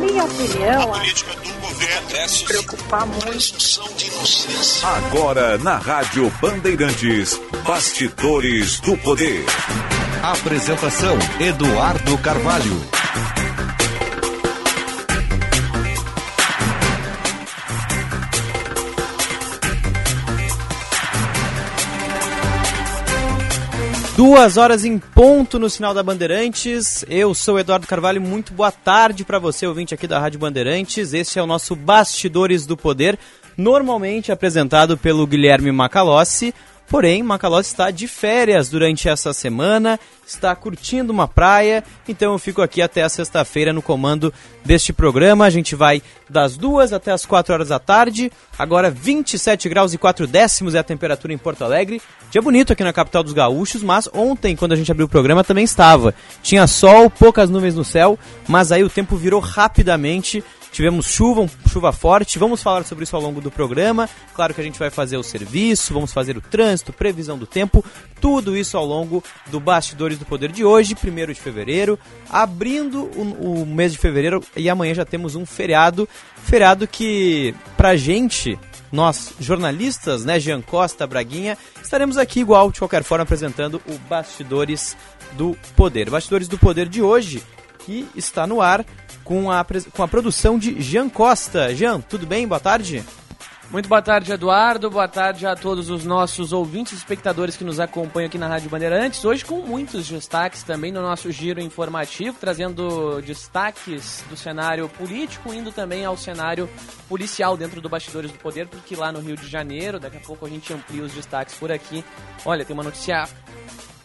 minha opinião, a política do governo se preocupar muito. Agora na Rádio Bandeirantes, Bastidores do Poder. Apresentação Eduardo Carvalho. Duas horas em ponto no sinal da Bandeirantes. Eu sou Eduardo Carvalho. Muito boa tarde para você, ouvinte aqui da Rádio Bandeirantes. Este é o nosso Bastidores do Poder, normalmente apresentado pelo Guilherme Macalossi. Porém, Macalossi está de férias durante essa semana, está curtindo uma praia, então eu fico aqui até a sexta-feira no comando deste programa. A gente vai das duas até as quatro horas da tarde. Agora 27 graus e 4 décimos é a temperatura em Porto Alegre. Dia bonito aqui na capital dos gaúchos, mas ontem, quando a gente abriu o programa, também estava. Tinha sol, poucas nuvens no céu, mas aí o tempo virou rapidamente Tivemos chuva, chuva forte. Vamos falar sobre isso ao longo do programa. Claro que a gente vai fazer o serviço, vamos fazer o trânsito, previsão do tempo, tudo isso ao longo do Bastidores do Poder de hoje, 1 de fevereiro, abrindo o, o, mês de fevereiro e amanhã já temos um feriado. Feriado que, pra gente, nós jornalistas, né, Jean Costa, Braguinha, estaremos aqui igual, de qualquer forma, apresentando o Bastidores do Poder. Bastidores do Poder de hoje, que está no ar com a, com a produção de Jean Costa. Jean, tudo bem? Boa tarde. Muito boa tarde, Eduardo. Boa tarde a todos os nossos ouvintes e espectadores que nos acompanham aqui na Rádio Bandeirantes. Hoje com muitos destaques também no nosso giro informativo, trazendo destaques do cenário político, indo também ao cenário policial dentro do Bastidores do Poder, porque lá no Rio de Janeiro, daqui a pouco a gente amplia os destaques por aqui. Olha, tem uma notícia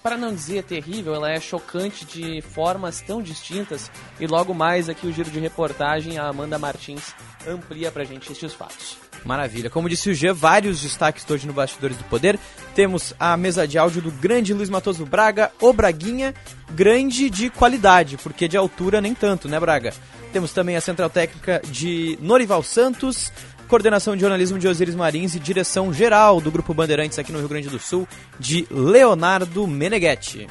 para não dizer terrível, ela é chocante de formas tão distintas. E logo mais aqui o giro de reportagem, a Amanda Martins amplia pra gente estes fatos. Maravilha. Como disse o G, vários destaques hoje no Bastidores do Poder. Temos a mesa de áudio do grande Luiz Matoso Braga, o Braguinha, grande de qualidade, porque de altura nem tanto, né, Braga? Temos também a central técnica de Norival Santos, coordenação de jornalismo de Osiris Marins e direção geral do Grupo Bandeirantes aqui no Rio Grande do Sul, de Leonardo Meneghetti.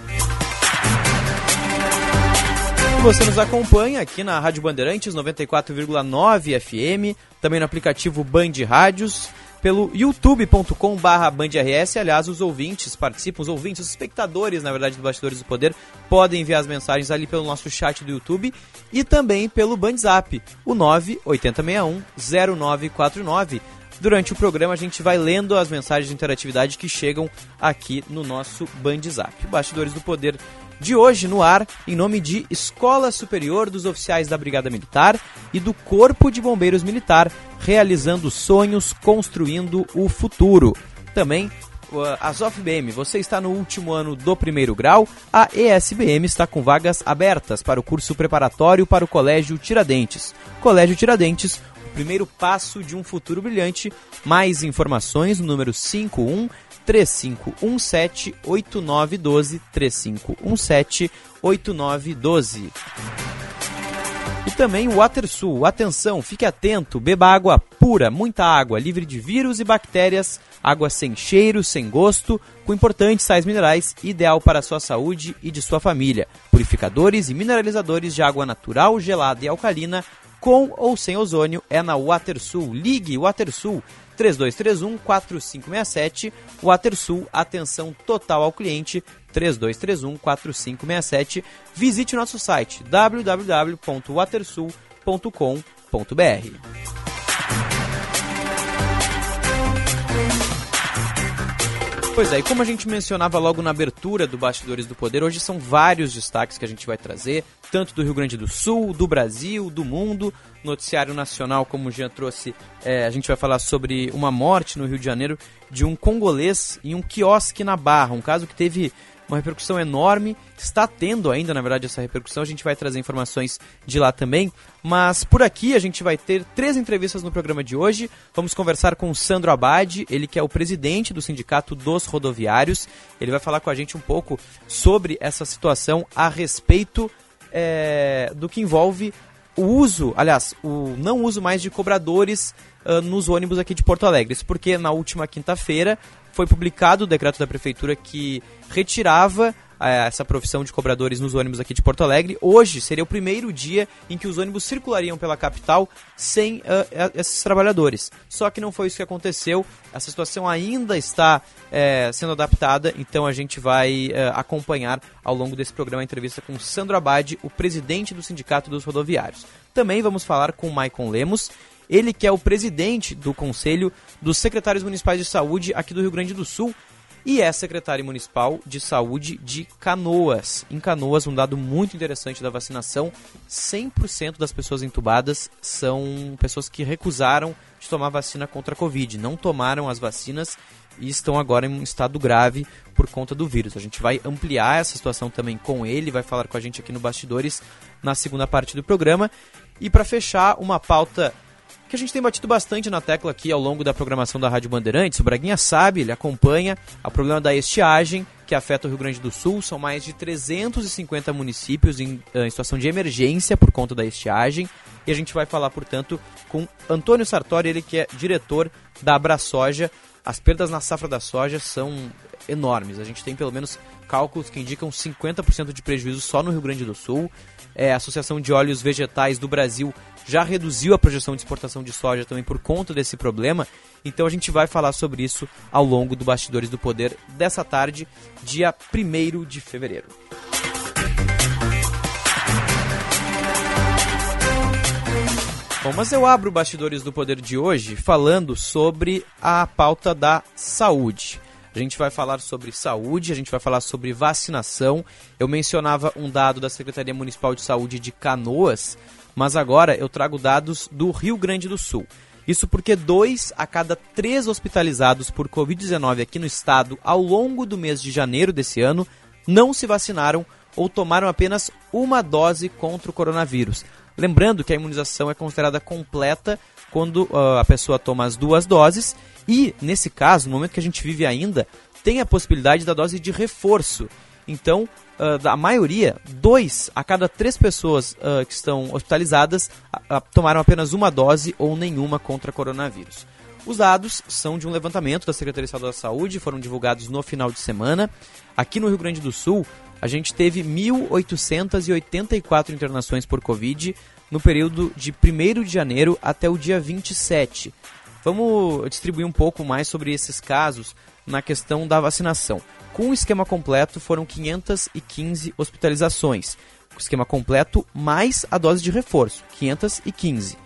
Você nos acompanha aqui na Rádio Bandeirantes 94,9 FM, também no aplicativo Band Rádios pelo youtube.com barra bandrs. Aliás, os ouvintes participam, os ouvintes, os espectadores, na verdade, do Bastidores do Poder, podem enviar as mensagens ali pelo nosso chat do YouTube e também pelo Bandzap, o 980610949. Durante o programa a gente vai lendo as mensagens de interatividade que chegam aqui no nosso Bandzap. Bastidores do Poder de hoje no ar em nome de Escola Superior dos Oficiais da Brigada Militar e do Corpo de Bombeiros Militar, realizando sonhos, construindo o futuro. Também a ZOFBM, você está no último ano do primeiro grau, a ESBM está com vagas abertas para o curso preparatório para o Colégio Tiradentes. Colégio Tiradentes, o primeiro passo de um futuro brilhante. Mais informações no número 51 3517 8912 3517 8912. E também o WaterSul. Atenção, fique atento, beba água pura, muita água, livre de vírus e bactérias, água sem cheiro, sem gosto, com importantes sais minerais, ideal para a sua saúde e de sua família. Purificadores e mineralizadores de água natural, gelada e alcalina, com ou sem ozônio, é na WaterSul. Ligue WaterSul 3231 4567. WaterSul, atenção total ao cliente 3231 4567. Visite nosso site www.watersul.com.br. Pois é, e como a gente mencionava logo na abertura do Bastidores do Poder, hoje são vários destaques que a gente vai trazer, tanto do Rio Grande do Sul, do Brasil, do mundo. Noticiário nacional, como o Jean trouxe, é, a gente vai falar sobre uma morte no Rio de Janeiro de um congolês em um quiosque na Barra, um caso que teve uma repercussão enorme, está tendo ainda, na verdade, essa repercussão. A gente vai trazer informações de lá também. Mas por aqui a gente vai ter três entrevistas no programa de hoje. Vamos conversar com o Sandro Abad, ele que é o presidente do Sindicato dos Rodoviários. Ele vai falar com a gente um pouco sobre essa situação a respeito é, do que envolve o uso, aliás, o não uso mais de cobradores uh, nos ônibus aqui de Porto Alegre. Isso porque na última quinta-feira foi publicado o decreto da prefeitura que retirava essa profissão de cobradores nos ônibus aqui de Porto Alegre. Hoje seria o primeiro dia em que os ônibus circulariam pela capital sem uh, esses trabalhadores. Só que não foi isso que aconteceu. Essa situação ainda está é, sendo adaptada, então a gente vai é, acompanhar ao longo desse programa a entrevista com Sandro Abad, o presidente do Sindicato dos Rodoviários. Também vamos falar com Maicon Lemos, ele que é o presidente do Conselho dos Secretários Municipais de Saúde aqui do Rio Grande do Sul e é secretário municipal de saúde de Canoas. Em Canoas, um dado muito interessante da vacinação: 100% das pessoas entubadas são pessoas que recusaram de tomar vacina contra a Covid, não tomaram as vacinas e estão agora em um estado grave por conta do vírus. A gente vai ampliar essa situação também com ele, vai falar com a gente aqui no Bastidores na segunda parte do programa. E para fechar, uma pauta que a gente tem batido bastante na tecla aqui ao longo da programação da Rádio Bandeirantes. O Braguinha sabe, ele acompanha o problema da estiagem que afeta o Rio Grande do Sul. São mais de 350 municípios em, eh, em situação de emergência por conta da estiagem. E a gente vai falar, portanto, com Antônio Sartori, ele que é diretor da Abraçoja. As perdas na safra da soja são enormes. A gente tem pelo menos cálculos que indicam 50% de prejuízo só no Rio Grande do Sul. É, a Associação de Óleos Vegetais do Brasil já reduziu a projeção de exportação de soja também por conta desse problema. Então a gente vai falar sobre isso ao longo do Bastidores do Poder dessa tarde, dia 1 de fevereiro. Bom, mas eu abro o Bastidores do Poder de hoje falando sobre a pauta da saúde. A gente vai falar sobre saúde, a gente vai falar sobre vacinação. Eu mencionava um dado da Secretaria Municipal de Saúde de Canoas, mas agora eu trago dados do Rio Grande do Sul. Isso porque dois a cada três hospitalizados por Covid-19 aqui no estado ao longo do mês de janeiro desse ano não se vacinaram ou tomaram apenas uma dose contra o coronavírus. Lembrando que a imunização é considerada completa quando uh, a pessoa toma as duas doses e, nesse caso, no momento que a gente vive ainda, tem a possibilidade da dose de reforço. Então, uh, da maioria, dois a cada três pessoas uh, que estão hospitalizadas tomaram apenas uma dose ou nenhuma contra coronavírus. Os dados são de um levantamento da Secretaria Estadual da Saúde, foram divulgados no final de semana. Aqui no Rio Grande do Sul, a gente teve 1.884 internações por Covid no período de 1 de janeiro até o dia 27. Vamos distribuir um pouco mais sobre esses casos na questão da vacinação. Com o esquema completo, foram 515 hospitalizações. O esquema completo mais a dose de reforço, 515.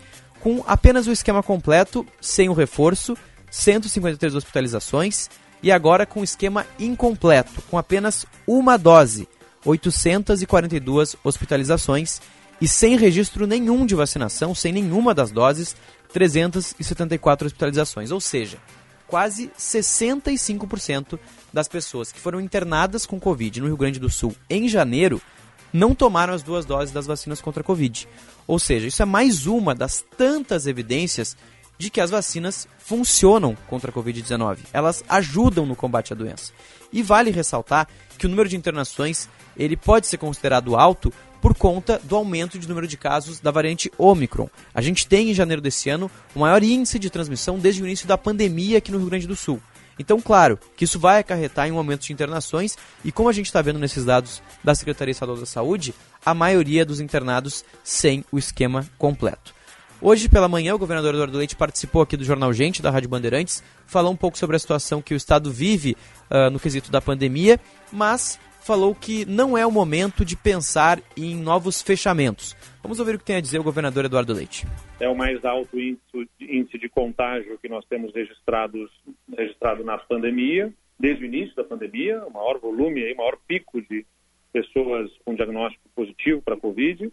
Com apenas o esquema completo, sem o reforço, 153 hospitalizações e agora com esquema incompleto, com apenas uma dose, 842 hospitalizações e sem registro nenhum de vacinação, sem nenhuma das doses, 374 hospitalizações, ou seja, quase 65% das pessoas que foram internadas com Covid no Rio Grande do Sul em janeiro não tomaram as duas doses das vacinas contra a Covid. Ou seja, isso é mais uma das tantas evidências de que as vacinas funcionam contra a Covid-19. Elas ajudam no combate à doença. E vale ressaltar que o número de internações ele pode ser considerado alto por conta do aumento de número de casos da variante Omicron. A gente tem em janeiro desse ano o maior índice de transmissão desde o início da pandemia aqui no Rio Grande do Sul. Então, claro, que isso vai acarretar em um aumento de internações e como a gente está vendo nesses dados da Secretaria Estadual da Saúde, a maioria dos internados sem o esquema completo. Hoje pela manhã, o governador Eduardo Leite participou aqui do Jornal Gente, da Rádio Bandeirantes, falou um pouco sobre a situação que o Estado vive uh, no quesito da pandemia, mas falou que não é o momento de pensar em novos fechamentos. Vamos ouvir o que tem a dizer o governador Eduardo Leite. É o mais alto índice, de contágio que nós temos registrados, registrado na pandemia, desde o início da pandemia, o maior volume, o maior pico de pessoas com diagnóstico positivo para a Covid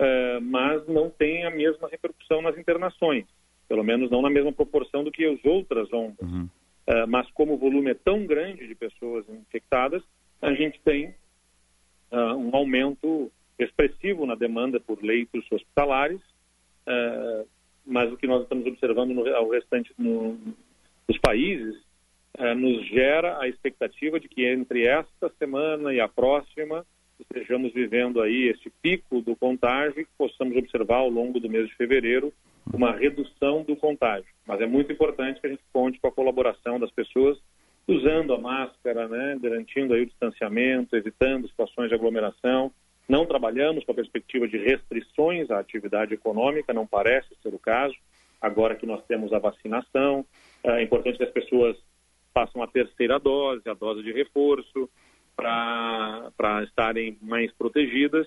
uh, mas não tem a mesma repercussão nas internações, pelo menos não na mesma proporção do que as outras ondas. Uhum. Uh, mas como o volume é tão grande de pessoas infectadas, a gente tem uh, um aumento expressivo na demanda por leitos hospitalares, mas o que nós estamos observando no, ao restante no, dos países nos gera a expectativa de que entre esta semana e a próxima estejamos vivendo aí esse pico do contágio e possamos observar ao longo do mês de fevereiro uma redução do contágio. Mas é muito importante que a gente conte com a colaboração das pessoas usando a máscara, né, garantindo aí o distanciamento, evitando situações de aglomeração. Não trabalhamos com a perspectiva de restrições à atividade econômica, não parece ser o caso, agora que nós temos a vacinação. É importante que as pessoas façam a terceira dose, a dose de reforço, para estarem mais protegidas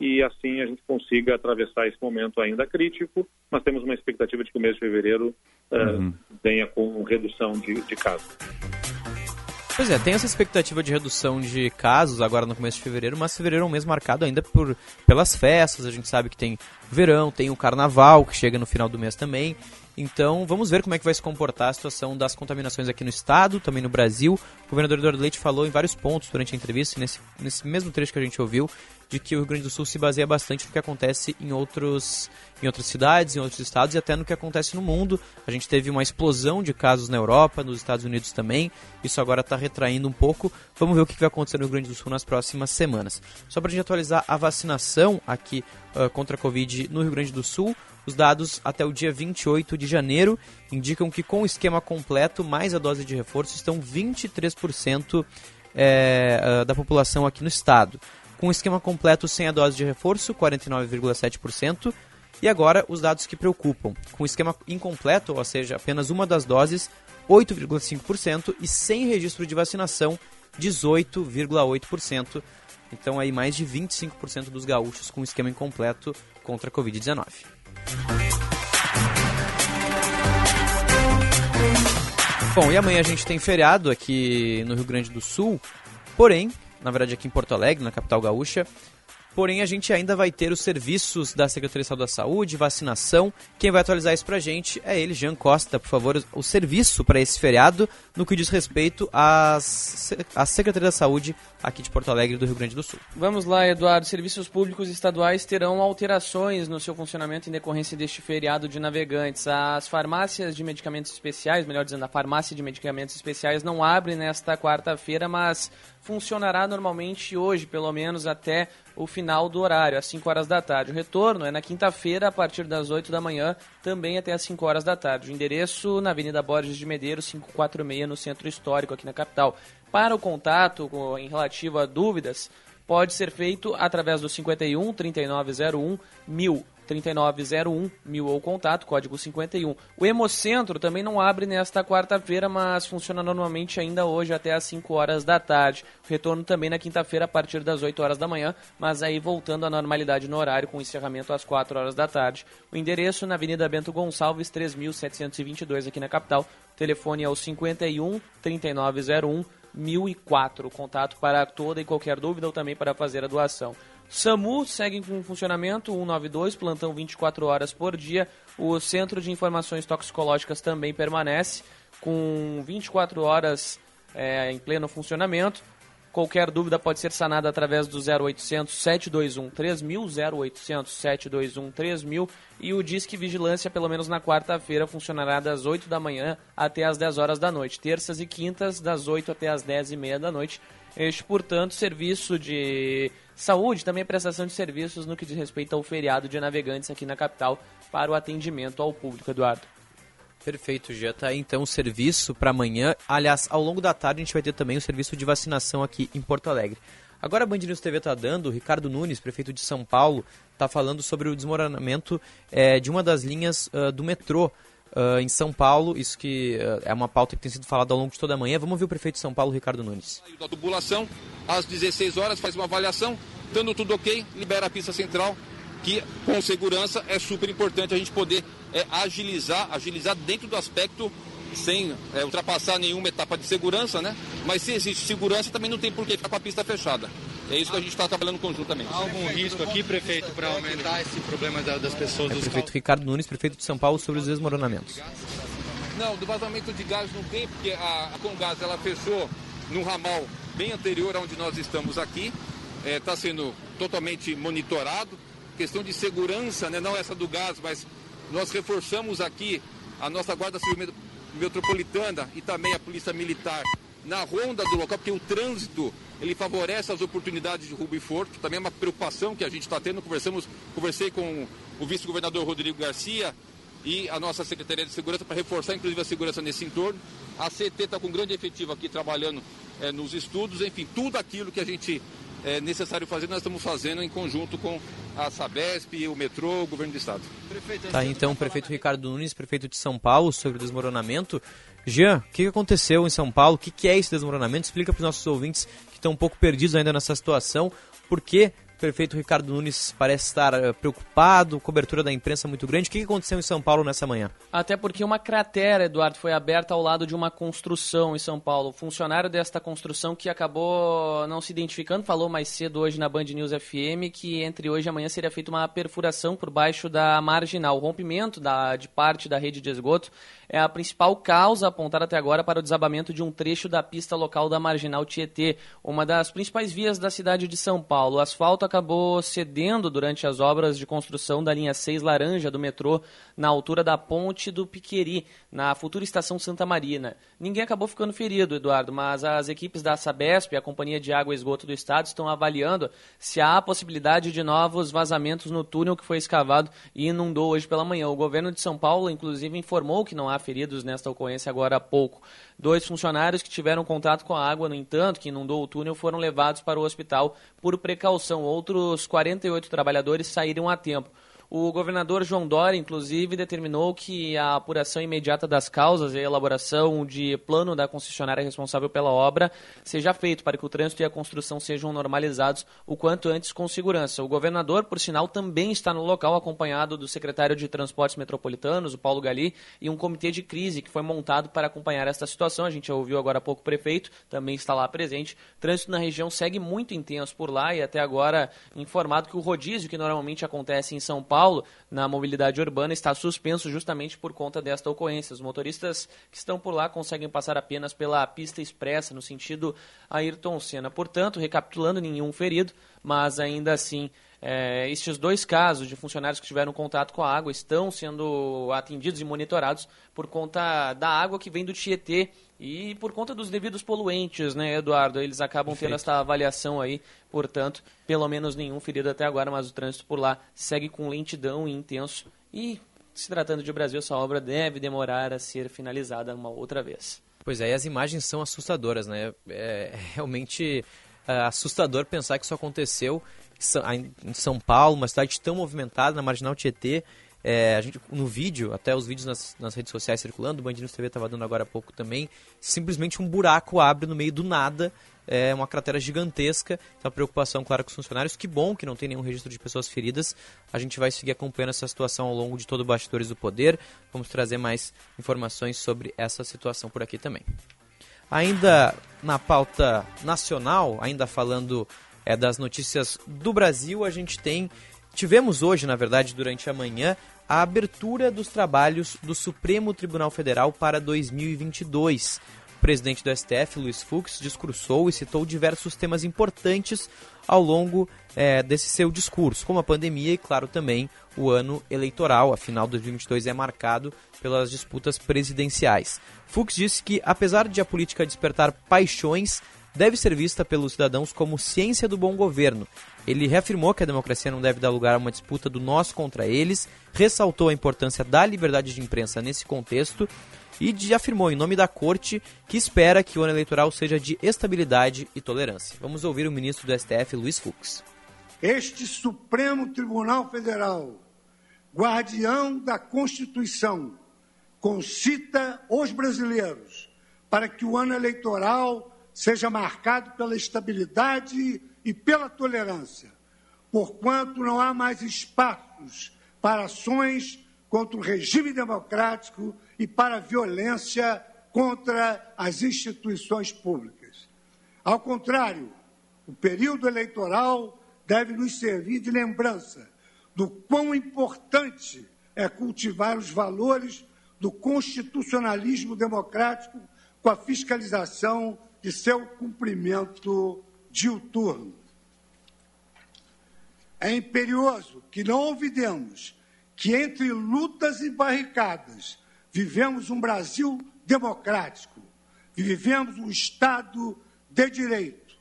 e assim a gente consiga atravessar esse momento ainda crítico, mas temos uma expectativa de que o mês de fevereiro uh, venha com redução de, de casos. Pois é, tem essa expectativa de redução de casos agora no começo de fevereiro, mas fevereiro é um mês marcado ainda por, pelas festas. A gente sabe que tem verão, tem o carnaval que chega no final do mês também. Então, vamos ver como é que vai se comportar a situação das contaminações aqui no estado, também no Brasil. O governador Eduardo Leite falou em vários pontos durante a entrevista, nesse, nesse mesmo trecho que a gente ouviu, de que o Rio Grande do Sul se baseia bastante no que acontece em, outros, em outras cidades, em outros estados e até no que acontece no mundo. A gente teve uma explosão de casos na Europa, nos Estados Unidos também. Isso agora está retraindo um pouco. Vamos ver o que vai acontecer no Rio Grande do Sul nas próximas semanas. Só para a gente atualizar a vacinação aqui uh, contra a Covid no Rio Grande do Sul. Os dados até o dia 28 de janeiro indicam que com o esquema completo mais a dose de reforço estão 23% é, da população aqui no estado. Com o esquema completo sem a dose de reforço, 49,7%. E agora os dados que preocupam. Com o esquema incompleto, ou seja, apenas uma das doses, 8,5% e sem registro de vacinação, 18,8%. Então aí mais de 25% dos gaúchos com esquema incompleto contra a Covid-19. Bom, e amanhã a gente tem feriado aqui no Rio Grande do Sul, porém, na verdade aqui em Porto Alegre, na capital gaúcha, Porém, a gente ainda vai ter os serviços da Secretaria Estadual da Saúde, vacinação. Quem vai atualizar isso pra gente é ele, Jean Costa. Por favor, o serviço para esse feriado no que diz respeito à, à Secretaria da Saúde aqui de Porto Alegre do Rio Grande do Sul. Vamos lá, Eduardo. Serviços públicos estaduais terão alterações no seu funcionamento em decorrência deste feriado de navegantes. As farmácias de medicamentos especiais, melhor dizendo, a farmácia de medicamentos especiais não abre nesta quarta-feira, mas funcionará normalmente hoje, pelo menos até o final do horário, às 5 horas da tarde. O retorno é na quinta-feira, a partir das 8 da manhã, também até às 5 horas da tarde. O endereço na Avenida Borges de Medeiros, 546, no Centro Histórico, aqui na capital. Para o contato em relativo a dúvidas, pode ser feito através do 51 3901 1000. 3901 mil ou contato, código 51. O Hemocentro também não abre nesta quarta-feira, mas funciona normalmente ainda hoje até às 5 horas da tarde. Retorno também na quinta-feira a partir das 8 horas da manhã, mas aí voltando à normalidade no horário com encerramento às 4 horas da tarde. O endereço na Avenida Bento Gonçalves, 3722 aqui na capital. O telefone é o 51 3901 1004. Contato para toda e qualquer dúvida ou também para fazer a doação. SAMU segue em funcionamento, 192, plantão 24 horas por dia. O Centro de Informações Toxicológicas também permanece, com 24 horas é, em pleno funcionamento. Qualquer dúvida pode ser sanada através do 0800 721 3000, 0800 721 3000 e o Disque Vigilância, pelo menos na quarta-feira, funcionará das 8 da manhã até as 10 horas da noite. Terças e quintas, das 8 até as 10 e meia da noite. Este, portanto, serviço de saúde, também prestação de serviços no que diz respeito ao feriado de navegantes aqui na capital para o atendimento ao público, Eduardo. Perfeito, já está aí então o serviço para amanhã. Aliás, ao longo da tarde a gente vai ter também o serviço de vacinação aqui em Porto Alegre. Agora a Band News TV está dando, o Ricardo Nunes, prefeito de São Paulo, está falando sobre o desmoronamento é, de uma das linhas uh, do metrô uh, em São Paulo. Isso que uh, é uma pauta que tem sido falada ao longo de toda a manhã. Vamos ver o prefeito de São Paulo, Ricardo Nunes. Da tubulação, às 16 horas, faz uma avaliação, dando tudo ok, libera a pista central, que com segurança é super importante a gente poder é, agilizar, agilizar dentro do aspecto sem é, ultrapassar nenhuma etapa de segurança, né? Mas se existe segurança, também não tem por que ficar com a pista fechada. É isso que a gente está trabalhando conjuntamente. Há algum risco aqui, prefeito, para aumentar esse problema das pessoas? É o prefeito Ricardo Nunes, prefeito de São Paulo, sobre os desmoronamentos. Não, do vazamento de gás não tem, porque a, a Congás ela fechou no ramal bem anterior aonde nós estamos aqui. Está é, sendo totalmente monitorado. Questão de segurança, né? não essa do gás, mas nós reforçamos aqui a nossa Guarda Civil Metropolitana e também a Polícia Militar na ronda do local, porque o trânsito ele favorece as oportunidades de roubo e furto, também é uma preocupação que a gente está tendo. Conversamos, conversei com o vice-governador Rodrigo Garcia e a nossa Secretaria de Segurança para reforçar, inclusive, a segurança nesse entorno. A CT está com grande efetivo aqui trabalhando é, nos estudos, enfim, tudo aquilo que a gente é necessário fazer, nós estamos fazendo em conjunto com a Sabesp, o metrô, o governo do estado. Tá, então, o prefeito Ricardo Nunes, prefeito de São Paulo, sobre o desmoronamento. Jean, o que aconteceu em São Paulo? O que é esse desmoronamento? Explica para os nossos ouvintes que estão um pouco perdidos ainda nessa situação. Por que prefeito Ricardo Nunes parece estar eh, preocupado, cobertura da imprensa muito grande. O que aconteceu em São Paulo nessa manhã? Até porque uma cratera, Eduardo, foi aberta ao lado de uma construção em São Paulo. O funcionário desta construção que acabou não se identificando, falou mais cedo hoje na Band News FM que entre hoje e amanhã seria feita uma perfuração por baixo da marginal. O rompimento da, de parte da rede de esgoto é a principal causa apontada até agora para o desabamento de um trecho da pista local da Marginal Tietê, uma das principais vias da cidade de São Paulo. O asfalto acabou cedendo durante as obras de construção da linha 6 laranja do metrô na altura da ponte do Piqueri, na futura estação Santa Marina. Ninguém acabou ficando ferido, Eduardo, mas as equipes da Sabesp, a Companhia de Água e Esgoto do Estado, estão avaliando se há possibilidade de novos vazamentos no túnel que foi escavado e inundou hoje pela manhã. O governo de São Paulo, inclusive, informou que não há feridos nesta ocorrência agora há pouco. Dois funcionários que tiveram contato com a água, no entanto, que inundou o túnel, foram levados para o hospital por precaução. Outros 48 trabalhadores saíram a tempo. O governador João Dória, inclusive, determinou que a apuração imediata das causas e a elaboração de plano da concessionária responsável pela obra seja feito para que o trânsito e a construção sejam normalizados o quanto antes com segurança. O governador, por sinal, também está no local acompanhado do secretário de Transportes Metropolitanos, o Paulo Gali, e um comitê de crise que foi montado para acompanhar esta situação. A gente já ouviu agora há pouco o prefeito, também está lá presente. O trânsito na região segue muito intenso por lá e até agora informado que o rodízio que normalmente acontece em São Paulo Paulo, na mobilidade urbana, está suspenso justamente por conta desta ocorrência. Os motoristas que estão por lá conseguem passar apenas pela pista expressa, no sentido Ayrton Senna. Portanto, recapitulando, nenhum ferido, mas ainda assim é, estes dois casos de funcionários que tiveram contato com a água estão sendo atendidos e monitorados por conta da água que vem do Tietê e por conta dos devidos poluentes, né, Eduardo? Eles acabam Perfeito. tendo essa avaliação aí, portanto, pelo menos nenhum ferido até agora, mas o trânsito por lá segue com lentidão e intenso. E, se tratando de Brasil, essa obra deve demorar a ser finalizada uma outra vez. Pois é, e as imagens são assustadoras, né? É realmente é, assustador pensar que isso aconteceu em São Paulo, uma cidade tão movimentada, na Marginal Tietê, é, a gente, no vídeo, até os vídeos nas, nas redes sociais circulando, o Band News TV estava dando agora há pouco também, simplesmente um buraco abre no meio do nada, é uma cratera gigantesca, então preocupação, claro, com os funcionários. Que bom que não tem nenhum registro de pessoas feridas. A gente vai seguir acompanhando essa situação ao longo de todo o Bastidores do Poder. Vamos trazer mais informações sobre essa situação por aqui também. Ainda na pauta nacional, ainda falando é, das notícias do Brasil, a gente tem Tivemos hoje, na verdade, durante a manhã, a abertura dos trabalhos do Supremo Tribunal Federal para 2022. O presidente do STF, Luiz Fux, discursou e citou diversos temas importantes ao longo é, desse seu discurso, como a pandemia e, claro, também o ano eleitoral. Afinal, 2022 é marcado pelas disputas presidenciais. Fux disse que, apesar de a política despertar paixões, deve ser vista pelos cidadãos como ciência do bom governo. Ele reafirmou que a democracia não deve dar lugar a uma disputa do nós contra eles, ressaltou a importância da liberdade de imprensa nesse contexto e afirmou, em nome da corte, que espera que o ano eleitoral seja de estabilidade e tolerância. Vamos ouvir o ministro do STF, Luiz Fux. Este Supremo Tribunal Federal, guardião da Constituição, concita os brasileiros para que o ano eleitoral seja marcado pela estabilidade e pela tolerância, porquanto não há mais espaços para ações contra o regime democrático e para violência contra as instituições públicas. Ao contrário, o período eleitoral deve nos servir de lembrança do quão importante é cultivar os valores do constitucionalismo democrático com a fiscalização de seu cumprimento diuturno. É imperioso que não olvidemos que entre lutas e barricadas vivemos um Brasil democrático, vivemos um Estado de direito,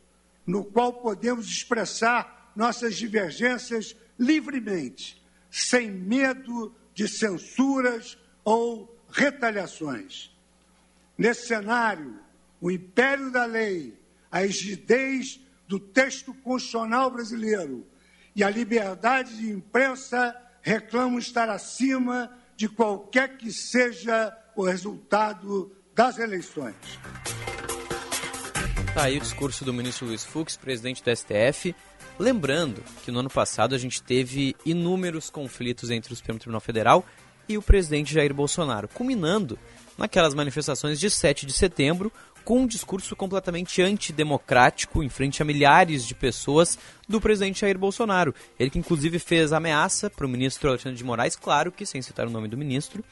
no qual podemos expressar nossas divergências livremente, sem medo de censuras ou retaliações. Nesse cenário, o império da lei, a rigidez do texto constitucional brasileiro e a liberdade de imprensa reclamam estar acima de qualquer que seja o resultado das eleições. Tá aí o discurso do ministro Luiz Fux, presidente do STF, lembrando que no ano passado a gente teve inúmeros conflitos entre o Supremo Tribunal Federal e o presidente Jair Bolsonaro, culminando naquelas manifestações de 7 de setembro, com um discurso completamente antidemocrático em frente a milhares de pessoas do presidente Jair Bolsonaro. Ele que inclusive fez ameaça para o ministro Alexandre de Moraes, claro que sem citar o nome do ministro,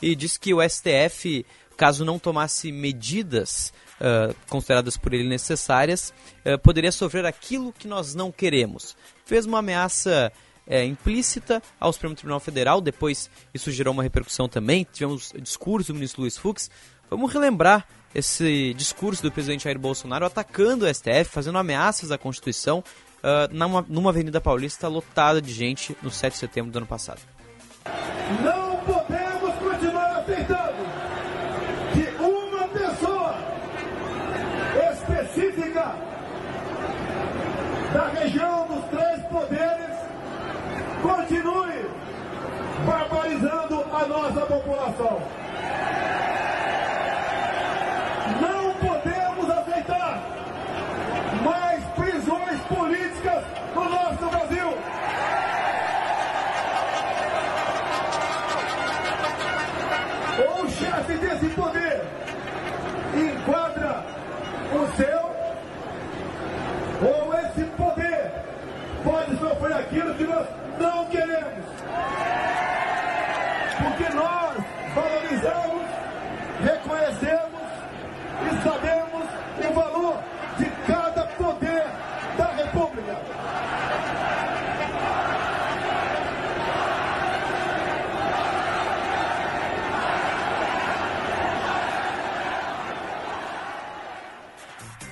e disse que o STF, caso não tomasse medidas uh, consideradas por ele necessárias, uh, poderia sofrer aquilo que nós não queremos. Fez uma ameaça é, implícita ao Supremo Tribunal Federal, depois isso gerou uma repercussão também, tivemos discurso do ministro Luiz Fux. Vamos relembrar esse discurso do presidente Jair Bolsonaro atacando o STF, fazendo ameaças à Constituição uh, numa, numa avenida paulista lotada de gente no 7 de setembro do ano passado. Não podemos continuar aceitando que uma pessoa específica da região dos três poderes continue barbarizando a nossa população. Não podemos aceitar mais prisões políticas no nosso Brasil. Ou o chefe desse poder enquadra o seu, ou esse poder pode sofrer aquilo que nós não queremos. Porque nós valorizamos, reconhecemos e sabemos o valor de cada poder da República.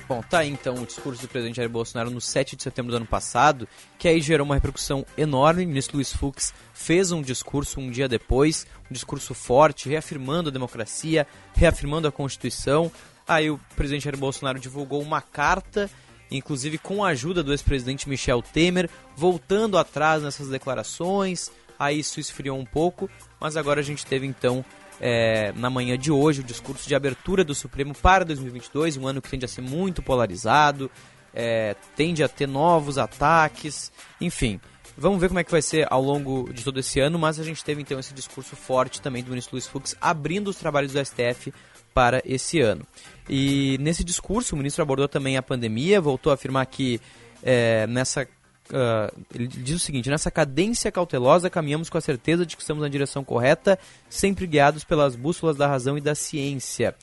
Bom, tá aí então o discurso do presidente Jair Bolsonaro no 7 de setembro do ano passado, que aí gerou uma repercussão enorme. O ministro Luiz Fux fez um discurso um dia depois, um discurso forte, reafirmando a democracia, reafirmando a Constituição. Aí o presidente Jair Bolsonaro divulgou uma carta, inclusive com a ajuda do ex-presidente Michel Temer, voltando atrás nessas declarações. Aí isso esfriou um pouco, mas agora a gente teve então é, na manhã de hoje o discurso de abertura do Supremo para 2022, um ano que tende a ser muito polarizado, é, tende a ter novos ataques, enfim. Vamos ver como é que vai ser ao longo de todo esse ano, mas a gente teve então esse discurso forte também do ministro Luiz Fux abrindo os trabalhos do STF para esse ano. E nesse discurso o ministro abordou também a pandemia, voltou a afirmar que é, nessa Uh, ele diz o seguinte: nessa cadência cautelosa, caminhamos com a certeza de que estamos na direção correta, sempre guiados pelas bússolas da razão e da ciência.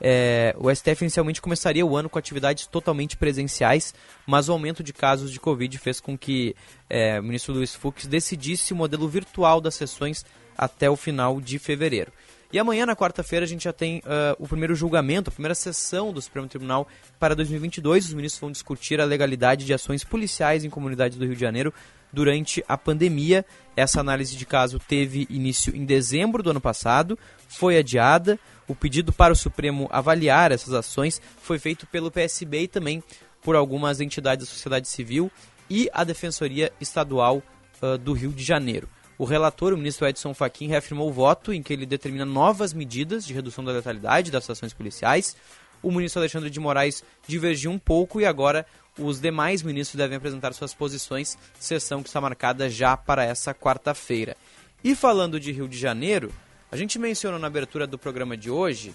É, o STF inicialmente começaria o ano com atividades totalmente presenciais, mas o aumento de casos de Covid fez com que é, o ministro Luiz Fux decidisse o modelo virtual das sessões até o final de fevereiro. E amanhã, na quarta-feira, a gente já tem uh, o primeiro julgamento, a primeira sessão do Supremo Tribunal para 2022. Os ministros vão discutir a legalidade de ações policiais em comunidades do Rio de Janeiro durante a pandemia. Essa análise de caso teve início em dezembro do ano passado, foi adiada. O pedido para o Supremo avaliar essas ações foi feito pelo PSB e também por algumas entidades da sociedade civil e a Defensoria Estadual uh, do Rio de Janeiro. O relator, o ministro Edson Fachin, reafirmou o voto em que ele determina novas medidas de redução da letalidade das ações policiais. O ministro Alexandre de Moraes divergiu um pouco e agora os demais ministros devem apresentar suas posições, sessão que está marcada já para essa quarta-feira. E falando de Rio de Janeiro, a gente mencionou na abertura do programa de hoje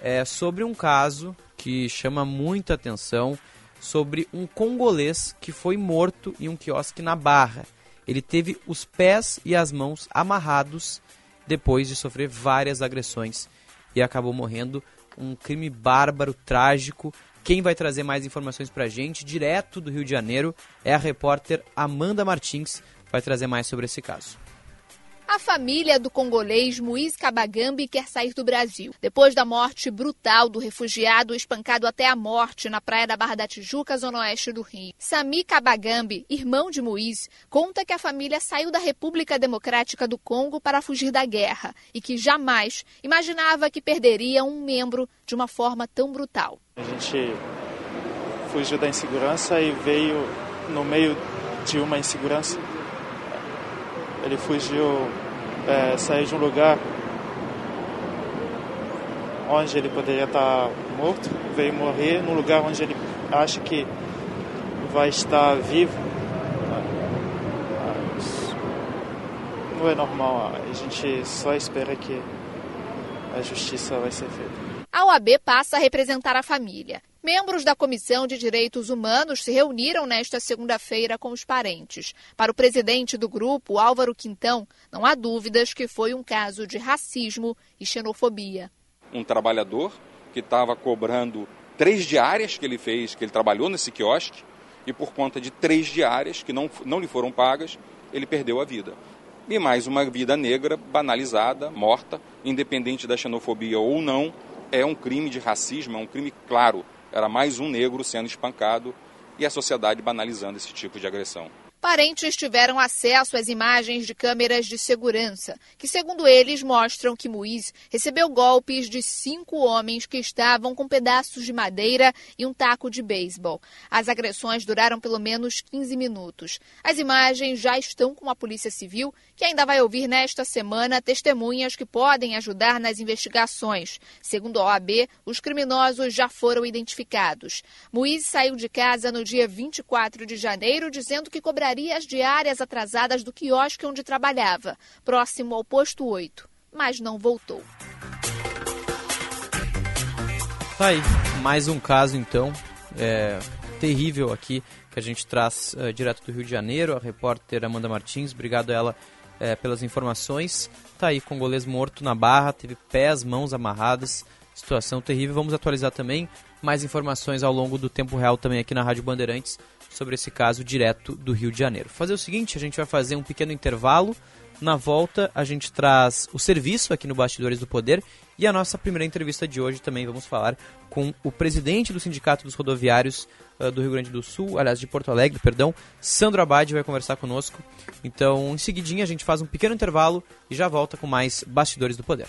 é, sobre um caso que chama muita atenção sobre um congolês que foi morto em um quiosque na Barra. Ele teve os pés e as mãos amarrados depois de sofrer várias agressões e acabou morrendo. Um crime bárbaro, trágico. Quem vai trazer mais informações pra gente, direto do Rio de Janeiro, é a repórter Amanda Martins, vai trazer mais sobre esse caso. A família do congolês Muiz Kabagambi quer sair do Brasil. Depois da morte brutal do refugiado espancado até a morte na praia da Barra da Tijuca, zona oeste do Rio. Sami Kabagambi, irmão de Muiz, conta que a família saiu da República Democrática do Congo para fugir da guerra e que jamais imaginava que perderia um membro de uma forma tão brutal. A gente fugiu da insegurança e veio no meio de uma insegurança ele fugiu, é, saiu de um lugar onde ele poderia estar morto, veio morrer num lugar onde ele acha que vai estar vivo. Mas não é normal, a gente só espera que a justiça vai ser feita. A OAB passa a representar a família. Membros da Comissão de Direitos Humanos se reuniram nesta segunda-feira com os parentes. Para o presidente do grupo, Álvaro Quintão, não há dúvidas que foi um caso de racismo e xenofobia. Um trabalhador que estava cobrando três diárias que ele fez, que ele trabalhou nesse quiosque, e por conta de três diárias que não, não lhe foram pagas, ele perdeu a vida. E mais uma vida negra banalizada, morta, independente da xenofobia ou não, é um crime de racismo, é um crime claro era mais um negro sendo espancado e a sociedade banalizando esse tipo de agressão. Parentes tiveram acesso às imagens de câmeras de segurança, que, segundo eles, mostram que Muiz recebeu golpes de cinco homens que estavam com pedaços de madeira e um taco de beisebol. As agressões duraram pelo menos 15 minutos. As imagens já estão com a Polícia Civil, que ainda vai ouvir nesta semana testemunhas que podem ajudar nas investigações. Segundo a OAB, os criminosos já foram identificados. Muiz saiu de casa no dia 24 de janeiro dizendo que cobraria pagaria as diárias atrasadas do quiosque onde trabalhava, próximo ao posto 8, mas não voltou. Tá aí, mais um caso então, é, terrível aqui, que a gente traz uh, direto do Rio de Janeiro, a repórter Amanda Martins, obrigado a ela é, pelas informações. Tá aí, congolês morto na barra, teve pés, mãos amarradas, situação terrível. Vamos atualizar também mais informações ao longo do tempo real também aqui na Rádio Bandeirantes sobre esse caso direto do Rio de Janeiro. Fazer o seguinte, a gente vai fazer um pequeno intervalo. Na volta, a gente traz o serviço aqui no Bastidores do Poder e a nossa primeira entrevista de hoje também vamos falar com o presidente do Sindicato dos Rodoviários uh, do Rio Grande do Sul, aliás, de Porto Alegre, perdão, Sandro Abad vai conversar conosco. Então, em seguidinha, a gente faz um pequeno intervalo e já volta com mais Bastidores do Poder.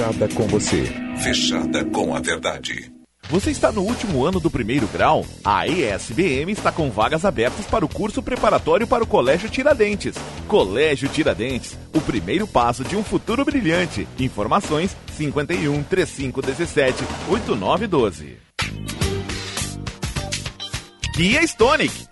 fechada com você. Fechada com a verdade. Você está no último ano do primeiro grau? A ESBM está com vagas abertas para o curso preparatório para o Colégio Tiradentes. Colégio Tiradentes, o primeiro passo de um futuro brilhante. Informações 51 3517 8912. Kia Stonic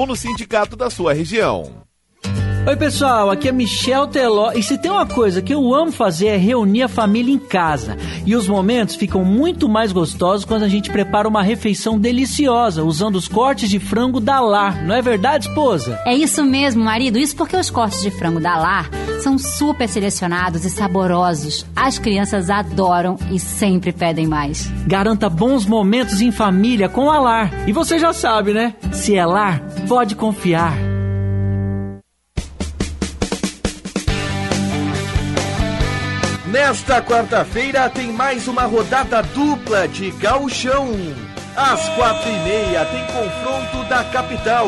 ou no sindicato da sua região. Oi pessoal, aqui é Michel Teló e se tem uma coisa que eu amo fazer é reunir a família em casa. E os momentos ficam muito mais gostosos quando a gente prepara uma refeição deliciosa usando os cortes de frango da Lar. Não é verdade, esposa? É isso mesmo, marido. Isso porque os cortes de frango da Lar são super selecionados e saborosos. As crianças adoram e sempre pedem mais. Garanta bons momentos em família com a Lar. E você já sabe, né? Se é Lar, pode confiar. Nesta quarta-feira tem mais uma rodada dupla de gauchão. Às quatro e meia tem confronto da capital,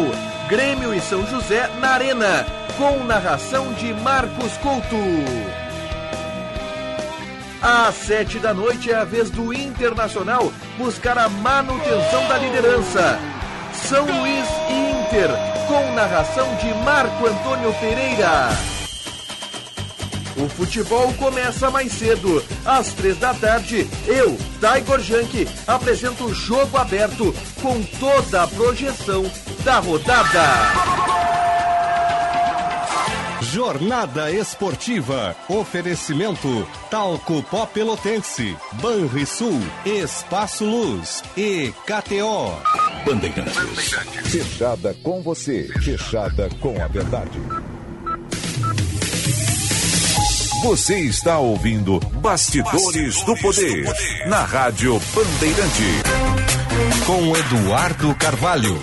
Grêmio e São José na Arena, com narração de Marcos Couto. Às sete da noite é a vez do Internacional buscar a manutenção da liderança. São Luís e Inter, com narração de Marco Antônio Pereira. O futebol começa mais cedo. Às três da tarde, eu, Tiger Junk, apresento o jogo aberto com toda a projeção da rodada. Jornada Esportiva. Oferecimento Talco Pó Pelotense, Banrisul, Espaço Luz e KTO. Bandeirantes. Fechada com você, fechada com a verdade. Você está ouvindo Bastidores, do, Poder, na Rádio Bandeirante. Com Eduardo Carvalho.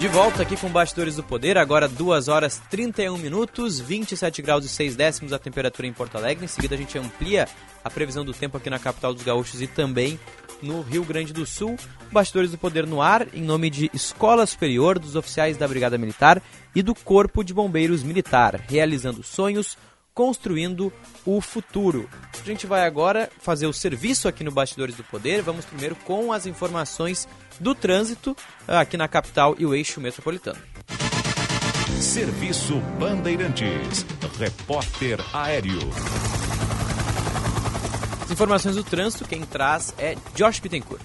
De volta aqui com Bastidores do Poder, agora 2 horas 31 minutos, 27 graus e 6 décimos a temperatura em Porto Alegre. Em seguida a gente amplia a previsão do tempo aqui na capital dos gaúchos e também no Rio Grande do Sul. Bastidores do Poder no ar, em nome de Escola Superior dos Oficiais da Brigada Militar e do Corpo de Bombeiros Militar, realizando sonhos, construindo o futuro. A gente vai agora fazer o serviço aqui no Bastidores do Poder. Vamos primeiro com as informações do trânsito aqui na capital e o eixo metropolitano. Serviço Bandeirantes. Repórter Aéreo. As informações do trânsito, quem traz é Josh Bittencourt.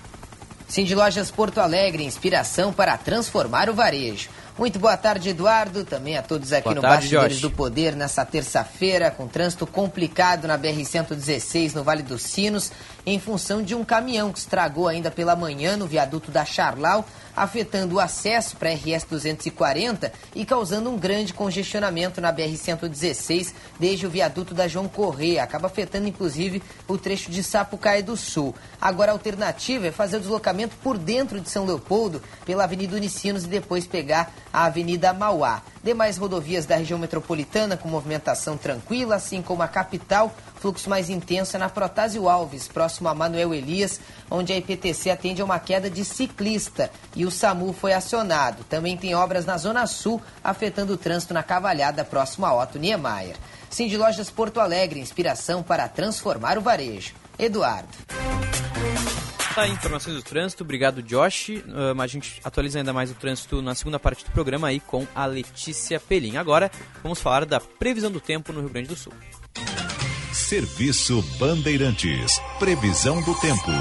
Cindy Lojas Porto Alegre, inspiração para transformar o varejo. Muito boa tarde, Eduardo. Também a todos aqui boa no tarde, Bastidores Josh. do Poder nessa terça-feira, com trânsito complicado na BR-116 no Vale dos Sinos, em função de um caminhão que estragou ainda pela manhã no viaduto da Charlau, afetando o acesso para a RS 240 e causando um grande congestionamento na BR-116 desde o viaduto da João Correia. Acaba afetando inclusive o trecho de Sapucaí do Sul. Agora a alternativa é fazer o deslocamento por dentro de São Leopoldo pela Avenida Unicinos e depois pegar a Avenida Mauá. Demais rodovias da região metropolitana com movimentação tranquila, assim como a capital, fluxo mais intenso é na Protásio Alves, próximo a Manuel Elias, onde a IPTC atende a uma queda de ciclista e o SAMU foi acionado. Também tem obras na Zona Sul, afetando o trânsito na Cavalhada, próximo a Otto Niemeyer. Cindy Lojas Porto Alegre, inspiração para transformar o varejo. Eduardo. Tá aí, informações do trânsito, obrigado Josh. Uh, mas a gente atualiza ainda mais o trânsito na segunda parte do programa aí com a Letícia Pelim. Agora vamos falar da previsão do tempo no Rio Grande do Sul. Serviço Bandeirantes. Previsão do tempo.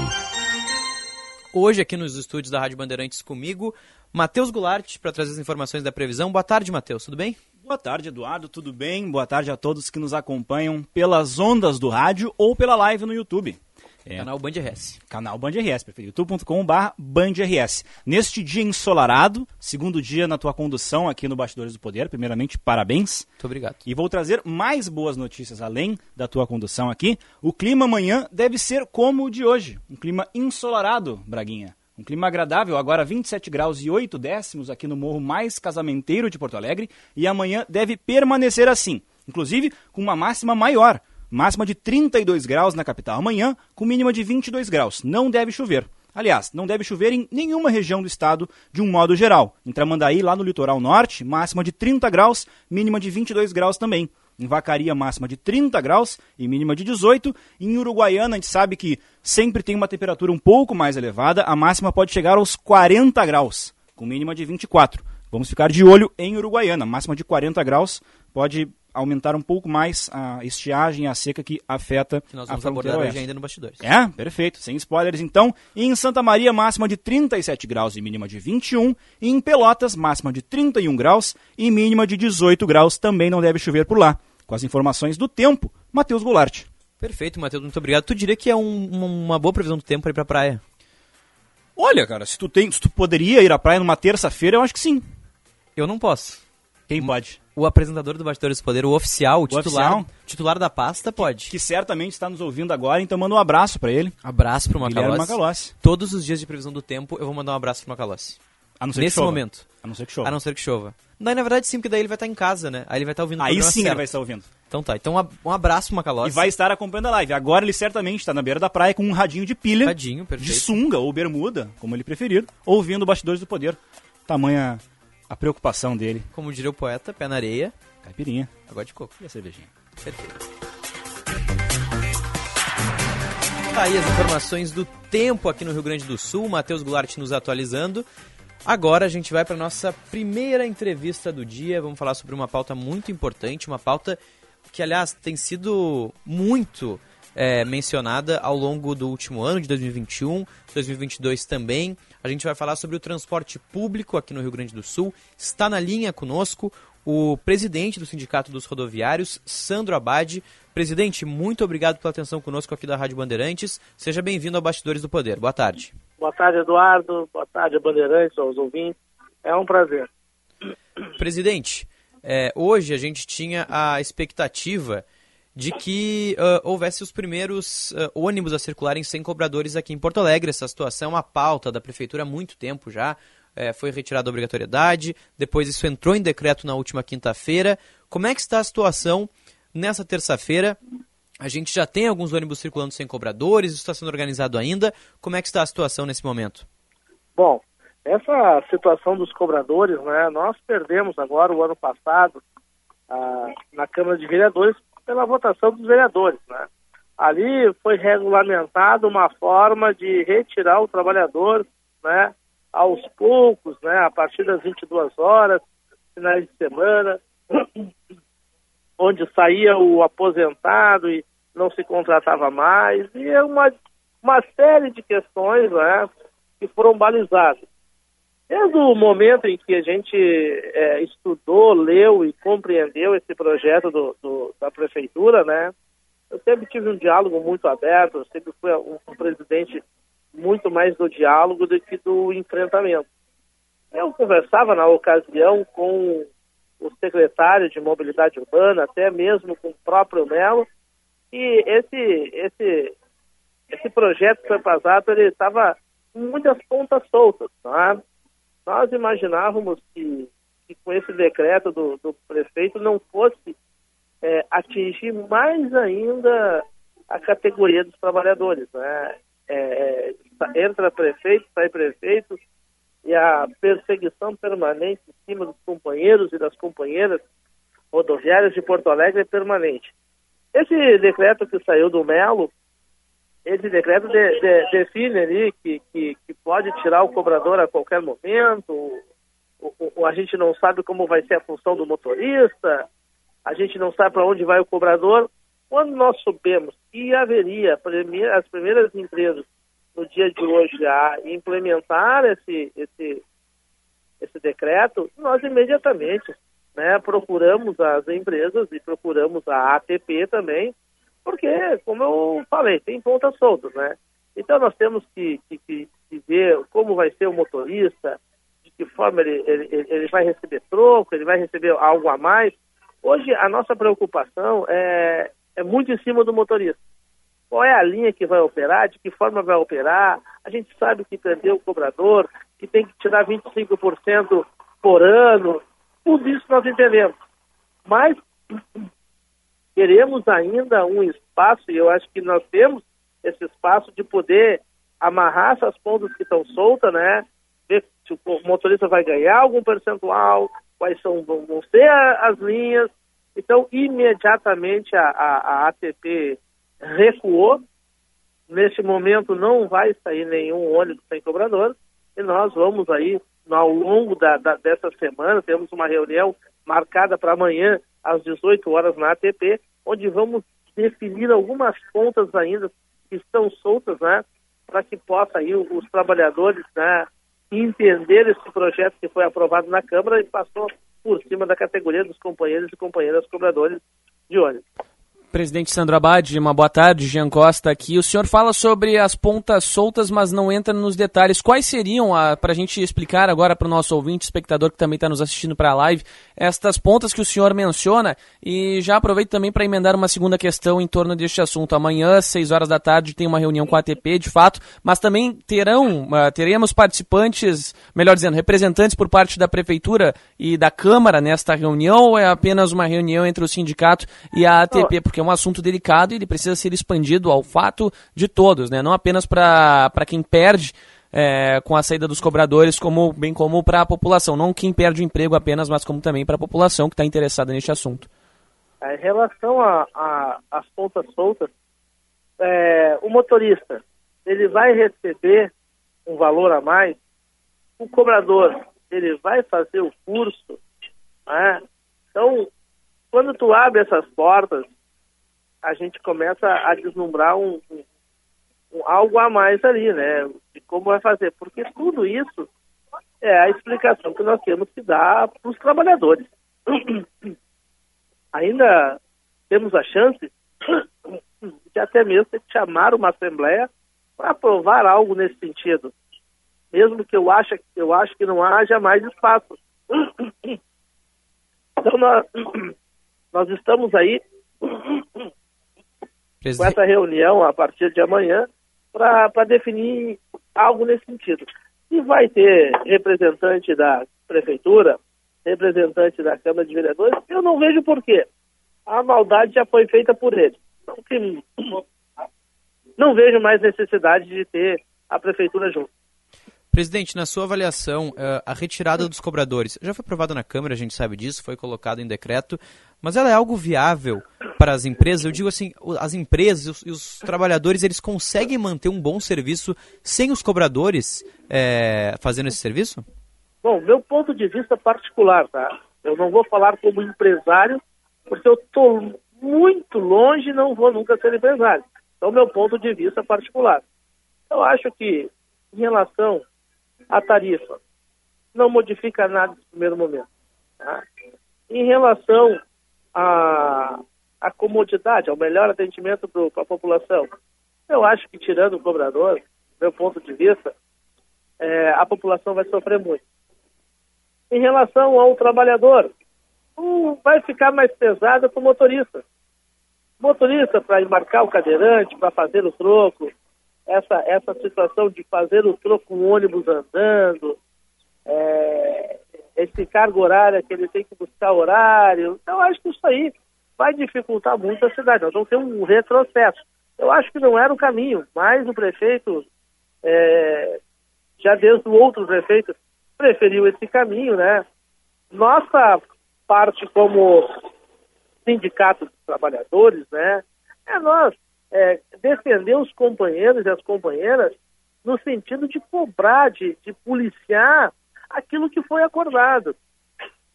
Hoje aqui nos estúdios da Rádio Bandeirantes comigo, Matheus Goulart, para trazer as informações da previsão. Boa tarde, Matheus, tudo bem? Boa tarde, Eduardo, tudo bem? Boa tarde a todos que nos acompanham pelas ondas do rádio ou pela live no YouTube. É. Canal Band RS. Canal Band RS, prefiro youtube.com.br Band RS. Neste dia ensolarado, segundo dia na tua condução aqui no Bastidores do Poder, primeiramente, parabéns. Muito obrigado. E vou trazer mais boas notícias além da tua condução aqui. O clima amanhã deve ser como o de hoje, um clima ensolarado, Braguinha. Um clima agradável, agora 27 graus e 8 décimos aqui no morro mais casamenteiro de Porto Alegre, e amanhã deve permanecer assim, inclusive com uma máxima maior, máxima de 32 graus na capital amanhã, com mínima de 22 graus. Não deve chover. Aliás, não deve chover em nenhuma região do estado de um modo geral. Em Tramandaí, lá no litoral norte, máxima de 30 graus, mínima de 22 graus também. Em Vacaria, máxima de 30 graus e mínima de 18. Em Uruguaiana, a gente sabe que sempre tem uma temperatura um pouco mais elevada, a máxima pode chegar aos 40 graus, com mínima de 24. Vamos ficar de olho em Uruguaiana, máxima de 40 graus, pode aumentar um pouco mais a estiagem e a seca que afeta Que nós a vamos fronteira abordar hoje ainda no Bastidores. É, perfeito, sem spoilers então. Em Santa Maria, máxima de 37 graus e mínima de 21. E em Pelotas, máxima de 31 graus e mínima de 18 graus. Também não deve chover por lá. Com as informações do tempo, Matheus Goulart. Perfeito, Matheus, muito obrigado. Tu diria que é um- uma, boa previsão do tempo para ir pra praia? Olha, cara, se tu, tem, se tu poderia ir à praia numa terça-feira, eu acho que sim. Eu não posso. Quem pode? O apresentador do Bastidores do Poder, o oficial, o titular, oficial? titular da pasta, pode. Que certamente está nos ouvindo agora, então manda um abraço para ele. Abraço pro Macalossi. Macalossi. Todos os dias de previsão do tempo, eu vou mandar um abraço pro Macalossi. A não ser que Nesse chova. momento. A não ser que chova. A não ser que chova. Daí, na verdade, sim, porque daí ele vai estar em casa, né? Aí ele vai estar ouvindo o Aí sim ele certo. vai estar ouvindo. Então tá, então um um abraço pro Macalossi. E vai estar acompanhando a live. Agora ele certamente está na beira da praia com um radinho de pilha. Radinho, perfeito. De sunga ou bermuda, como ele preferir, ouvindo Bastidores do Poder. Tamanha a preocupação dele. Como diria o poeta, pé na areia. Caipirinha. Água de coco. E a cervejinha. Perfeito. Tá aí as informações do tempo aqui no Rio Grande do Sul, Matheus Goulart nos atualizando. Agora a gente vai para nossa primeira entrevista do dia. Vamos falar sobre uma pauta muito importante, uma pauta que, aliás, tem sido muito é, mencionada ao longo do último ano, de 2021, 2022 também. A gente vai falar sobre o transporte público aqui no Rio Grande do Sul. Está na linha conosco o presidente do Sindicato dos Rodoviários, Sandro Abade. Presidente, muito obrigado pela atenção conosco aqui da Rádio Bandeirantes. Seja bem-vindo ao Bastidores do Poder. Boa tarde. Boa tarde, Eduardo. Boa tarde, Bandeirantes, aos ouvintes. É um prazer. Presidente, é, hoje a gente tinha a expectativa de que ah, houvesse os primeiros ah, ônibus a circularem sem cobradores aqui em Porto Alegre. Essa situação é uma pauta da Prefeitura há muito tempo já. É, foi retirada a obrigatoriedade, depois isso entrou em decreto na última quinta-feira. Como é que está a situação nessa terça-feira? A gente já tem alguns ônibus circulando sem cobradores, isso está sendo organizado ainda. Como é que está a situação nesse momento? Bom, essa situação dos cobradores, né, nós perdemos agora o ano passado ah, na Câmara de Vereadores pela votação dos vereadores, né. Ali foi regulamentada uma forma de retirar o trabalhador, né, aos poucos, né, a partir das 22 horas, finais de semana, onde saía o aposentado e não se contratava mais, e é uma, uma série de questões né, que foram balizadas. Desde o momento em que a gente é, estudou, leu e compreendeu esse projeto do, do- da prefeitura, né, eu sempre tive um diálogo muito aberto, eu sempre fui um, um presidente muito mais do diálogo do que do enfrentamento. Eu conversava na ocasião com o secretário de Mobilidade Urbana, até mesmo com o próprio Melo, e esse, esse, esse projeto que foi passado, ele estava com muitas pontas soltas. Tá? Nós imaginávamos que, que com esse decreto do, do prefeito não fosse é, atingir mais ainda a categoria dos trabalhadores. Né? É, é, entra prefeito, sai prefeito, e a perseguição permanente em cima dos companheiros e das companheiras rodoviárias de Porto Alegre é permanente. Esse decreto que saiu do Melo, esse decreto de- de- define ali que, que, que pode tirar o cobrador a qualquer momento, o, a gente não sabe como vai ser a função do motorista, a gente não sabe para onde vai o cobrador. Quando nós soubemos que haveria as primeiras empresas no dia de hoje a implementar esse, esse, esse decreto, nós imediatamente né, procuramos as empresas e procuramos a ATP também, porque, como eu falei, tem pontas soltas, né? Então nós temos que, que, que- ver como vai ser o motorista, de que forma ele, ele, ele- vai receber troco, ele vai receber algo a mais. Hoje a nossa preocupação é, é muito em cima do motorista. Qual é a linha que vai operar, de que forma vai operar? A gente sabe que perdeu o cobrador, que tem que tirar 25% por ano. Tudo isso nós entendemos. Mas queremos ainda um espaço, e eu acho que nós temos esse espaço de poder amarrar essas pontas que estão soltas, né? Ver se o motorista vai ganhar algum percentual, quais são, vão, ser as linhas. Então, imediatamente a, a, a ATP recuou. Neste momento não vai sair nenhum ônibus sem cobrador e nós vamos aí, ao longo da, da, dessa semana, temos uma reunião marcada para amanhã, às 18 horas na ATP, onde vamos definir algumas pontas ainda que estão soltas, né, para que possa aí os trabalhadores, né, entender esse projeto que foi aprovado na Câmara e passou por cima da categoria dos companheiros e companheiras cobradores de ônibus. Presidente Sandro Abad, uma boa tarde. Jean Costa aqui. O senhor fala sobre as pontas soltas, mas não entra nos detalhes. Quais seriam, para a gente explicar agora para o nosso ouvinte, espectador que também está nos assistindo para a live, estas pontas que o senhor menciona? E já aproveito também para emendar uma segunda questão em torno deste assunto. Amanhã, às 6 horas da tarde, tem uma reunião com a ATP, de fato, mas também terão, uh, teremos participantes, melhor dizendo, representantes por parte da Prefeitura e da Câmara nesta reunião, ou é apenas uma reunião entre o sindicato e a ATP? Porque é um assunto delicado e ele precisa ser expandido ao fato de todos, né? não apenas para quem perde é, com a saída dos cobradores, como, bem como para a população. Não quem perde o emprego apenas, mas como também para a população que está interessada neste assunto. Em relação às pontas soltas, é, o motorista ele vai receber um valor a mais, o cobrador ele vai fazer o curso, né? então quando tu abre essas portas a gente começa a deslumbrar um, um, um, algo a mais ali, né? De como vai fazer. Porque tudo isso é a explicação que nós temos que dar para os trabalhadores. Ainda temos a chance de até mesmo chamar uma assembleia para aprovar algo nesse sentido. Mesmo que eu ache, eu acho que não haja mais espaço. Então nós, nós estamos aí Presidente... com essa reunião a partir de amanhã para definir algo nesse sentido. E vai ter representante da prefeitura, representante da Câmara de Vereadores, eu não vejo porquê. A maldade já foi feita por eles. Então, não vejo mais necessidade de ter a prefeitura junto. Presidente, na sua avaliação, eh, a retirada dos cobradores já foi aprovada na Câmara, a gente sabe disso, foi colocado em decreto, mas ela é algo viável para as empresas? Eu digo assim, as empresas e os, os trabalhadores, eles conseguem manter um bom serviço sem os cobradores é, fazendo esse serviço? Bom, meu ponto de vista particular, tá? Eu não vou falar como empresário, porque eu estou muito longe e não vou nunca ser empresário. Então, meu ponto de vista particular. Eu acho que, em relação a tarifa não modifica nada no primeiro momento. Tá? Em relação à, à comodidade, ao melhor atendimento para a população, eu acho que tirando o cobrador, meu ponto de vista, é, a população vai sofrer muito. Em relação ao trabalhador, um, vai ficar mais pesado para o motorista. Motorista para embarcar o cadeirante, para fazer o troco, essa, essa situação de fazer o troco com o ônibus andando, é, esse cargo horário que ele tem que buscar horário. Então, acho que isso aí vai dificultar muito a cidade. Nós vamos ter um retrocesso. Eu acho que não era o caminho, mas o prefeito, é, já desde o outro prefeito, preferiu esse caminho, né? Nossa parte como sindicato dos trabalhadores, né? É nós é, defender os companheiros e as companheiras no sentido de cobrar, de, de policiar aquilo que foi acordado.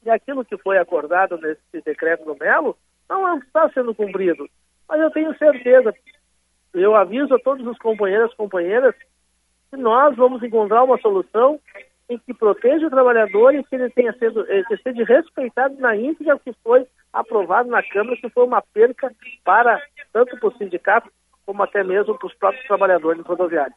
E aquilo que foi acordado nesse decreto do Melo não está sendo cumprido. Mas eu tenho certeza, eu aviso a todos os companheiros e companheiras que nós vamos encontrar uma solução em que proteja o trabalhador e que ele tenha sido, eh, que seja respeitado na íntegra que foi aprovado na Câmara, que foi uma perca para tanto para o sindicato como até mesmo para os próprios trabalhadores rodoviários.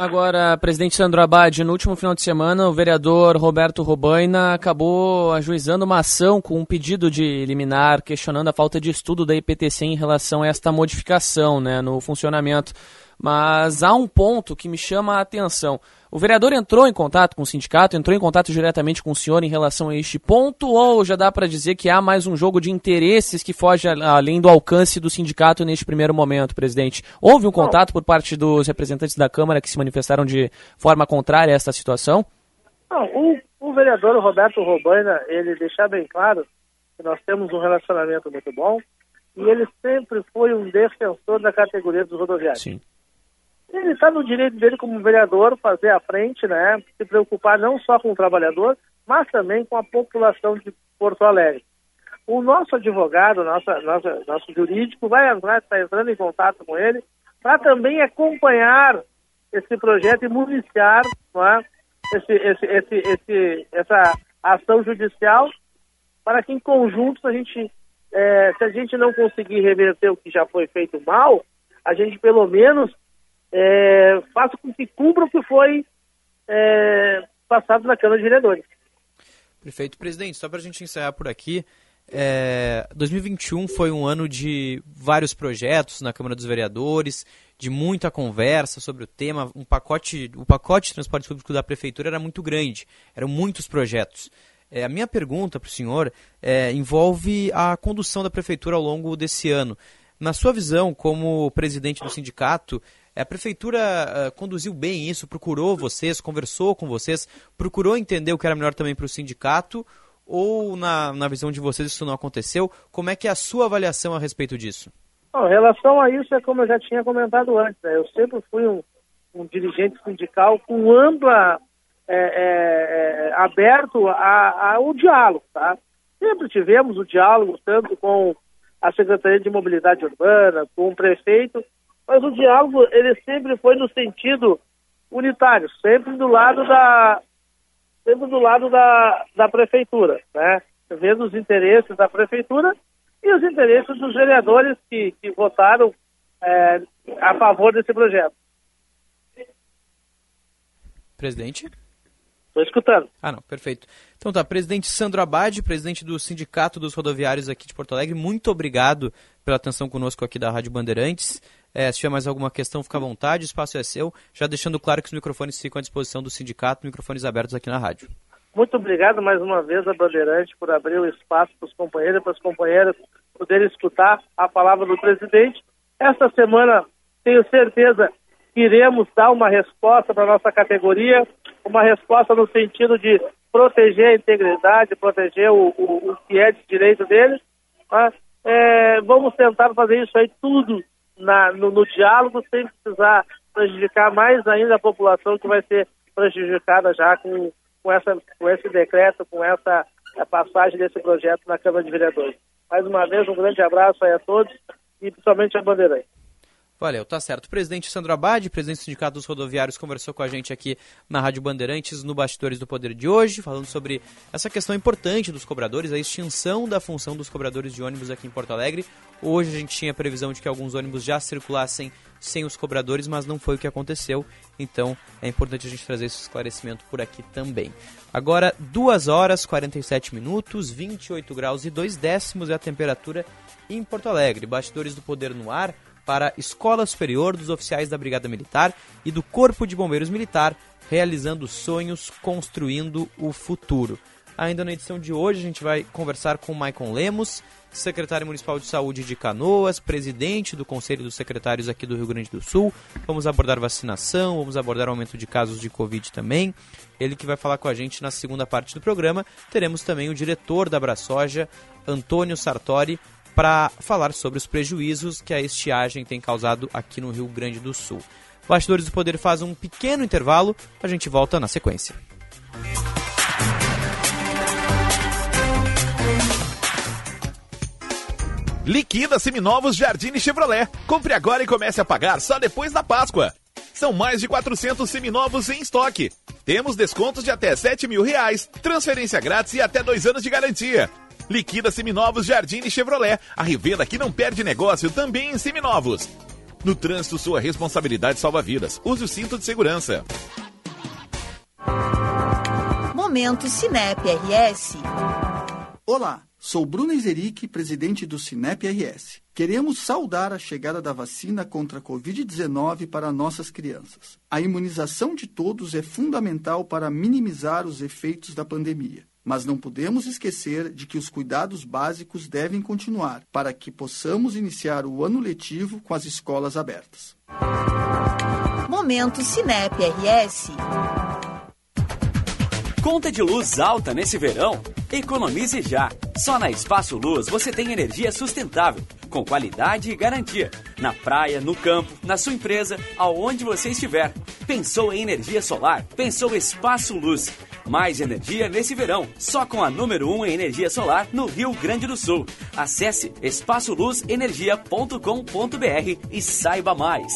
Agora, presidente Sandro Abad, no último final de semana, o vereador Roberto Robaina acabou ajuizando uma ação com um pedido de liminar, questionando a falta de estudo da IPTC em relação a esta modificação né, no funcionamento. Mas há um ponto que me chama a atenção. O vereador entrou em contato com o sindicato, entrou em contato diretamente com o senhor em relação a este ponto, ou já dá para dizer que há mais um jogo de interesses que foge além do alcance do sindicato neste primeiro momento, presidente? Houve um contato por parte dos representantes da Câmara que se manifestaram de forma contrária a esta situação? Não, o, o vereador Roberto Robaina, ele deixa bem claro que nós temos um relacionamento muito bom e ele sempre foi um defensor da categoria dos rodoviários. Sim. Ele está no direito dele como vereador fazer a frente, né? Se preocupar não só com o trabalhador, mas também com a população de Porto Alegre. O nosso advogado, nossa, nossa, nosso jurídico, vai entrar, está entrando em contato com ele, para também acompanhar esse projeto e municiar é? esse, esse, esse, esse, essa ação judicial, para que em conjunto a gente, é, se a gente não conseguir reverter o que já foi feito mal, a gente pelo menos é, faça com que cumpra o que foi é, passado na Câmara de Vereadores. Perfeito. Presidente, só para a gente encerrar por aqui, é, 2021 foi um ano de vários projetos na Câmara dos Vereadores, de muita conversa sobre o tema. Um pacote, o pacote de transporte público da Prefeitura era muito grande, eram muitos projetos. É, a minha pergunta para o senhor é, envolve a condução da Prefeitura ao longo desse ano. Na sua visão, como presidente do sindicato, a prefeitura uh, conduziu bem isso, procurou vocês, conversou com vocês, procurou entender o que era melhor também para o sindicato, ou na, na visão de vocês isso não aconteceu? Como é que é a sua avaliação a respeito disso? Bom, em relação a isso, é como eu já tinha comentado antes, né? eu sempre fui um, um dirigente sindical com ampla, é, é, é, aberto ao diálogo, tá? Sempre tivemos o diálogo, tanto com a Secretaria de Mobilidade Urbana, com o prefeito, mas o diálogo ele sempre foi no sentido unitário, sempre do lado da sempre do lado da, da prefeitura, né? Vendo os interesses da prefeitura e os interesses dos vereadores que, que votaram é, a favor desse projeto. Presidente? Estou escutando. Ah, não, perfeito. Então tá, presidente Sandro Abad, presidente do Sindicato dos Rodoviários aqui de Porto Alegre, muito obrigado pela atenção conosco aqui da Rádio Bandeirantes. É, se tiver mais alguma questão, fica à vontade, o espaço é seu. Já deixando claro que os microfones ficam à disposição do sindicato, microfones abertos aqui na rádio. Muito obrigado mais uma vez a Bandeirante por abrir o espaço para os companheiros e para as companheiras poderem escutar a palavra do presidente. Esta semana, tenho certeza que iremos dar uma resposta para a nossa categoria, uma resposta no sentido de proteger a integridade, proteger o, o, o que é de direito deles. Tá? É, vamos tentar fazer isso aí tudo na, no, no, diálogo, sem precisar prejudicar mais ainda a população que vai ser prejudicada já com, com, essa, com esse decreto, com essa passagem desse projeto na Câmara de Vereadores. Mais uma vez, um grande abraço aí a todos e principalmente a Bandeirante. Valeu, tá certo. Presidente Sandro Abad, presidente do Sindicato dos Rodoviários, conversou com a gente aqui na Rádio Bandeirantes, no Bastidores do Poder de hoje, falando sobre essa questão importante dos cobradores, a extinção da função dos cobradores de ônibus aqui em Porto Alegre. Hoje a gente tinha previsão de que alguns ônibus já circulassem sem os cobradores, mas não foi o que aconteceu. Então é importante a gente trazer esse esclarecimento por aqui também. Agora, 2 horas 47 minutos, 28 graus e 2 décimos é a temperatura em Porto Alegre. Bastidores do Poder no ar para a Escola Superior dos Oficiais da Brigada Militar e do Corpo de Bombeiros Militar, realizando sonhos, construindo o futuro. Ainda na edição de hoje, a gente vai conversar com Maicon Lemos, secretário municipal de saúde de Canoas, presidente do Conselho dos Secretários aqui do Rio Grande do Sul. Vamos abordar vacinação, vamos abordar aumento de casos de Covid também. Ele que vai falar com a gente na segunda parte do programa. Teremos também o diretor da Brasoja, Antônio Sartori, para falar sobre os prejuízos que a estiagem tem causado aqui no Rio Grande do Sul. Bastidores do Poder faz um pequeno intervalo, a gente volta na sequência. Liquida Seminovos Jardine Chevrolet. Compre agora e comece a pagar só depois da Páscoa. São mais de 400 seminovos em estoque. Temos descontos de até 7 mil reais, transferência grátis e até dois anos de garantia. Liquida Seminovos Jardim e Chevrolet. A revenda que não perde negócio também em seminovos. No trânsito, sua responsabilidade salva vidas. Use o cinto de segurança. Momento Cinep RS. Olá, sou Bruno Izeric, presidente do Cinep RS. Queremos saudar a chegada da vacina contra a Covid-19 para nossas crianças. A imunização de todos é fundamental para minimizar os efeitos da pandemia. Mas não podemos esquecer de que os cuidados básicos devem continuar para que possamos iniciar o ano letivo com as escolas abertas. Momento Cinep RS. Conta de luz alta nesse verão? Economize já! Só na Espaço Luz você tem energia sustentável, com qualidade e garantia. Na praia, no campo, na sua empresa, aonde você estiver. Pensou em energia solar? Pensou Espaço Luz. Mais energia nesse verão, só com a número 1 um em energia solar no Rio Grande do Sul. Acesse espaçoluzenergia.com.br e saiba mais.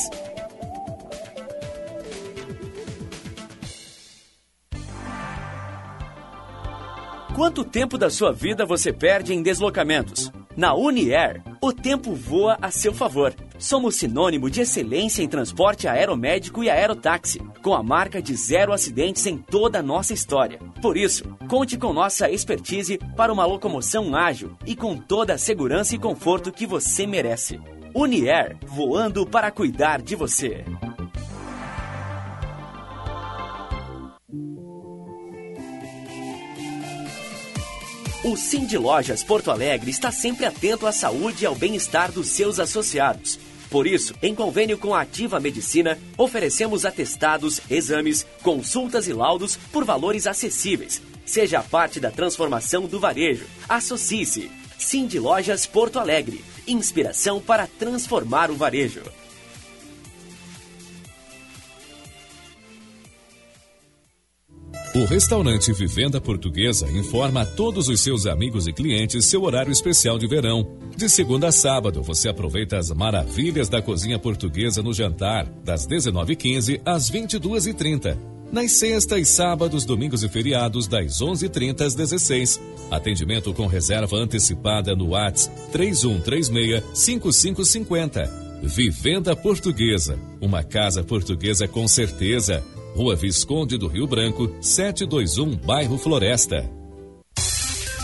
Quanto tempo da sua vida você perde em deslocamentos? Na Uniair, o tempo voa a seu favor. Somos sinônimo de excelência em transporte aeromédico e aerotáxi, com a marca de zero acidentes em toda a nossa história. Por isso, conte com nossa expertise para uma locomoção ágil e com toda a segurança e conforto que você merece. Uniair, voando para cuidar de você. O Cindy Lojas Porto Alegre está sempre atento à saúde e ao bem-estar dos seus associados. Por isso, em convênio com a Ativa Medicina, oferecemos atestados, exames, consultas e laudos por valores acessíveis. Seja parte da transformação do varejo. Associe-se. Cindy Lojas Porto Alegre. Inspiração para transformar o varejo. O restaurante Vivenda Portuguesa informa a todos os seus amigos e clientes seu horário especial de verão. De segunda a sábado, você aproveita as maravilhas da cozinha portuguesa no jantar, das 19h15 às 22h30. Nas sextas, sábados, domingos e feriados, das 11h30 às 16 Atendimento com reserva antecipada no WhatsApp 3136-5550. Vivenda Portuguesa. Uma casa portuguesa com certeza. Rua Visconde do Rio Branco, 721, Bairro Floresta.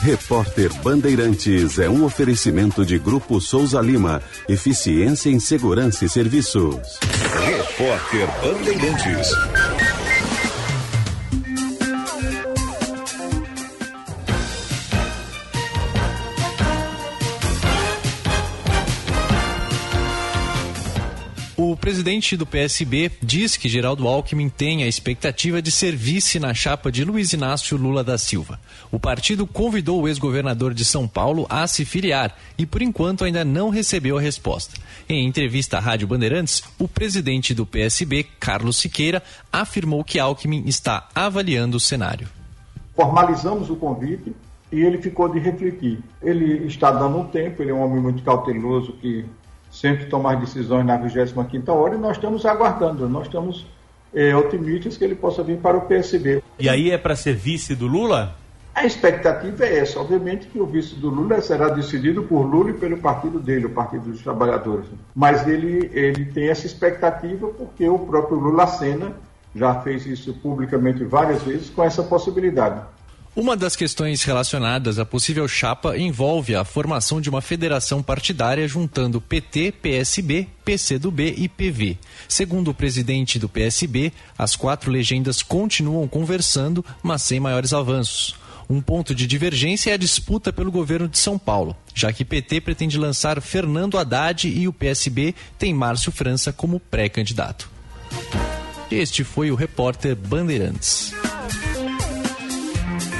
Repórter Bandeirantes é um oferecimento de Grupo Souza Lima. Eficiência em Segurança e Serviços. Repórter Bandeirantes. Presidente do PSB diz que Geraldo Alckmin tem a expectativa de ser vice na chapa de Luiz Inácio Lula da Silva. O partido convidou o ex-governador de São Paulo a se filiar e, por enquanto, ainda não recebeu a resposta. Em entrevista à Rádio Bandeirantes, o presidente do PSB, Carlos Siqueira, afirmou que Alckmin está avaliando o cenário. Formalizamos o convite e ele ficou de refletir. Ele está dando um tempo, ele é um homem muito cauteloso que sempre tomar decisões na 25ª hora e nós estamos aguardando, nós estamos é, otimistas que ele possa vir para o PSB. E aí é para ser vice do Lula? A expectativa é essa. Obviamente que o vice do Lula será decidido por Lula e pelo partido dele, o Partido dos Trabalhadores. Mas ele, ele tem essa expectativa porque o próprio Lula Sena já fez isso publicamente várias vezes com essa possibilidade. Uma das questões relacionadas à possível chapa envolve a formação de uma federação partidária juntando PT, PSB, PCdoB e PV. Segundo o presidente do PSB, as quatro legendas continuam conversando, mas sem maiores avanços. Um ponto de divergência é a disputa pelo governo de São Paulo, já que PT pretende lançar Fernando Haddad e o PSB tem Márcio França como pré-candidato. Este foi o repórter Bandeirantes.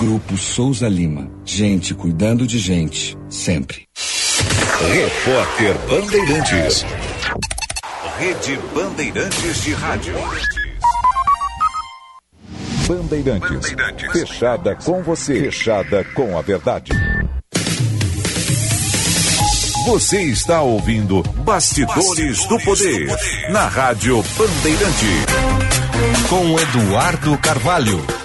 Grupo Souza Lima. Gente cuidando de gente, sempre. Repórter Bandeirantes. Rede Bandeirantes de Rádio. Bandeirantes. Bandeirantes. Fechada com você. Fechada com a verdade. Você está ouvindo Bastidores, do, Poder, na Rádio Bandeirante. Com Eduardo Carvalho.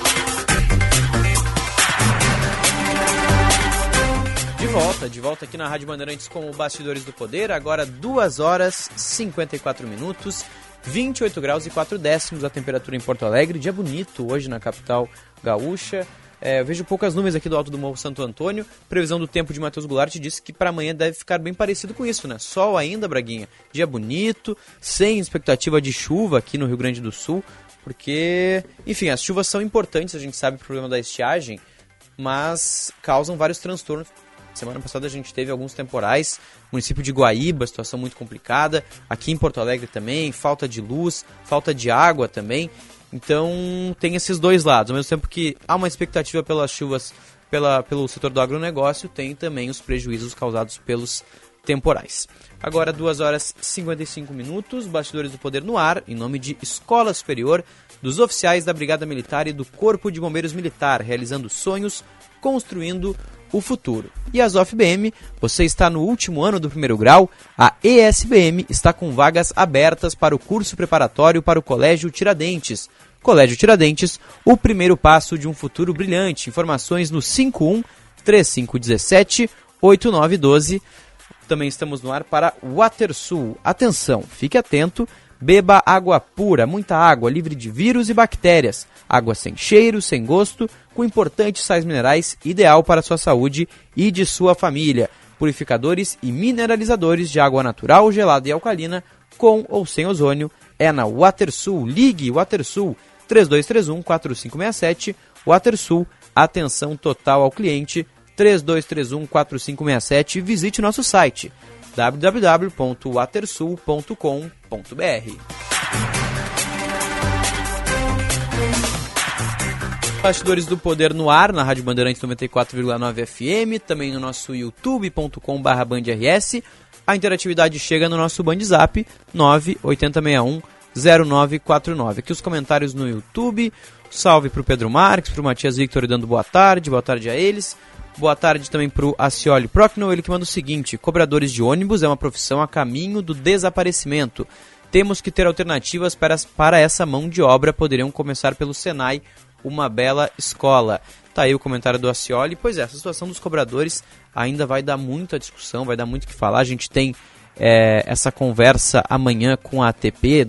De volta, de volta aqui na Rádio Bandeirantes com o Bastidores do Poder. Agora 2 horas 54 minutos, 28 graus e 4 décimos a temperatura em Porto Alegre. Dia bonito hoje na capital gaúcha. É, eu vejo poucas nuvens aqui do alto do Morro Santo Antônio. Previsão do tempo de Matheus Goulart disse que para amanhã deve ficar bem parecido com isso, né? Sol ainda, Braguinha. Dia bonito, sem expectativa de chuva aqui no Rio Grande do Sul, porque, enfim, as chuvas são importantes, a gente sabe o problema da estiagem, mas causam vários transtornos. Semana passada a gente teve alguns temporais, município de Guaíba, situação muito complicada, aqui em Porto Alegre também, falta de luz, falta de água também. Então tem esses dois lados. Ao mesmo tempo que há uma expectativa pelas chuvas pela, pelo setor do agronegócio, tem também os prejuízos causados pelos temporais. Agora, 2 horas e 55 minutos, Bastidores do Poder no ar, em nome de Escola Superior, dos oficiais da Brigada Militar e do Corpo de Bombeiros Militar, realizando sonhos, construindo o futuro. E a ZOFBM, você está no último ano do primeiro grau, a ESBM está com vagas abertas para o curso preparatório para o Colégio Tiradentes. Colégio Tiradentes, o primeiro passo de um futuro brilhante. Informações no 51 3517 8912. Também estamos no ar para WaterSul. Atenção, fique atento. Beba água pura, muita água, livre de vírus e bactérias. Água sem cheiro, sem gosto, com importantes sais minerais, ideal para sua saúde e de sua família. Purificadores e mineralizadores de água natural, gelada e alcalina, com ou sem ozônio, é na WaterSul. Ligue WaterSul 3231 4567. WaterSul, atenção total ao cliente 3231 4567. Visite nosso site www.watersul.com.br. Bastidores do Poder no ar, na Rádio Bandeirantes 94,9 FM, também no nosso youtube.com/bandrs. A interatividade chega no nosso Bandzap 98061 0949. Aqui os comentários no YouTube. Salve para o Pedro Marques, para o Matias Victor dando boa tarde, boa tarde a eles. Boa tarde também para o Acioli Procno, ele que manda o seguinte: cobradores de ônibus é uma profissão a caminho do desaparecimento. Temos que ter alternativas para, para essa mão de obra. Poderiam começar pelo Senai, uma bela escola. Tá aí o comentário do Acioli. Pois é, essa situação dos cobradores ainda vai dar muita discussão, vai dar muito o que falar. A gente tem é, essa conversa amanhã com a ATP,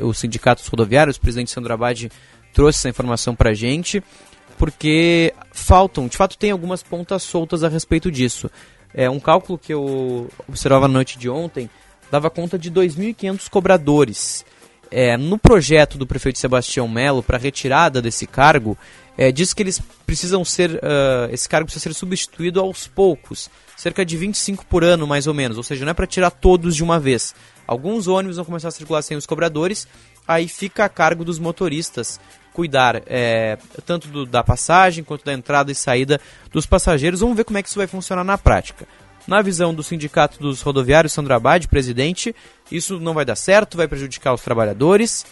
o Sindicato dos Rodoviários. O presidente Sandro Abad trouxe essa informação para a gente, porque faltam, de fato, tem algumas pontas soltas a respeito disso. É um cálculo que eu observava na noite de ontem dava conta de 2.500 cobradores. É, no projeto do prefeito Sebastião Melo para retirada desse cargo, é, diz que eles precisam ser, uh, esse cargo precisa ser substituído aos poucos, cerca de 25 por ano mais ou menos, ou seja, não é para tirar todos de uma vez. Alguns ônibus vão começar a circular sem os cobradores, aí fica a cargo dos motoristas cuidar é, tanto do, da passagem quanto da entrada e saída dos passageiros. Vamos ver como é que isso vai funcionar na prática. Na visão do Sindicato dos Rodoviários, Sandro Abad, presidente, isso não vai dar certo, vai prejudicar os trabalhadores.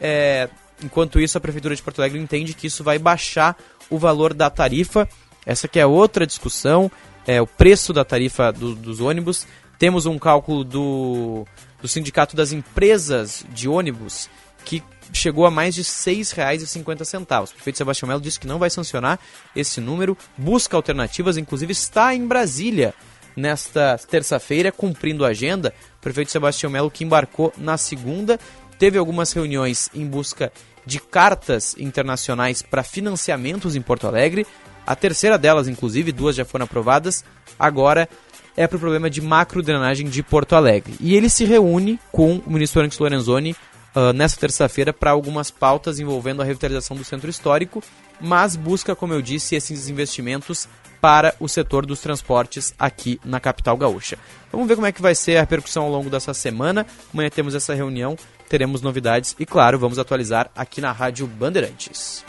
É, enquanto isso, a Prefeitura de Porto Alegre entende que isso vai baixar o valor da tarifa. Essa que é outra discussão, é o preço da tarifa do, dos ônibus. Temos um cálculo do, do Sindicato das Empresas de Ônibus que chegou a mais de R$ 6,50. O prefeito Sebastião Melo disse que não vai sancionar esse número, busca alternativas, inclusive está em Brasília nesta terça-feira, cumprindo a agenda. O prefeito Sebastião Melo que embarcou na segunda, teve algumas reuniões em busca de cartas internacionais para financiamentos em Porto Alegre. A terceira delas, inclusive, duas já foram aprovadas. Agora é para o problema de macro-drenagem de Porto Alegre. E ele se reúne com o ministro Onyx Lorenzoni uh, nessa terça-feira para algumas pautas envolvendo a revitalização do centro histórico, mas busca, como eu disse, esses investimentos para o setor dos transportes aqui na capital gaúcha. Vamos ver como é que vai ser a repercussão ao longo dessa semana. Amanhã temos essa reunião, teremos novidades e, claro, vamos atualizar aqui na Rádio Bandeirantes.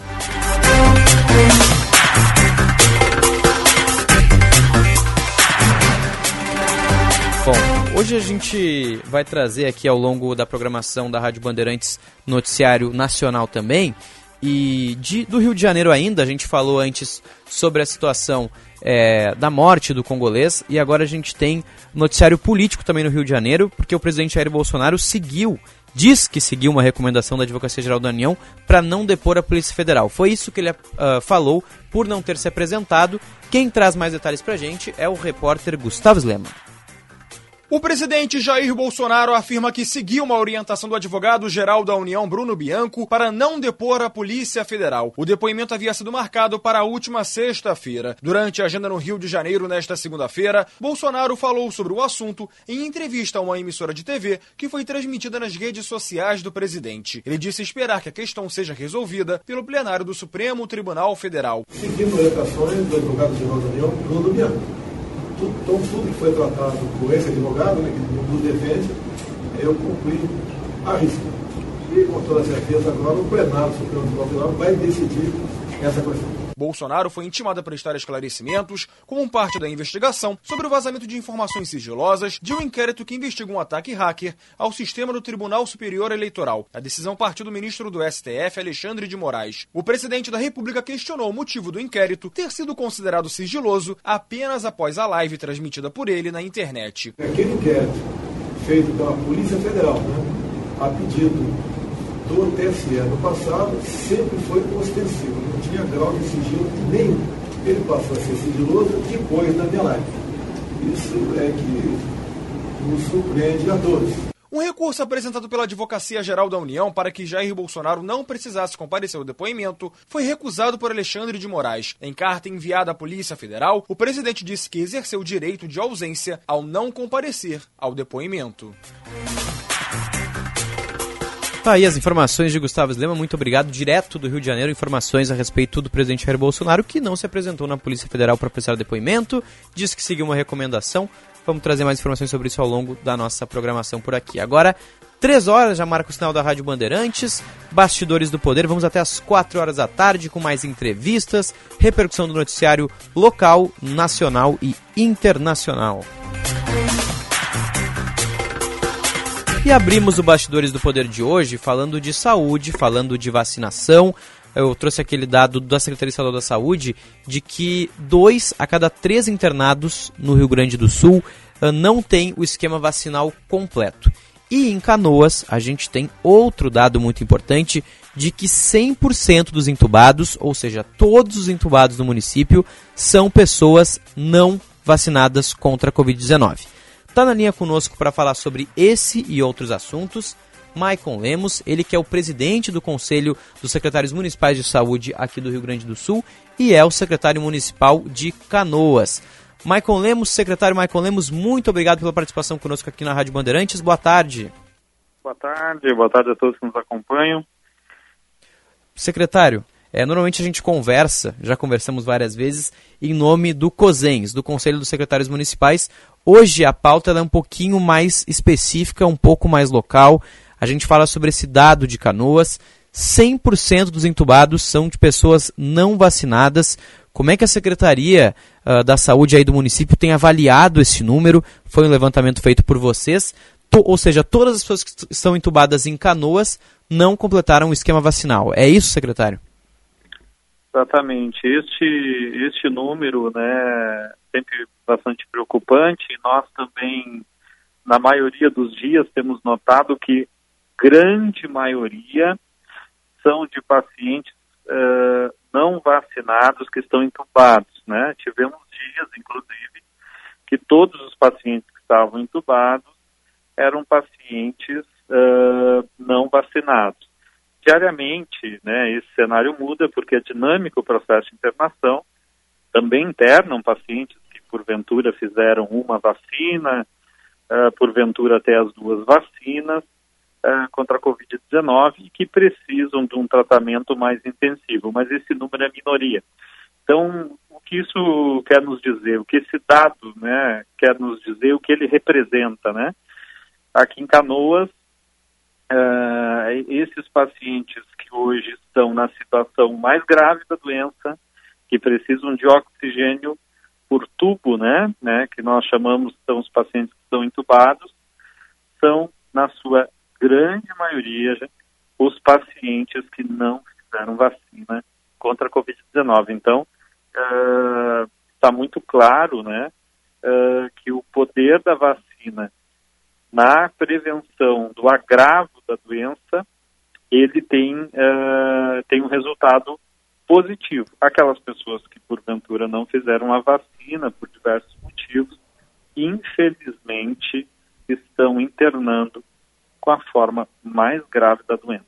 Bom, hoje a gente vai trazer aqui ao longo da programação da Rádio Bandeirantes noticiário nacional também. E de, do Rio de Janeiro ainda, a gente falou antes sobre a situação é, da morte do congolês e agora a gente tem noticiário político também no Rio de Janeiro, porque o presidente Jair Bolsonaro seguiu, diz que seguiu uma recomendação da Advocacia Geral da União para não depor a Polícia Federal. Foi isso que ele uh, falou por não ter se apresentado. Quem traz mais detalhes para a gente é o repórter Gustavo Slema. O presidente Jair Bolsonaro afirma que seguiu uma orientação do advogado-geral da União, Bruno Bianco, para não depor a Polícia Federal. O depoimento havia sido marcado para a última sexta-feira. Durante a agenda no Rio de Janeiro, nesta segunda-feira, Bolsonaro falou sobre o assunto em entrevista a uma emissora de TV que foi transmitida nas redes sociais do presidente. Ele disse esperar que a questão seja resolvida pelo plenário do Supremo Tribunal Federal. Seguindo orientações do advogado-geral da União, Bruno Bianco então tudo que foi tratado por esse advogado, né, que nos defende, eu cumpri a risca. E com toda certeza agora o plenário do Supremo Tribunal Federal vai decidir essa questão. Bolsonaro foi intimado a prestar esclarecimentos como parte da investigação sobre o vazamento de informações sigilosas de um inquérito que investiga um ataque hacker ao sistema do Tribunal Superior Eleitoral. A decisão partiu do ministro do STF, Alexandre de Moraes. O presidente da República questionou o motivo do inquérito ter sido considerado sigiloso apenas após a live transmitida por ele na internet. Aquele inquérito feito pela Polícia Federal, né, a pedido do TSE no passado sempre foi ostensivo, não tinha grau de sigilo nenhum. Ele passou a ser sigiloso depois da live. Isso é que nos surpreende a todos. Um recurso apresentado pela Advocacia Geral da União para que Jair Bolsonaro não precisasse comparecer ao depoimento foi recusado por Alexandre de Moraes. Em carta enviada à Polícia Federal, o presidente disse que exerceu o direito de ausência ao não comparecer ao depoimento. Tá aí as informações de Gustavo Slema, muito obrigado. Direto do Rio de Janeiro, informações a respeito do presidente Jair Bolsonaro, que não se apresentou na Polícia Federal para prestar depoimento, disse que seguiu uma recomendação. Vamos trazer mais informações sobre isso ao longo da nossa programação por aqui. Agora, três horas, já marca o sinal da Rádio Bandeirantes, Bastidores do Poder. Vamos até as quatro horas da tarde com mais entrevistas, repercussão do noticiário local, nacional e internacional. E abrimos o Bastidores do Poder de hoje falando de saúde, falando de vacinação. Eu trouxe aquele dado da Secretaria Estadual da Saúde de que dois a cada três internados no Rio Grande do Sul ah, não tem o esquema vacinal completo. E em Canoas, a gente tem outro dado muito importante de que 100% dos entubados, ou seja, todos os entubados do município, são pessoas não vacinadas contra a Covid-19. Está na linha conosco para falar sobre esse e outros assuntos. Maicon Lemos, ele que é o presidente do Conselho dos Secretários Municipais de Saúde aqui do Rio Grande do Sul e é o secretário municipal de Canoas. Maicon Lemos, secretário Maicon Lemos, muito obrigado pela participação conosco aqui na Rádio Bandeirantes. Boa tarde. Boa tarde, boa tarde a todos que nos acompanham. Secretário, é, normalmente a gente conversa, já conversamos várias vezes, em nome do COSENS, do Conselho dos Secretários Municipais. Hoje a pauta é um pouquinho mais específica, um pouco mais local. A gente fala sobre esse dado de canoas. 100% dos entubados são de pessoas não vacinadas. Como é que a Secretaria uh, da Saúde aí do município tem avaliado esse número? Foi um levantamento feito por vocês. Ou seja, todas as pessoas que estão entubadas em canoas não completaram o esquema vacinal. É isso, secretário? Exatamente. Este, este número né, sempre bastante preocupante. Nós também, na maioria dos dias, temos notado que grande maioria são de pacientes uh, não vacinados que estão entubados. Né? Tivemos dias, inclusive, que todos os pacientes que estavam entubados eram pacientes uh, não vacinados diariamente, né, esse cenário muda porque é dinâmico o processo de internação. Também internam pacientes que, porventura, fizeram uma vacina, uh, porventura até as duas vacinas uh, contra a Covid-19 e que precisam de um tratamento mais intensivo, mas esse número é minoria. Então, o que isso quer nos dizer? O que esse dado né, quer nos dizer? O que ele representa? Né? Aqui em Canoas, uh, esses pacientes que hoje estão na situação mais grave da doença, que precisam de oxigênio por tubo, né, né, que nós chamamos, são os pacientes que estão entubados, são, na sua grande maioria, os pacientes que não fizeram vacina contra a Covid-19. Então, está uh, muito claro né, uh, que o poder da vacina na prevenção do agravo da doença, ele tem, uh, tem um resultado positivo. Aquelas pessoas que, porventura, não fizeram a vacina por diversos motivos, infelizmente, estão internando com a forma mais grave da doença.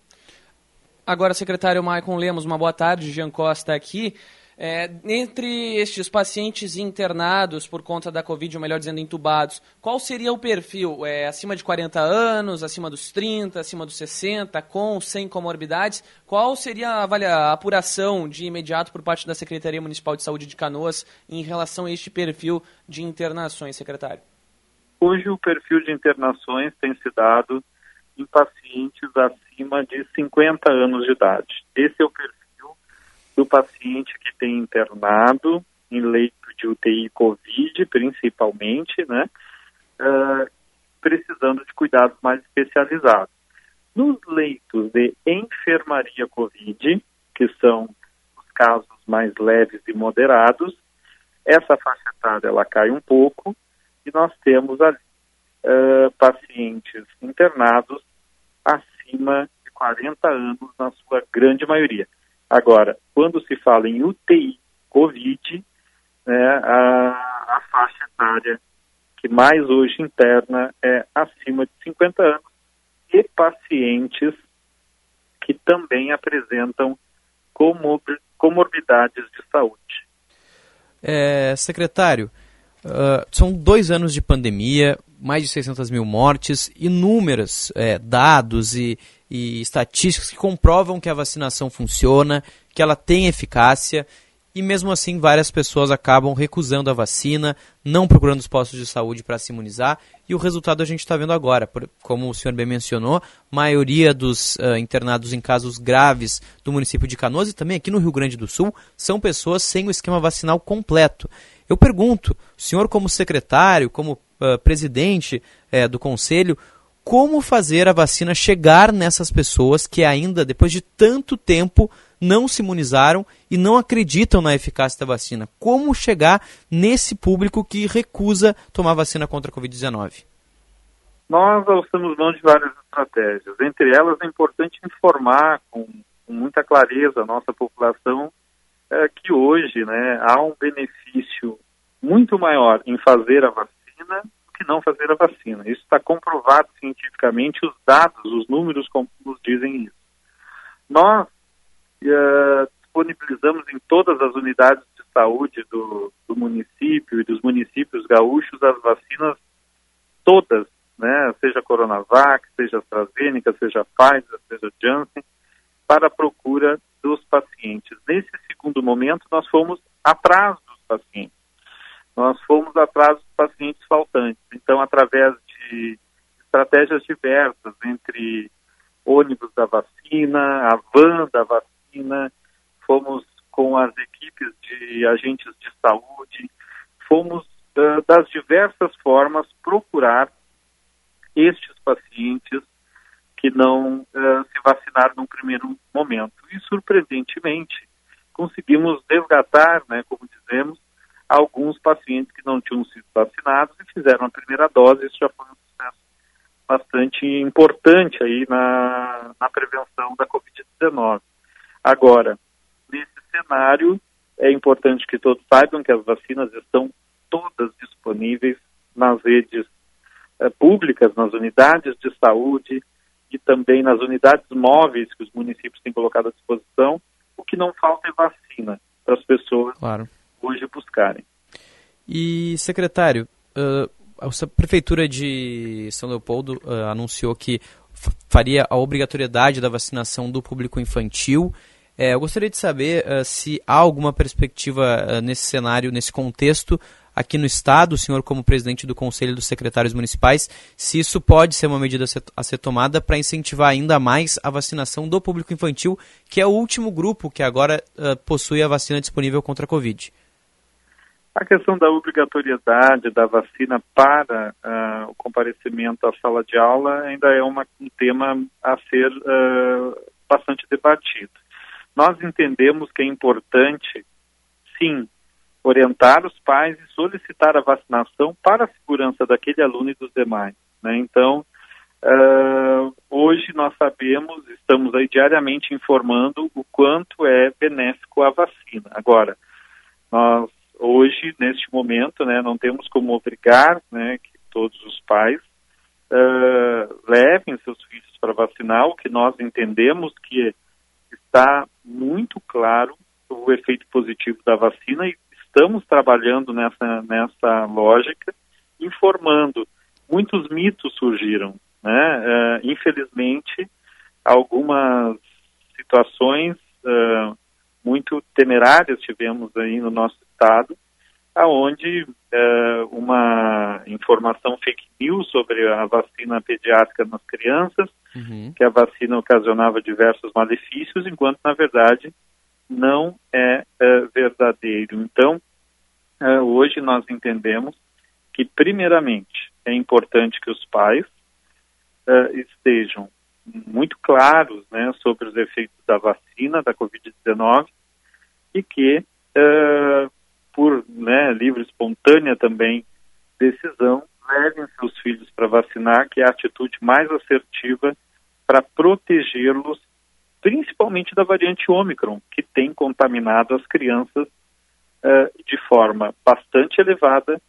Agora, secretário Maicon Lemos, uma boa tarde. Jean Costa aqui. É, entre estes pacientes internados por conta da Covid, ou melhor dizendo, entubados, qual seria o perfil? É, acima de 40 anos, acima dos 30, acima dos 60, com, sem comorbidades? Qual seria a, a apuração de imediato por parte da Secretaria Municipal de Saúde de Canoas em relação a este perfil de internações, secretário? Hoje o perfil de internações tem se dado em pacientes acima de 50 anos de idade. Esse é o perfil do paciente que tem internado em leito de UTI COVID, principalmente, né, uh, precisando de cuidados mais especializados. Nos leitos de enfermaria COVID, que são os casos mais leves e moderados, essa etária ela cai um pouco e nós temos ali uh, pacientes internados acima de 40 anos, na sua grande maioria. Agora, quando se fala em UTI COVID, né, a, a faixa etária que mais hoje interna é acima de 50 anos e pacientes que também apresentam comorbidades de saúde. É, secretário, uh, são dois anos de pandemia, mais de 600 mil mortes, inúmeros é, dados e, e estatísticas que comprovam que a vacinação funciona, que ela tem eficácia e mesmo assim várias pessoas acabam recusando a vacina, não procurando os postos de saúde para se imunizar e o resultado a gente está vendo agora. Como o senhor bem mencionou, maioria dos uh, internados em casos graves do município de Canoas e também aqui no Rio Grande do Sul são pessoas sem o esquema vacinal completo. Eu pergunto, o senhor como secretário, como uh, presidente uh, do conselho, como fazer a vacina chegar nessas pessoas que ainda, depois de tanto tempo, não se imunizaram e não acreditam na eficácia da vacina. Como chegar nesse público que recusa tomar vacina contra a Covid-19? Nós alçamos mão de várias estratégias. Entre elas, é importante informar com, com muita clareza a nossa população é, que hoje né, há um benefício muito maior em fazer a vacina que não fazer a vacina. Isso está comprovado cientificamente, os dados, os números nos dizem isso. Nós uh, disponibilizamos em todas as unidades de saúde do, do, município e dos municípios gaúchos as vacinas todas, né, seja Coronavac, seja AstraZeneca, seja Pfizer, seja Janssen, para a procura dos pacientes. Nesse segundo momento, nós fomos atrás dos pacientes nós fomos atrás dos pacientes faltantes. Então, através de estratégias diversas, entre ônibus da vacina, a van da vacina, fomos com as equipes de agentes de saúde, fomos uh, das diversas formas procurar estes pacientes que não uh, se vacinaram num primeiro momento. E, surpreendentemente, conseguimos resgatar, né, como dizemos, alguns pacientes que não tinham sido vacinados e fizeram a primeira dose. Isso já foi um sucesso bastante importante aí na, na prevenção da Covid-19. Agora, nesse cenário, é importante que todos saibam que as vacinas estão todas disponíveis nas redes eh, públicas, nas unidades de saúde e também nas unidades móveis que os municípios têm colocado à disposição. O que não falta é vacina para as pessoas claro hoje buscarem. E, secretário, uh, a Prefeitura de São Leopoldo uh, anunciou que faria a obrigatoriedade da vacinação do público infantil. É, eu gostaria de saber uh, se há alguma perspectiva nesse cenário, nesse contexto, aqui no Estado, o senhor como presidente do Conselho dos Secretários Municipais, se isso pode ser uma medida a ser, tomada para incentivar ainda mais a vacinação do público infantil, que é o último grupo que agora possui a vacina disponível contra a Covid. A questão da obrigatoriedade da vacina para uh, o comparecimento à sala de aula ainda é uma, um tema a ser uh, bastante debatido. nós entendemos que é importante, sim, orientar os pais e solicitar a vacinação para a segurança daquele aluno e dos demais. Né? Então, uh, hoje nós sabemos, estamos aí diariamente informando o quanto é benéfico a vacina. Agora, nós hoje, neste momento, né, não temos como obrigar né, que todos os pais uh, levem seus filhos para vacinar, o que nós entendemos que está muito claro o efeito positivo da vacina e estamos trabalhando nessa, nessa lógica, informando. Muitos mitos surgiram, né? Uh, infelizmente, algumas situações uh, muito temerárias tivemos aí no nosso estado, aonde uh, uma informação fake news sobre a vacina pediátrica nas crianças, uhum. que a vacina ocasionava diversos malefícios, enquanto na verdade não é uh, verdadeiro. Então, uh, hoje nós entendemos que, primeiramente, é importante que os pais estejam muito claros né, sobre os efeitos da vacina, da Covid-19, e que, por né, livre espontânea também decisão, levem seus filhos para vacinar, que é a atitude mais assertiva para protegê-los principalmente da variante Ômicron, que tem contaminado as crianças uh, de forma bastante elevada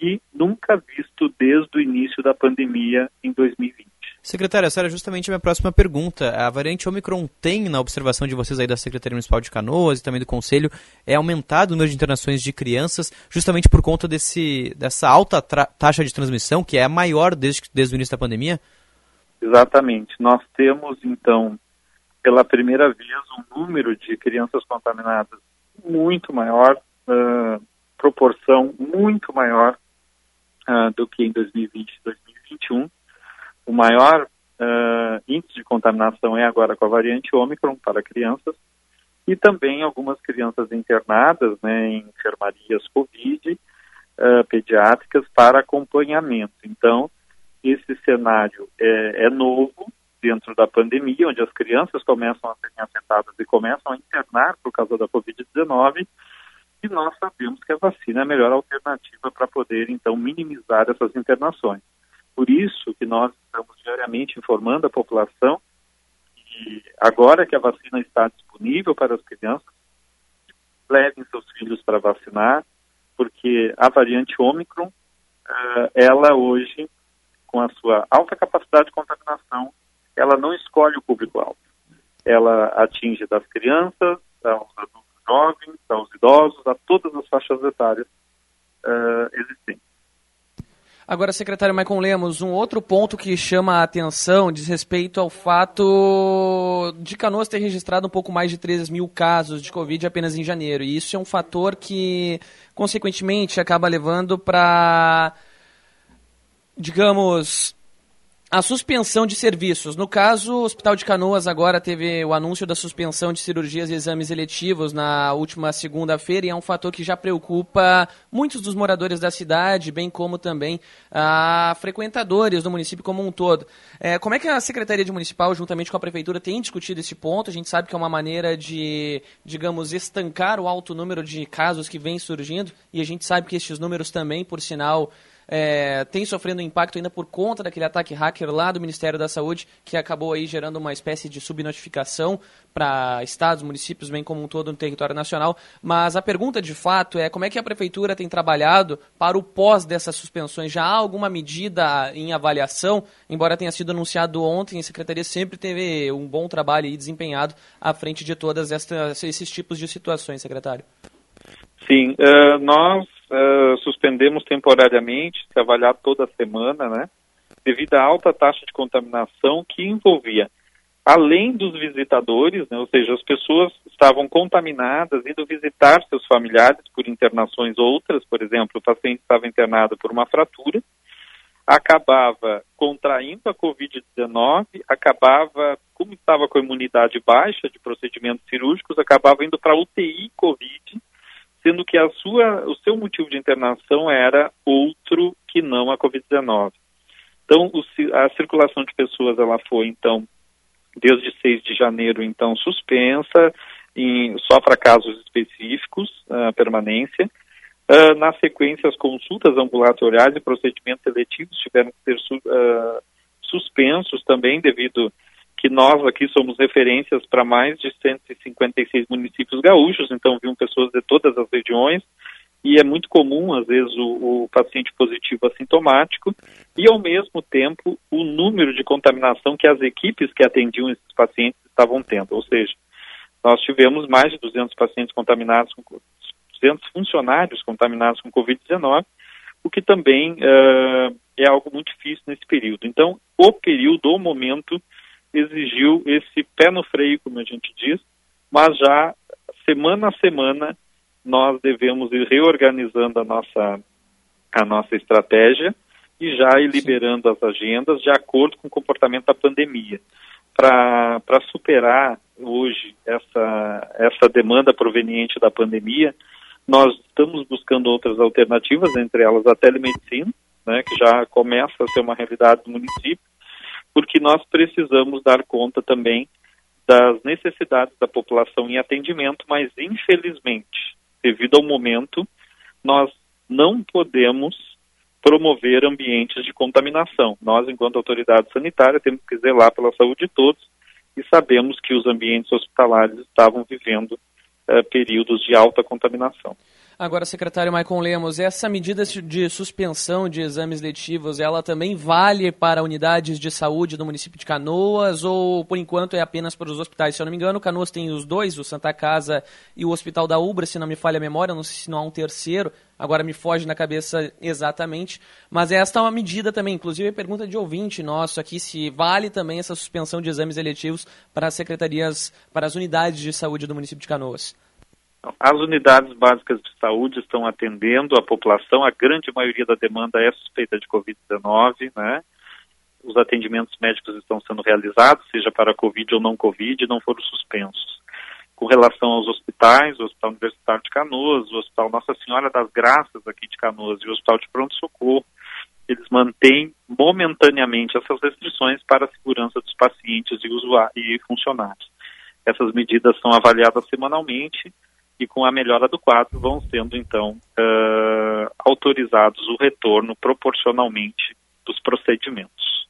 e nunca visto desde o início da pandemia em 2020. Secretária, essa era justamente a minha próxima pergunta. A variante Omicron tem, na observação de vocês aí da Secretaria Municipal de Canoas e também do Conselho, é aumentado o número de internações de crianças justamente por conta desse, dessa alta taxa de transmissão, que é a maior desde, desde o início da pandemia? Exatamente. Nós temos, então, pela primeira vez um número de crianças contaminadas muito maior, uh, proporção muito maior uh, do que em 2020 e 2021. O maior uh, índice de contaminação é agora com a variante Ômicron para crianças e também algumas crianças internadas né, em enfermarias COVID pediátricas para acompanhamento. Então, esse cenário é, é novo, dentro da pandemia, onde as crianças começam a serem afetadas e começam a internar por causa da Covid-19, e nós sabemos que a vacina é a melhor alternativa para poder, então, minimizar essas internações. Por isso que nós estamos diariamente informando a população que agora que a vacina está disponível para as crianças, levem seus filhos para vacinar, porque a variante Ômicron, uh, ela hoje, com a sua alta capacidade de contaminação, ela não escolhe o público-alvo. Ela atinge das crianças, aos adultos jovens, aos idosos, a todas as faixas etárias uh, existentes. Agora, secretário Maicon Lemos, um outro ponto que chama a atenção diz respeito ao fato de Canoas ter registrado um pouco mais de 13 mil casos de Covid apenas em janeiro. E isso é um fator que, consequentemente, acaba levando para, digamos, a suspensão de serviços. No caso, o Hospital de Canoas agora teve o anúncio da suspensão de cirurgias e exames eletivos na última segunda-feira e é um fator que já preocupa muitos dos moradores da cidade, bem como também a frequentadores do município como um todo. É, como é que a Secretaria de Municipal, juntamente com a Prefeitura, tem discutido esse ponto? A gente sabe que é uma maneira de, digamos, estancar o alto número de casos que vem surgindo e a gente sabe que estes números também, por sinal, é, tem sofrendo impacto ainda por conta daquele ataque hacker lá do Ministério da Saúde, que acabou aí gerando uma espécie de subnotificação para estados, municípios, bem como um todo no território nacional. Mas a pergunta de fato é como é que a Prefeitura tem trabalhado para o pós dessas suspensões? Já há alguma medida em avaliação? Embora tenha sido anunciado ontem, a Secretaria sempre teve um bom trabalho e desempenhado à frente de todas estas, esses tipos de situações, secretário. Sim, uh, nós uh, suspendemos temporariamente, trabalhar toda semana, né? Devido à alta taxa de contaminação que envolvia, além dos visitadores, né, ou seja, as pessoas estavam contaminadas, indo visitar seus familiares por internações outras, por exemplo, o paciente estava internado por uma fratura, acabava contraindo a Covid-19, acabava, como estava com a imunidade baixa de procedimentos cirúrgicos, acabava indo para UTI Covid, sendo que a sua, o seu motivo de internação era outro que não a Covid-19. Então, o, a circulação de pessoas ela foi, então, desde 6 de janeiro, então, suspensa, em, só para casos específicos, a permanência. Uh, na sequência, as consultas ambulatoriais e procedimentos seletivos tiveram que ser uh, suspensos também, devido que nós aqui somos referências para mais de 156 municípios gaúchos, então viam pessoas de todas as regiões, e é muito comum, às vezes, o, o, paciente positivo assintomático, e ao mesmo tempo o número de contaminação que as equipes que atendiam esses pacientes estavam tendo, ou seja, nós tivemos mais de 200 pacientes contaminados, com 200 funcionários contaminados com Covid-19, o que também uh, é algo muito difícil nesse período. Então, o período, o momento, exigiu esse pé no freio, como a gente diz, mas já semana a semana nós devemos ir reorganizando a nossa, a nossa estratégia e já ir liberando as agendas de acordo com o comportamento da pandemia. Para superar hoje essa, essa demanda proveniente da pandemia, nós estamos buscando outras alternativas, entre elas a telemedicina, né, que já começa a ser uma realidade do município, porque nós precisamos dar conta também das necessidades da população em atendimento, mas infelizmente, devido ao momento, nós não podemos promover ambientes de contaminação. Nós, enquanto autoridade sanitária, temos que zelar pela saúde de todos e sabemos que os ambientes hospitalares estavam vivendo uh, períodos de alta contaminação. Agora, secretário Maicon Lemos, essa medida de suspensão de exames letivos, ela também vale para unidades de saúde do município de Canoas ou, por enquanto, é apenas para os hospitais? Se eu não me engano, Canoas tem os dois, o Santa Casa e o Hospital da Ubra, se não me falha a memória, não sei se não há um terceiro, agora me foge na cabeça exatamente, mas esta é uma medida também, inclusive a pergunta de ouvinte nosso aqui, se vale também essa suspensão de exames eletivos para as secretarias, para as unidades de saúde do município de Canoas. As unidades básicas de saúde estão atendendo a população, a grande maioria da demanda é suspeita de Covid-19, né? Os atendimentos médicos estão sendo realizados, seja para Covid ou não Covid, não foram suspensos. Com relação aos hospitais, o Hospital Universitário de Canoas, o Hospital Nossa Senhora das Graças aqui de Canoas e o Hospital de Pronto Socorro, eles mantêm momentaneamente essas restrições para a segurança dos pacientes e, usuários, e funcionários. Essas medidas são avaliadas semanalmente e com a melhora do quadro vão sendo então uh, autorizados o retorno proporcionalmente dos procedimentos.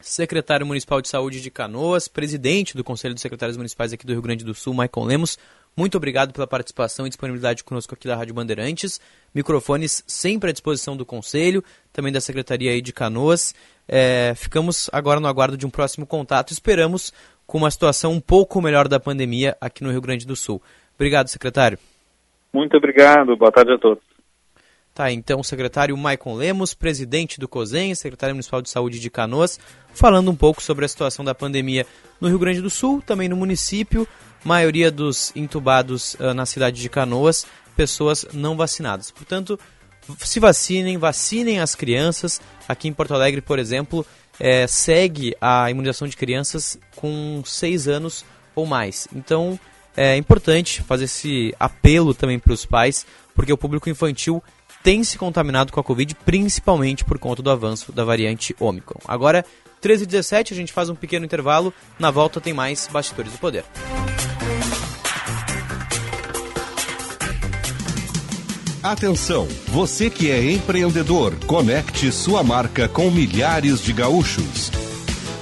Secretário Municipal de Saúde de Canoas, presidente do Conselho de Secretários Municipais aqui do Rio Grande do Sul, Maicon Lemos, muito obrigado pela participação e disponibilidade conosco aqui da Rádio Bandeirantes. Microfones sempre à disposição do Conselho, também da Secretaria aí de Canoas. É, ficamos agora no aguardo de um próximo contato. Esperamos com uma situação um pouco melhor da pandemia aqui no Rio Grande do Sul. Obrigado, secretário. Muito obrigado, boa tarde a todos. Tá, então o secretário Maicon Lemos, presidente do COSEN, secretário municipal de saúde de Canoas, falando um pouco sobre a situação da pandemia no Rio Grande do Sul, também no município, maioria dos entubados uh, na cidade de Canoas, pessoas não vacinadas. Portanto, se vacinem, vacinem as crianças. Aqui em Porto Alegre, por exemplo, é, segue a imunização de crianças com seis anos ou mais. Então, é importante fazer esse apelo também para os pais, porque o público infantil tem se contaminado com a Covid, principalmente por conta do avanço da variante Omicron. Agora, 13 e 17, a gente faz um pequeno intervalo. Na volta tem mais Bastidores do Poder. Atenção, você que é empreendedor, conecte sua marca com milhares de gaúchos.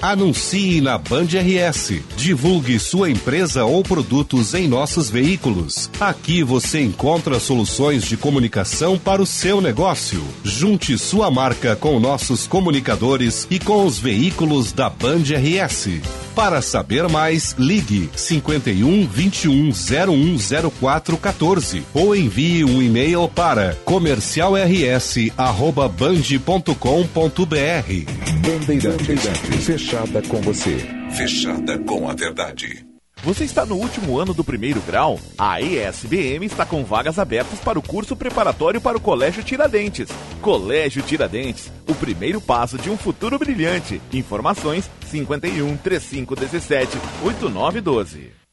Anuncie na Band RS. Divulgue sua empresa ou produtos em nossos veículos. Aqui você encontra soluções de comunicação para o seu negócio. Junte sua marca com nossos comunicadores e com os veículos da Band RS. Para saber mais, ligue 51 21 0104 14 ou envie um e-mail para comercialrs@band.com.br. Bandeirantes, fechada com você, fechada com a verdade. Você está no último ano do primeiro grau? A ESBM está com vagas abertas para o curso preparatório para o Colégio Tiradentes. Colégio Tiradentes, o primeiro passo de um futuro brilhante. Informações 51 3517 8912.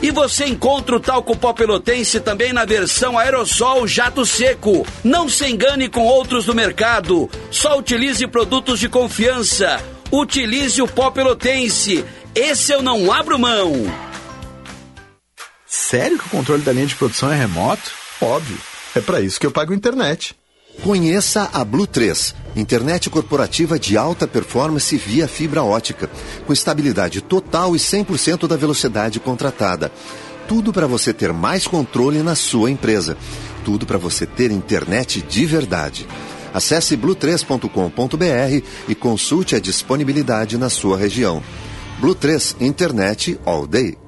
E você encontra o talco pó pelotense também na versão aerossol jato seco. Não se engane com outros do mercado. Só utilize produtos de confiança. Utilize o pó pelotense. Esse eu não abro mão. Sério que o controle da linha de produção é remoto? Óbvio. É para isso que eu pago internet. Conheça a Blue 3, internet corporativa de alta performance via fibra ótica, com estabilidade total e 100% da velocidade contratada. Tudo para você ter mais controle na sua empresa. Tudo para você ter internet de verdade. Acesse blue3.com.br e consulte a disponibilidade na sua região. Blue 3 Internet All Day.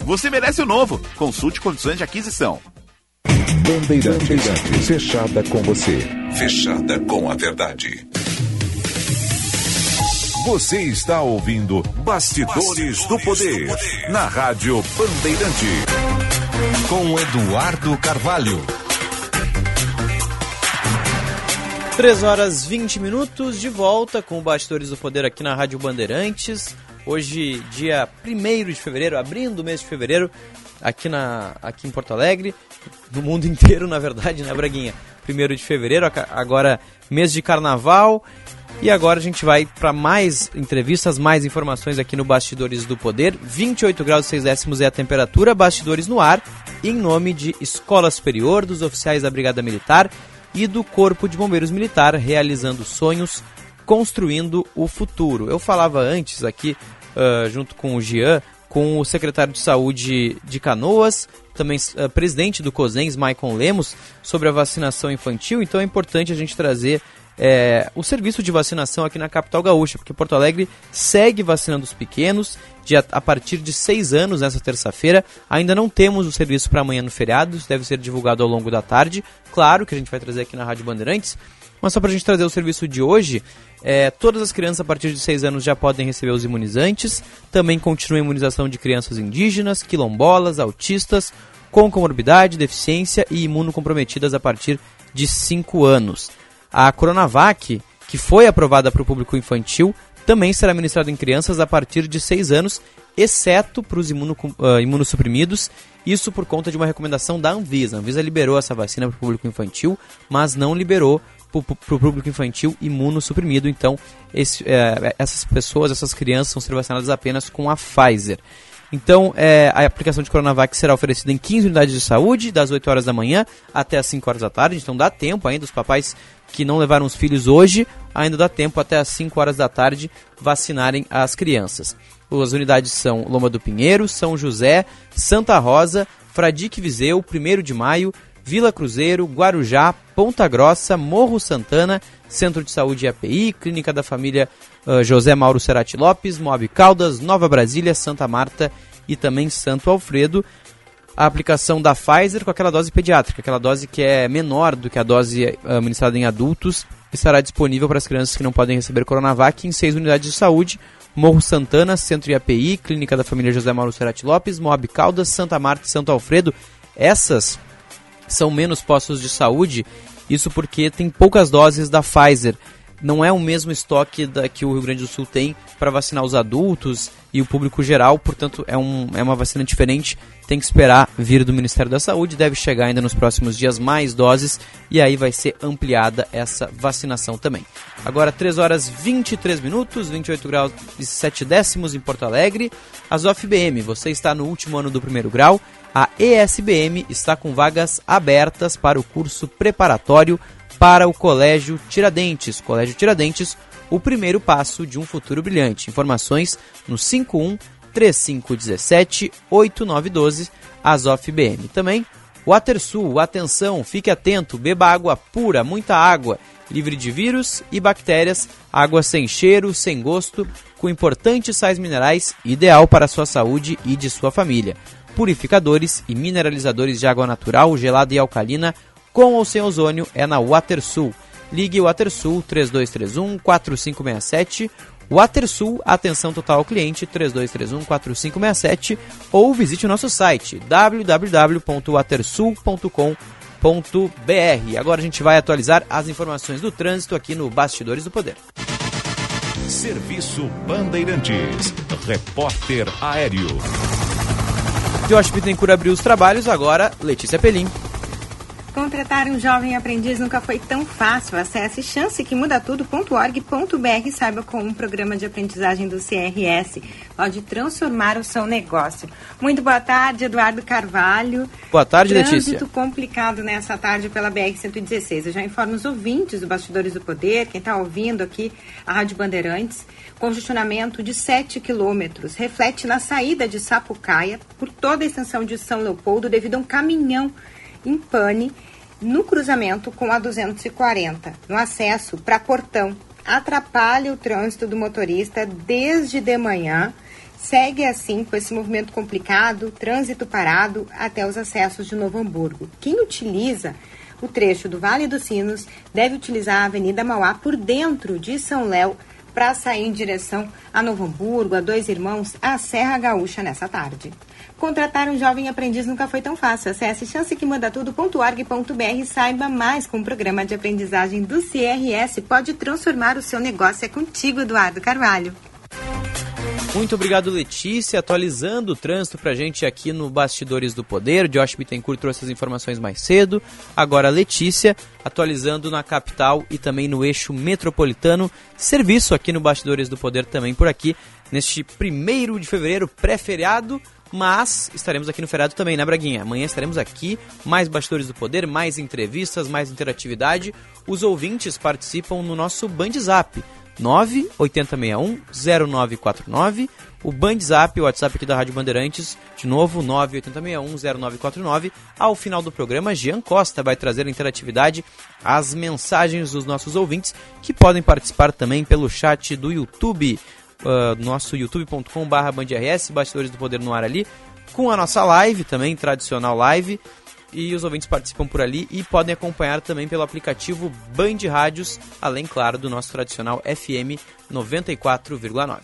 você merece o novo. Consulte condições de aquisição. Bandeirantes, fechada com você. Fechada com a verdade. Você está ouvindo Bastidores, Bastidores do, poder, do Poder na Rádio Bandeirante. Com Eduardo Carvalho. 3 horas 20 minutos de volta com o Bastidores do Poder aqui na Rádio Bandeirantes. Hoje, dia 1 de fevereiro, abrindo o mês de fevereiro, aqui, na, aqui em Porto Alegre, no mundo inteiro, na verdade, né, Braguinha? 1 de fevereiro, agora mês de carnaval. E agora a gente vai para mais entrevistas, mais informações aqui no Bastidores do Poder. 28 graus e 6 décimos é a temperatura, bastidores no ar, em nome de Escola Superior, dos oficiais da Brigada Militar e do Corpo de Bombeiros Militar, realizando sonhos, construindo o futuro. Eu falava antes aqui uh, junto com o Jean, com o secretário de Saúde de Canoas, também uh, presidente do COSENS, Maicon Lemos, sobre a vacinação infantil. Então é importante a gente trazer é, o serviço de vacinação aqui na capital gaúcha, porque Porto Alegre segue vacinando os pequenos de a, partir de seis anos nessa terça-feira. Ainda não temos o serviço para amanhã no feriado, isso deve ser divulgado ao longo da tarde. Claro que a gente vai trazer aqui na Rádio Bandeirantes, mas só para a gente trazer o serviço de hoje, é, todas as crianças a partir de 6 anos já podem receber os imunizantes. Também continua a imunização de crianças indígenas, quilombolas, autistas, com comorbidade, deficiência e imunocomprometidas a partir de 5 anos. A Coronavac, que foi aprovada para o público infantil, também será ministrada em crianças a partir de 6 anos, exceto para os imuno, uh, imunossuprimidos. Isso por conta de uma recomendação da Anvisa. A Anvisa liberou essa vacina para o público infantil, mas não liberou para o público infantil imunossuprimido. Então, esse, é, essas pessoas, essas crianças, vão ser vacinadas apenas com a Pfizer. Então, é, a aplicação de Coronavac será oferecida em 15 unidades de saúde, das 8 horas da manhã até as 5 horas da tarde. Então, dá tempo ainda, os papais que não levaram os filhos hoje, ainda dá tempo até as 5 horas da tarde vacinarem as crianças. As unidades são Loma do Pinheiro, São José, Santa Rosa, Fradique Viseu, 1 de Maio, Vila Cruzeiro, Guarujá, Ponta Grossa, Morro Santana, Centro de Saúde API, Clínica da Família uh, José Mauro Serati Lopes, Moab Caldas, Nova Brasília, Santa Marta e também Santo Alfredo. A aplicação da Pfizer com aquela dose pediátrica, aquela dose que é menor do que a dose uh, ministrada em adultos, estará disponível para as crianças que não podem receber Coronavac em seis unidades de saúde. Morro Santana, Centro de API, Clínica da Família José Mauro Serati Lopes, Moab Caldas, Santa Marta e Santo Alfredo. Essas são menos postos de saúde, isso porque tem poucas doses da Pfizer. Não é o mesmo estoque da, que o Rio Grande do Sul tem para vacinar os adultos e o público geral, portanto é, um, é uma vacina diferente, tem que esperar vir do Ministério da Saúde, deve chegar ainda nos próximos dias mais doses e aí vai ser ampliada essa vacinação também. Agora 3 horas 23 minutos, 28 graus e 7 décimos em Porto Alegre. As UFBM, você está no último ano do primeiro grau, a ESBM está com vagas abertas para o curso preparatório para o Colégio Tiradentes. Colégio Tiradentes, o primeiro passo de um futuro brilhante. Informações no 51 3517 8912 Azof BM. Também WaterSul, atenção, fique atento, beba água pura, muita água, livre de vírus e bactérias, água sem cheiro, sem gosto, com importantes sais minerais, ideal para a sua saúde e de sua família purificadores e mineralizadores de água natural, gelada e alcalina, com ou sem ozônio, é na WaterSul. Ligue WaterSul 3231 4567. WaterSul, atenção total ao cliente 3231 4567 ou visite o nosso site www.watersul.com.br. Agora a gente vai atualizar as informações do trânsito aqui no Bastidores do Poder. Serviço Bandeirantes. Repórter Aéreo. Josh Bittencourt abriu os trabalhos, agora Letícia Pelim. Contratar um jovem aprendiz nunca foi tão fácil. Acesse chancequemudatudo.org.br e saiba como um programa de aprendizagem do CRS pode transformar o seu negócio. Muito boa tarde, Eduardo Carvalho. Boa tarde, Trânsito Letícia. Trânsito complicado nessa tarde pela BR-116. Eu já informo os ouvintes do Bastidores do Poder, quem está ouvindo aqui a Rádio Bandeirantes, congestionamento de 7 quilômetros. Reflete na saída de Sapucaia por toda a extensão de São Leopoldo devido a um caminhão em pane no cruzamento com a 240, no acesso para Portão. Atrapalha o trânsito do motorista desde de manhã. Segue assim com esse movimento complicado, trânsito parado até os acessos de Novo Hamburgo. Quem utiliza o trecho do Vale dos Sinos deve utilizar a Avenida Mauá por dentro de São Léo para sair em direção a Novo Hamburgo, a Dois Irmãos, a Serra Gaúcha nessa tarde. Contratar um jovem aprendiz nunca foi tão fácil. Acesse chancequemudatudo.org.br e saiba mais com o programa de aprendizagem do CRS. Pode transformar o seu negócio. É contigo, Eduardo Carvalho. Muito obrigado, Letícia. Atualizando o trânsito pra gente aqui no Bastidores do Poder. Josh Bittencourt trouxe as informações mais cedo. Agora, Letícia, atualizando na capital e também no eixo metropolitano. Serviço aqui no Bastidores do Poder também por aqui, neste primeiro de fevereiro, pré-feriado. Mas estaremos aqui no feriado também, né, Braguinha? Amanhã estaremos aqui, mais Bastidores do Poder, mais entrevistas, mais interatividade. Os ouvintes participam no nosso Band Zap. 98061-0949. O Bandzap, o WhatsApp aqui da Rádio Bandeirantes, de novo, 98061-0949. Ao final do programa, Jean Costa vai trazer a interatividade, as mensagens dos nossos ouvintes, que podem participar também pelo chat do YouTube, uh, nosso youtube.com.br bandrs, Bastidores do Poder no ar ali, com a nossa live também, tradicional live, e os ouvintes participam por ali e podem acompanhar também pelo aplicativo Band Rádios, além, claro, do nosso tradicional FM 94,9.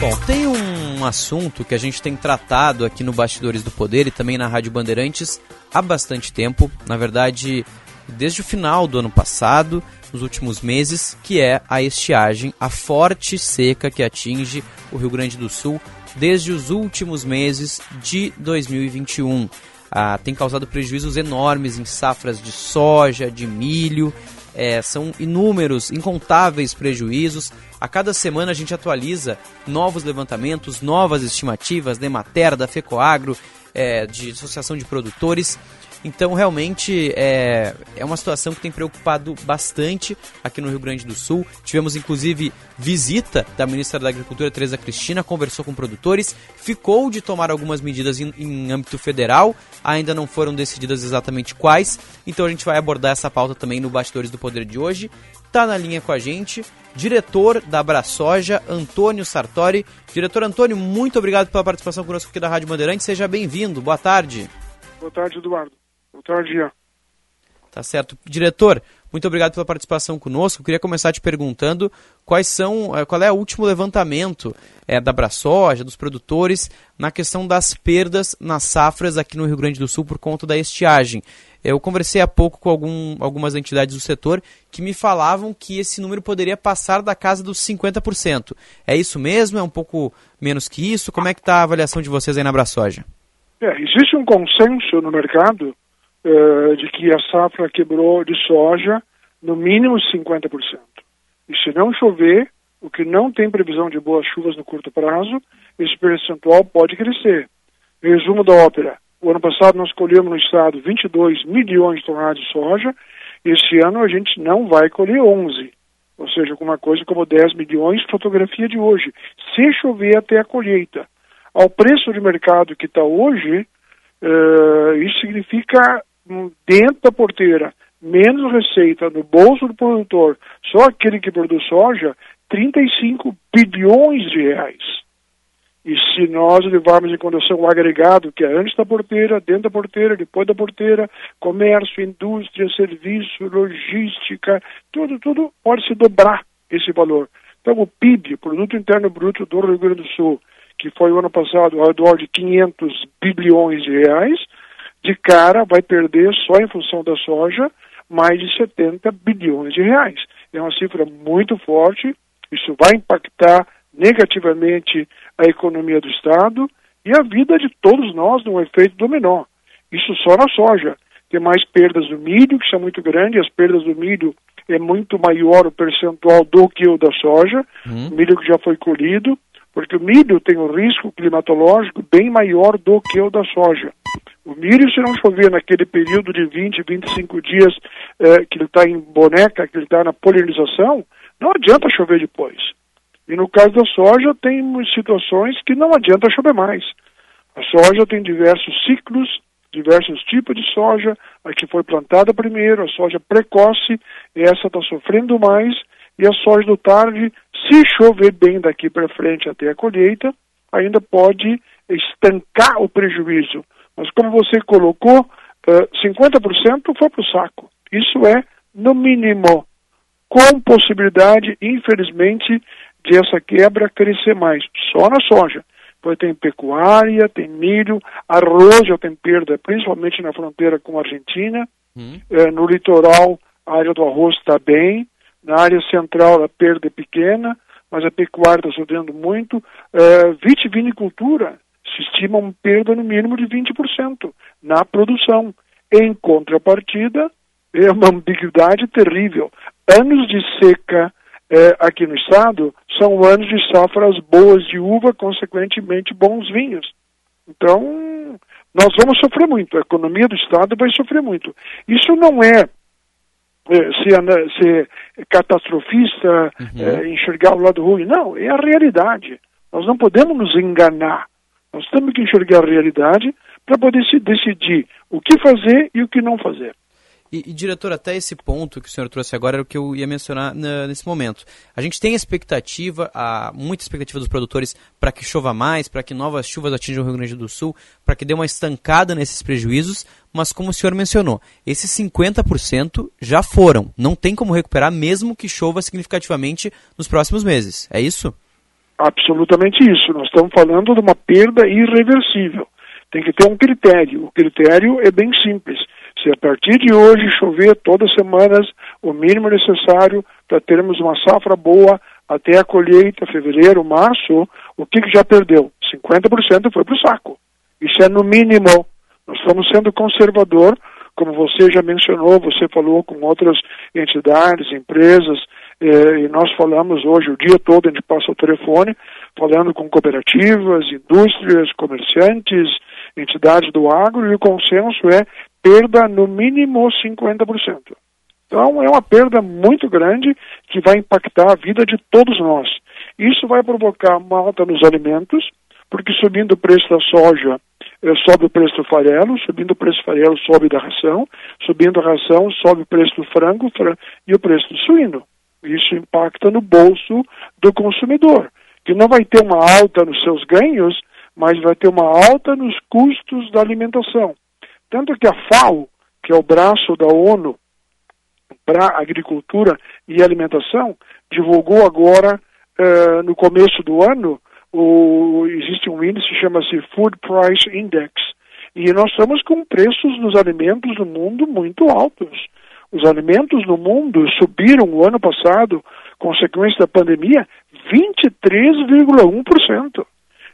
Bom, tem um assunto que a gente tem tratado aqui no Bastidores do Poder e também na Rádio Bandeirantes há bastante tempo, na verdade, desde o final do ano passado, nos últimos meses, que é a estiagem, a forte seca que atinge o Rio Grande do Sul desde os últimos meses de 2021. Ah, tem causado prejuízos enormes em safras de soja, de milho, é, são inúmeros, incontáveis prejuízos. A cada semana a gente atualiza novos levantamentos, novas estimativas da Emater, da FECOAGRO, é, de Associação de Produtores. Então, realmente, é, é uma situação que tem preocupado bastante aqui no Rio Grande do Sul. Tivemos, inclusive, visita da ministra da Agricultura, Tereza Cristina, conversou com produtores, ficou de tomar algumas medidas em, em âmbito federal, ainda não foram decididas exatamente quais. Então, a gente vai abordar essa pauta também no Bastidores do Poder de hoje. Tá na linha com a gente, diretor da Abraçoja, Antônio Sartori. Diretor Antônio, muito obrigado pela participação conosco aqui da Rádio Bandeirantes. Seja bem-vindo. Boa tarde. Boa tarde, Eduardo. Tarde, Ian. Tá certo. Diretor, muito obrigado pela participação conosco. Eu queria começar te perguntando quais são, eh, qual é o último levantamento é, da Braçoja, dos produtores, na questão das perdas nas safras aqui no Rio Grande do Sul por conta da estiagem. Eu conversei há pouco com algum, algumas entidades do setor que me falavam que esse número poderia passar da casa dos 50%. É isso mesmo? É um pouco menos que isso? Como é que está a avaliação de vocês aí na Braçoja? É, existe um consenso no mercado uh, de que a safra quebrou de soja no mínimo 50%. E se não chover, o que não tem previsão de boas chuvas no curto prazo, esse percentual pode crescer. Resumo da ópera. O ano passado nós colhemos no estado 22 milhões de toneladas de soja. Este ano a gente não vai colher 11. Ou seja, alguma coisa como 10 milhões, fotografia de hoje. Se chover até a colheita. Ao preço de mercado que está hoje, uh, isso significa dentro da porteira menos receita no bolso do produtor, só aquele que produz soja, 35 bilhões de reais. E se nós levarmos em consideração o agregado, que é antes da porteira, dentro da porteira, depois da porteira, comércio, indústria, serviço, logística, tudo, tudo pode se dobrar esse valor. Então o PIB, Produto Interno Bruto do Rio Grande do Sul, que foi o ano passado ao redor de 500 bilhões de reais, de cara vai perder só em função da soja mais de 70 bilhões de reais. É uma cifra muito forte, isso vai impactar negativamente a economia do Estado e a vida de todos nós num efeito dominó. Isso só na soja. Tem mais perdas do milho, que são muito grandes, as perdas do milho é muito maior o percentual do que o da soja, hum. milho que já foi colhido, porque o milho tem um risco climatológico bem maior do que o da soja. O milho, se não chover naquele período de 20, 25 dias eh, que ele está em boneca, que ele está na polinização, não adianta chover depois. E no caso da soja, tem situações que não adianta chover mais. A soja tem diversos ciclos, diversos tipos de soja. A que foi plantada primeiro, a soja precoce, essa está sofrendo mais. E a soja do tarde, se chover bem daqui para frente até a colheita, ainda pode estancar o prejuízo. Mas como você colocou, uh, eh, 50% foi para o saco. Isso é no mínimo, com possibilidade, infelizmente, de essa quebra crescer mais. Só na soja. Pois tem pecuária, tem milho, arroz já tem perda, principalmente na fronteira com a Argentina. Hum. Eh, no litoral, a área do arroz está bem. Na área central, a perda é pequena, mas a pecuária está sofrendo muito. Eh, vitivinicultura, se estima uma perda no mínimo de 20% na produção. Em contrapartida, é uma ambiguidade terrível. Anos de seca é, aqui no estado são anos de safras boas de uva, consequentemente bons vinhos. Então, nós vamos sofrer muito, a economia do estado vai sofrer muito. Isso não é, é ser, ser catastrofista, uhum. é, enxergar o lado ruim, não, é a realidade. Nós não podemos nos enganar. Nós temos que enxergar a realidade para poder se decidir o que fazer e o que não fazer. E, e, diretor, até esse ponto que o senhor trouxe agora era o que eu ia mencionar na, nesse momento. A gente tem expectativa, há muita expectativa dos produtores para que chova mais, para que novas chuvas atinjam o Rio Grande do Sul, para que dê uma estancada nesses prejuízos, mas como o senhor mencionou, esses 50% já foram. Não tem como recuperar, mesmo que chova significativamente nos próximos meses. É isso? Absolutamente isso. Nós estamos falando de uma perda irreversível. Tem que ter um critério. O critério é bem simples. Se a partir de hoje chover todas as semanas o mínimo necessário para termos uma safra boa até a colheita, fevereiro, março, o que, que já perdeu? 50% foi para o saco. Isso é no mínimo. Nós estamos sendo conservador, como você já mencionou, você falou com outras entidades, empresas, e nós falamos hoje o dia todo, a gente passa o telefone, falando com cooperativas, indústrias, comerciantes, entidades do agro, e o consenso é perda no mínimo 50%. Então é uma perda muito grande que vai impactar a vida de todos nós. Isso vai provocar uma alta nos alimentos, porque subindo o preço da soja, eh, sobe o preço do farelo, subindo o preço do farelo, sobe da ração, subindo a ração, sobe o preço do frango e o preço do suíno. Isso impacta no bolso do consumidor, que não vai ter uma alta nos seus ganhos, mas vai ter uma alta nos custos da alimentação. Tanto que a FAO, que é o braço da ONU para agricultura e alimentação, divulgou agora, uh, no começo do ano, o, existe um índice que chama-se Food Price Index, e nós estamos com preços nos alimentos no mundo muito altos. Os alimentos no mundo subiram o ano passado, consequência da pandemia, 23,1%.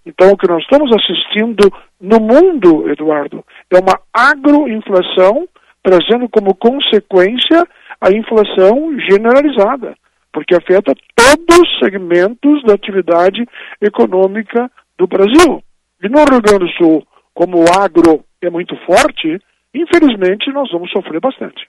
Então, o que nós estamos assistindo no mundo, Eduardo, é uma agroinflação trazendo como consequência a inflação generalizada, porque afeta todos os segmentos da atividade econômica do Brasil. E no Rio Grande do Sul, como o agro é muito forte, infelizmente nós vamos sofrer bastante.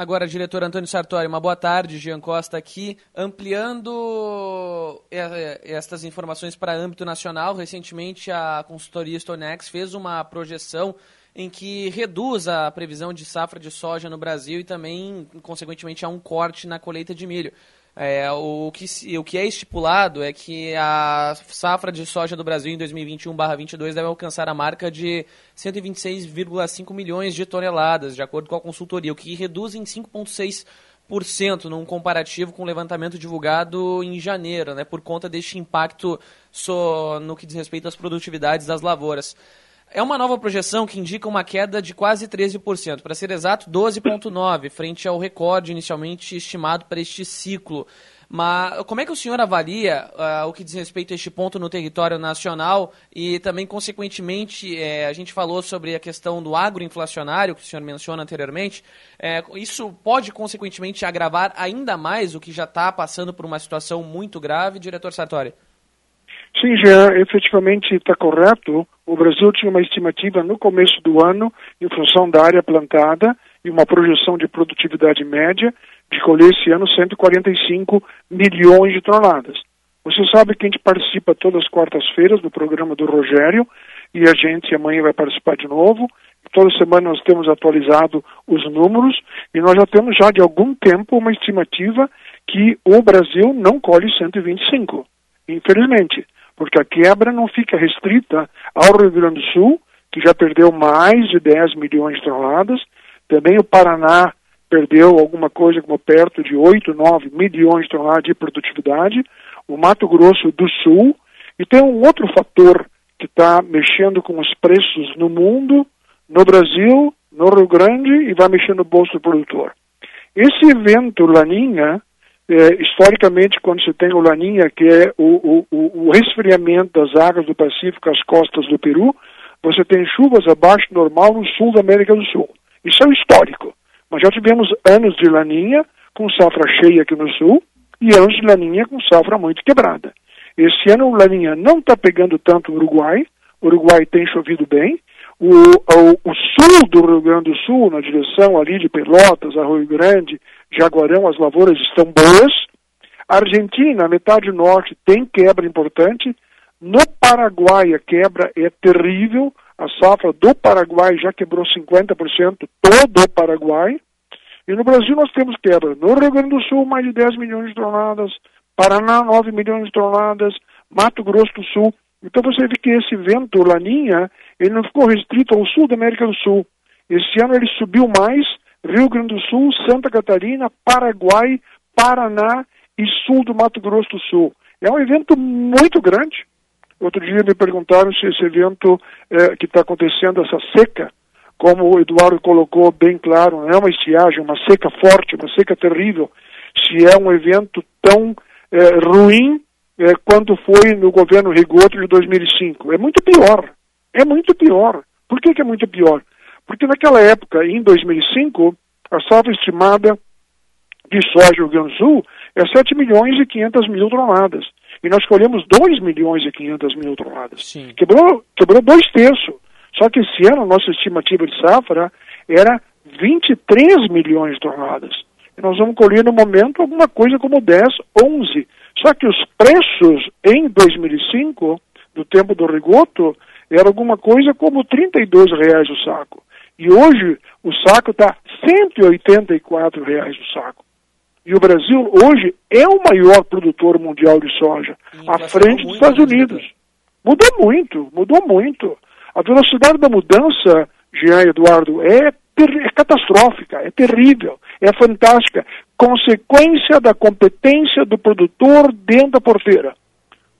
Agora, diretor Antônio Sartori, uma boa tarde. Jean Costa aqui, ampliando é, é, estas informações para âmbito nacional. Recentemente, a consultoria Stonex fez uma projeção em que reduz a previsão de safra de soja no Brasil e também, consequentemente, há um corte na colheita de milho. É, o, que, o que é estipulado é que a safra de soja do Brasil em 2021-22 deve alcançar a marca de 126,5 milhões de toneladas, de acordo com a consultoria, o que reduz em 5,6% num comparativo com o levantamento divulgado em janeiro, né, por conta deste impacto so, no que diz respeito às produtividades das lavouras. É uma nova projeção que indica uma queda de quase 13%, para ser exato, 12,9%, frente ao recorde inicialmente estimado para este ciclo. Mas como é que o senhor avalia uh, o que diz respeito a este ponto no território nacional e também, consequentemente, é, a gente falou sobre a questão do agroinflacionário, que o senhor menciona anteriormente. É, isso pode, consequentemente, agravar ainda mais o que já está passando por uma situação muito grave, diretor Sartori? Sim, Jean, efetivamente está correto. O Brasil tinha uma estimativa no começo do ano, em função da área plantada e uma projeção de produtividade média, de colher esse ano 145 milhões de toneladas. Você sabe que a gente participa todas as quartas-feiras do programa do Rogério e a gente amanhã vai participar de novo. Toda semana nós temos atualizado os números e nós já temos já de algum tempo uma estimativa que o Brasil não colhe 125. Infelizmente porque a quebra não fica restrita ao Rio Grande do Sul, que já perdeu mais de 10 milhões de toneladas, também o Paraná perdeu alguma coisa como perto de 8, 9 milhões de toneladas de produtividade, o Mato Grosso do Sul, e tem um outro fator que está mexendo com os preços no mundo, no Brasil, no Rio Grande e vai mexer no bolso do produtor. Esse evento Laninha é, historicamente, quando se tem o Laninha, que é o, o, o, resfriamento das águas do Pacífico às costas do Peru, você tem chuvas abaixo do normal no sul da América do Sul. Isso é histórico. Mas já tivemos anos de Laninha com safra cheia aqui no sul e anos de Laninha com safra muito quebrada. Esse ano o Laninha não está pegando tanto o Uruguai, o Uruguai tem chovido bem, o, o, o, sul do Rio Grande do Sul, na direção ali de Pelotas, a Rio Grande, Jaguarão, as lavouras estão boas. Argentina, metade norte, tem quebra importante. No Paraguai, a quebra é terrível. A safra do Paraguai já quebrou 50%, todo o Paraguai. E no Brasil nós temos quebra. No Rio Grande do Sul, mais de 10 milhões de toneladas. Paraná, 9 milhões de toneladas. Mato Grosso do Sul. Então você vê que esse vento, Laninha, ele não ficou restrito ao sul da América do Sul. Esse ano ele subiu mais Rio Grande do Sul, Santa Catarina, Paraguai, Paraná e sul do Mato Grosso do Sul. É um evento muito grande. Outro dia me perguntaram se esse evento é, que está acontecendo, essa seca, como o Eduardo colocou bem claro, não é uma estiagem, uma seca forte, uma seca terrível, se é um evento tão é, ruim é, quanto foi no governo Rigoto de 2005. É muito pior. É muito pior. Por que, que é muito pior? Porque naquela época, em 2005, a safra estimada de soja no Rio Grande do Sul é 7 milhões e 500 mil toneladas. E nós colhemos 2 milhões e 500 mil toneladas. Sim. Quebrou, quebrou dois terços. Só que esse ano a nossa estimativa de safra era 23 milhões de toneladas. E nós vamos colher no momento alguma coisa como 10, 11. Só que os preços em 2005, do tempo do Rigoto, era alguma coisa como 32 reais o saco. E hoje o saco está 184 reais o saco. E o Brasil hoje é o maior produtor mundial de soja, à frente dos Estados Unidos. Mudou muito, mudou muito. A velocidade da mudança, Jean Eduardo, é é catastrófica, é terrível, é fantástica. Consequência da competência do produtor dentro da porteira.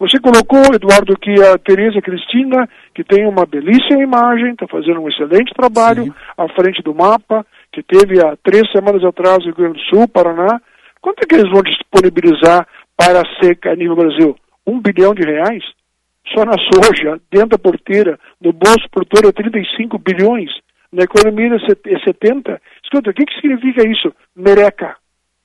Você colocou, Eduardo, que a Tereza Cristina, que tem uma belíssima imagem, está fazendo um excelente trabalho Sim. à frente do mapa, que teve há três semanas atrás no Rio Grande do Sul, Paraná. Quanto é que eles vão disponibilizar para a seca a nível Brasil? Um bilhão de reais? Só na soja, dentro da porteira, no bolso produtor é 35 bilhões, na economia é 70. É Escuta, o que, que significa isso? Mereca.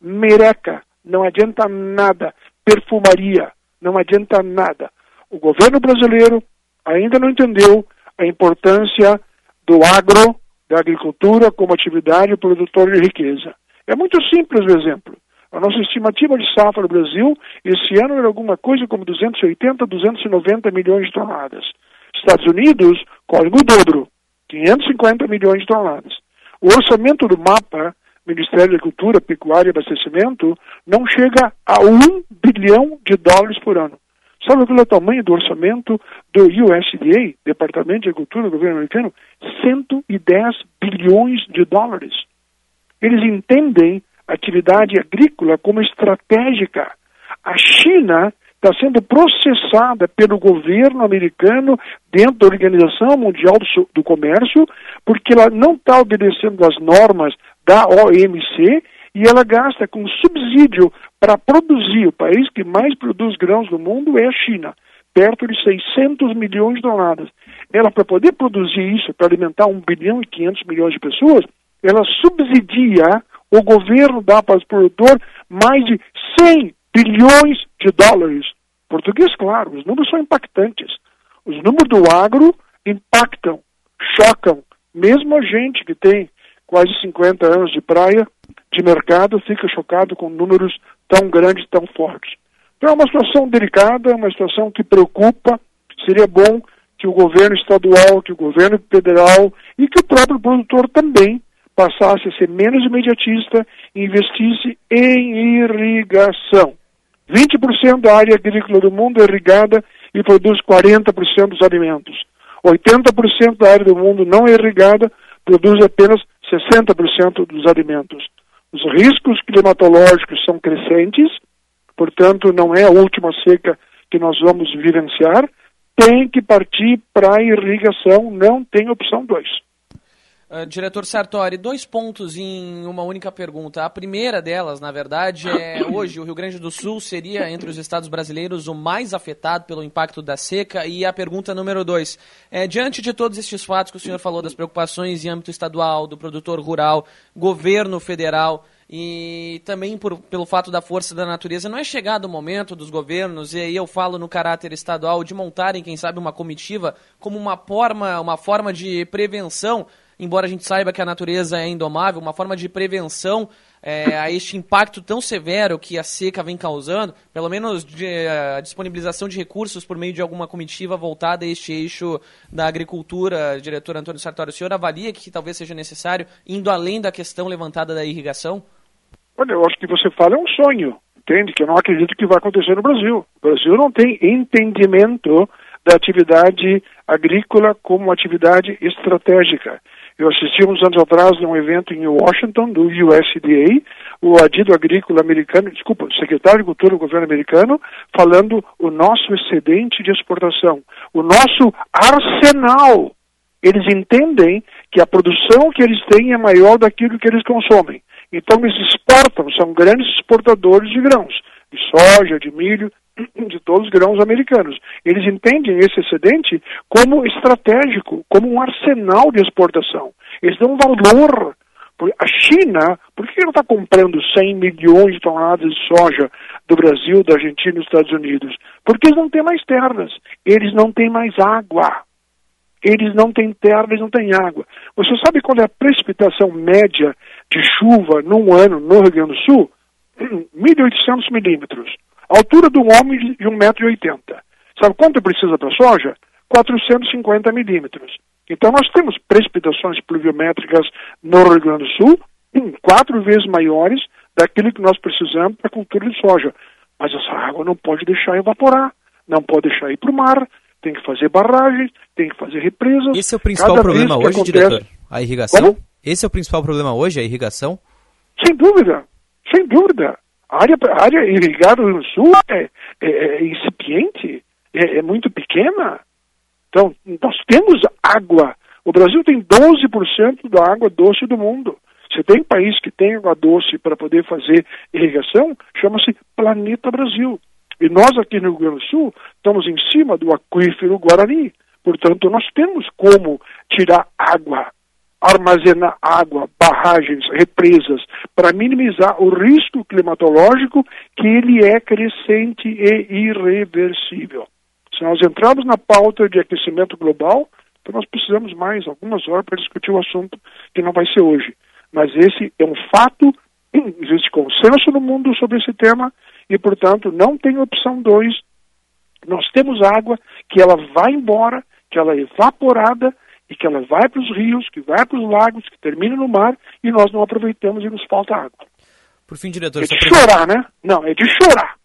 Mereca. Não adianta nada. Perfumaria. Não adianta nada. O governo brasileiro ainda não entendeu a importância do agro, da agricultura como atividade produtora de riqueza. É muito simples o exemplo. A nossa estimativa de safra no Brasil esse ano era alguma coisa como 280, 290 milhões de toneladas. Estados Unidos, código dobro, 550 milhões de toneladas. O orçamento do MAPA, Ministério da Agricultura, Pecuária e Abastecimento, não chega a um bilhão de dólares por ano. Sabe qual é o tamanho do orçamento do USDA, Departamento de Agricultura do governo americano? 110 bilhões de dólares. Eles entendem a atividade agrícola como estratégica. A China está sendo processada pelo governo americano dentro da Organização Mundial do, Comércio, porque ela não está obedecendo às normas da OMC e ela gasta com subsídio para produzir. O país que mais produz grãos no mundo é a China, perto de 600 milhões de toneladas. Ela, para poder produzir isso, para alimentar 1 bilhão e 500 milhões de pessoas, ela subsidia, o governo dá para o produtor mais de 100 bilhões de dólares. Português, claro, os números são impactantes. Os números do agro impactam, chocam. Mesmo a gente que tem quase 50 anos de praia, de mercado, fica chocado com números tão grandes, tão fortes. Então é uma situação delicada, uma situação que preocupa. Seria bom que o governo estadual, que o governo federal e que o próprio produtor também passasse a ser menos imediatista e investisse em irrigação. 20% da área agrícola do mundo é irrigada e produz 40% dos alimentos. 80% da área do mundo não é irrigada, produz apenas 60% dos alimentos. Os riscos climatológicos são crescentes, portanto, não é a última seca que nós vamos vivenciar. Tem que partir para a irrigação, não tem opção 2. Uh, diretor Sartori, dois pontos em uma única pergunta. A primeira delas, na verdade, é hoje o Rio Grande do Sul seria, entre os estados brasileiros, o mais afetado pelo impacto da seca. E a pergunta número dois, é, diante de todos estes fatos que o senhor falou, das preocupações em âmbito estadual, do produtor rural, governo federal, e também por, pelo fato da força da natureza, não é chegado o momento dos governos, e aí eu falo no caráter estadual, de montarem, quem sabe, uma comitiva como uma forma, uma forma de prevenção embora a gente saiba que a natureza é indomável, uma forma de prevenção é, a este impacto tão severo que a seca vem causando, pelo menos de, a disponibilização de recursos por meio de alguma comitiva voltada a este eixo da agricultura, diretor Antônio Sartori, o senhor avalia que talvez seja necessário, indo além da questão levantada da irrigação? Olha, eu acho que você fala é um sonho, entende? Que eu não acredito que vai acontecer no Brasil. O Brasil não tem entendimento da atividade agrícola como atividade estratégica. Eu assisti uns anos atrás a um evento em Washington, do USDA, o adido agrícola americano, desculpa, o secretário de Agricultura do governo americano, falando o nosso excedente de exportação, o nosso arsenal. Eles entendem que a produção que eles têm é maior daquilo que eles consomem. Então eles exportam, são grandes exportadores de grãos, de soja, de milho, de todos os grãos americanos. Eles entendem esse excedente como estratégico, como um arsenal de exportação. Eles dão valor. A China, por que ela está comprando 100 milhões de toneladas de soja do Brasil, da Argentina e dos Estados Unidos? Porque eles não têm mais terras, eles não têm mais água. Eles não têm terra, eles não têm água. Você sabe qual é a precipitação média de chuva num ano no Rio Grande do Sul? 1.800 milímetros. A altura de um homem de 1,80m. Sabe quanto precisa para soja? 450 milímetros. Então nós temos precipitações pluviométricas no Rio Grande do Sul quatro vezes maiores daquilo que nós precisamos para a cultura de soja. Mas essa água não pode deixar evaporar, não pode deixar ir para o mar, tem que fazer barragens, tem que fazer represas. Esse é o principal Cada problema hoje, acontece... diretor? A irrigação? Como? Esse é o principal problema hoje, a irrigação? Sem dúvida, sem dúvida. A área, área irrigada no sul é, é, é incipiente, é, é, muito pequena. Então, nós temos água. O Brasil tem 12% da água doce do mundo. Se tem país que tem água doce para poder fazer irrigação, chama-se Planeta Brasil. E nós aqui no Rio Grande do Sul estamos em cima do aquífero Guarani. Portanto, nós temos como tirar água, armazenar água, barragens, represas, para minimizar o risco climatológico que ele é crescente e irreversível. Se nós entrarmos na pauta de aquecimento global, então nós precisamos mais algumas horas para discutir o assunto que não vai ser hoje. Mas esse é um fato, existe consenso no mundo sobre esse tema e, portanto, não tem opção 2. Nós temos água que ela vai embora, que ela é evaporada e que ela vai para os rios, que vai para os lagos, que termina no mar e nós não aproveitamos e nos falta água. Por fim, diretor... É de chorar, né? Não, é de chorar.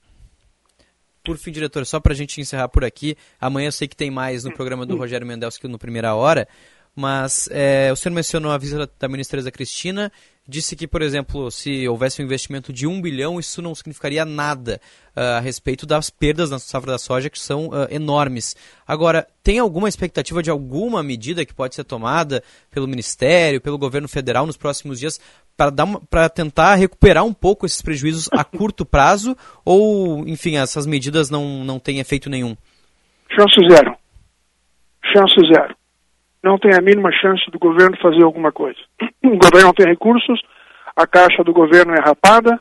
Por fim, diretor, só para a gente encerrar por aqui, amanhã eu sei que tem mais no programa do Rogério Mendelski no Primeira Hora, mas é, o senhor mencionou a visita da ministra Cristina, disse que, por exemplo, se houvesse um investimento de um bilhão, isso não significaria nada uh, a respeito das perdas na safra da soja, que são uh, enormes. Agora, tem alguma expectativa de alguma medida que pode ser tomada pelo Ministério, pelo governo federal nos próximos dias para tentar recuperar um pouco esses prejuízos a curto prazo? Ou, enfim, essas medidas não, não têm efeito nenhum? Chance zero. Chance zero não tem a mínima chance do governo fazer alguma coisa. O governo não tem recursos, a caixa do governo é rapada,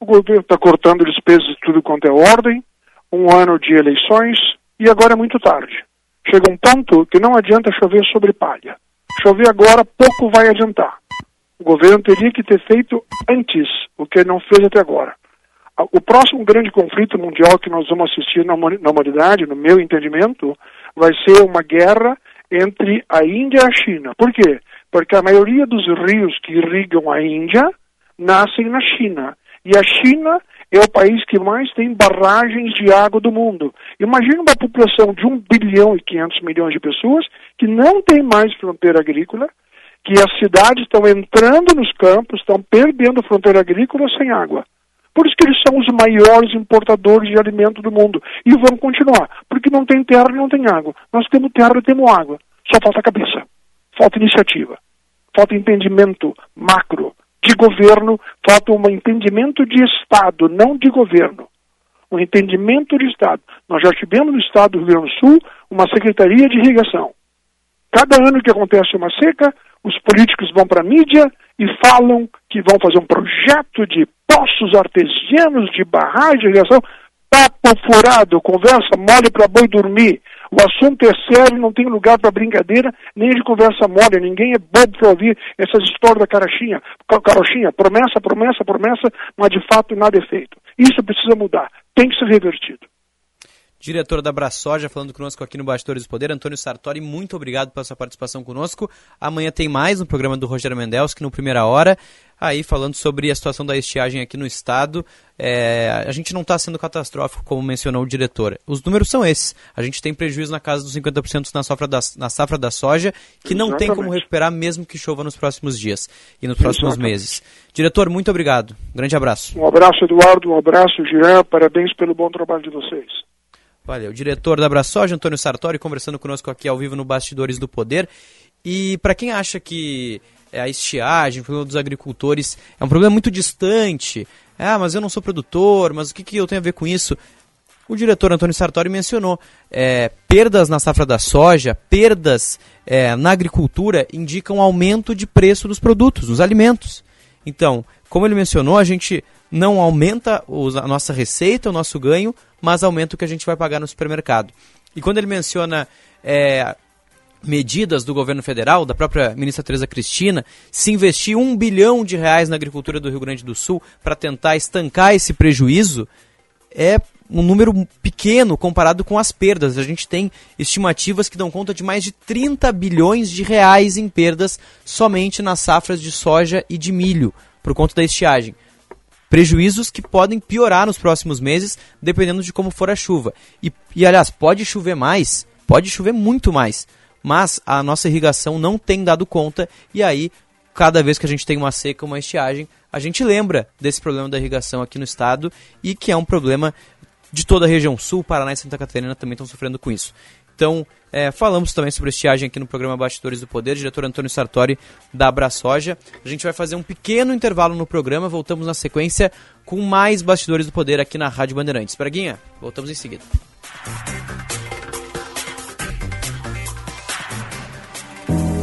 o governo está cortando despesas de tudo quanto é ordem, um ano de eleições e agora é muito tarde. Chega um ponto que não adianta chover sobre palha. Chover agora pouco vai adiantar. O governo teria que ter feito antes o que não fez até agora. O próximo grande conflito mundial que nós vamos assistir na humanidade, no meu entendimento, vai ser uma guerra entre a Índia e a China. Por quê? Porque a maioria dos rios que irrigam a Índia nascem na China. E a China é o país que mais tem barragens de água do mundo. Imagina uma população de 1 bilhão e 500 milhões de pessoas que não tem mais fronteira agrícola, que as cidades estão entrando nos campos, estão perdendo fronteira agrícola sem água. Por isso que eles são os maiores importadores de alimento do mundo. E vão continuar. Porque não tem terra e não tem água. Nós temos terra e temos água. Só falta cabeça. Falta iniciativa. Falta entendimento macro de governo. Falta um entendimento de Estado, não de governo. Um entendimento de Estado. Nós já tivemos no Estado do Rio Grande do Sul uma Secretaria de Irrigação. Cada ano que acontece uma seca, os políticos vão para a mídia e falam que vão fazer um projeto de poços artesianos, de barragem, de irrigação. Papo furado, conversa mole para boi dormir. O assunto é sério, não tem lugar para brincadeira, nem de conversa mole. Ninguém é bobo para ouvir essas histórias da carochinha. Carochinha, promessa, promessa, promessa, mas de fato nada é feito. Isso precisa mudar. Tem que ser revertido diretor da Brasoja, falando conosco aqui no Bastidores do Poder, Antônio Sartori, muito obrigado pela sua participação conosco. Amanhã tem mais um programa do Rogério Mendelski, no Primeira Hora, aí falando sobre a situação da estiagem aqui no estado. É, a gente não está sendo catastrófico, como mencionou o diretor. Os números são esses. A gente tem prejuízo na casa dos 50% na safra, da, na safra da soja, que não Exatamente. tem como recuperar mesmo que chova nos próximos dias e nos próximos Exatamente. meses. Diretor, muito obrigado. Um grande abraço. Um abraço, Eduardo. Um abraço, Jean. Parabéns pelo bom trabalho de vocês. Olha, o diretor da Brasoja, Antônio Sartori, conversando conosco aqui ao vivo no Bastidores do Poder. E para quem acha que é a estiagem, o problema dos agricultores é um problema muito distante, ah, mas eu não sou produtor, mas o que, que eu tenho a ver com isso? O diretor Antônio Sartori mencionou é, perdas na safra da soja, perdas é, na agricultura indicam aumento de preço dos produtos, dos alimentos. Então, como ele mencionou, a gente não aumenta a nossa receita, o nosso ganho, mas aumenta o que a gente vai pagar no supermercado. E quando ele menciona é, medidas do governo federal, da própria ministra Tereza Cristina, se investir um bilhão de reais na agricultura do Rio Grande do Sul para tentar estancar esse prejuízo, é um número pequeno comparado com as perdas. A gente tem estimativas que dão conta de mais de 30 bilhões de reais em perdas somente nas safras de soja e de milho, por conta da estiagem. Prejuízos que podem piorar nos próximos meses, dependendo de como for a chuva. E, e aliás, pode chover mais, pode chover muito mais, mas a nossa irrigação não tem dado conta e aí cada vez que a gente tem uma seca, uma estiagem, a gente lembra desse problema da irrigação aqui no estado e que é um problema de toda a região sul, Paraná e Santa Catarina também estão sofrendo com isso. Então, é, falamos também sobre estiagem aqui no programa Bastidores do Poder, diretor Antônio Sartori da Abraçoja. A gente vai fazer um pequeno intervalo no programa, voltamos na sequência com mais Bastidores do Poder aqui na Rádio Bandeirantes. Braguinha, voltamos em seguida.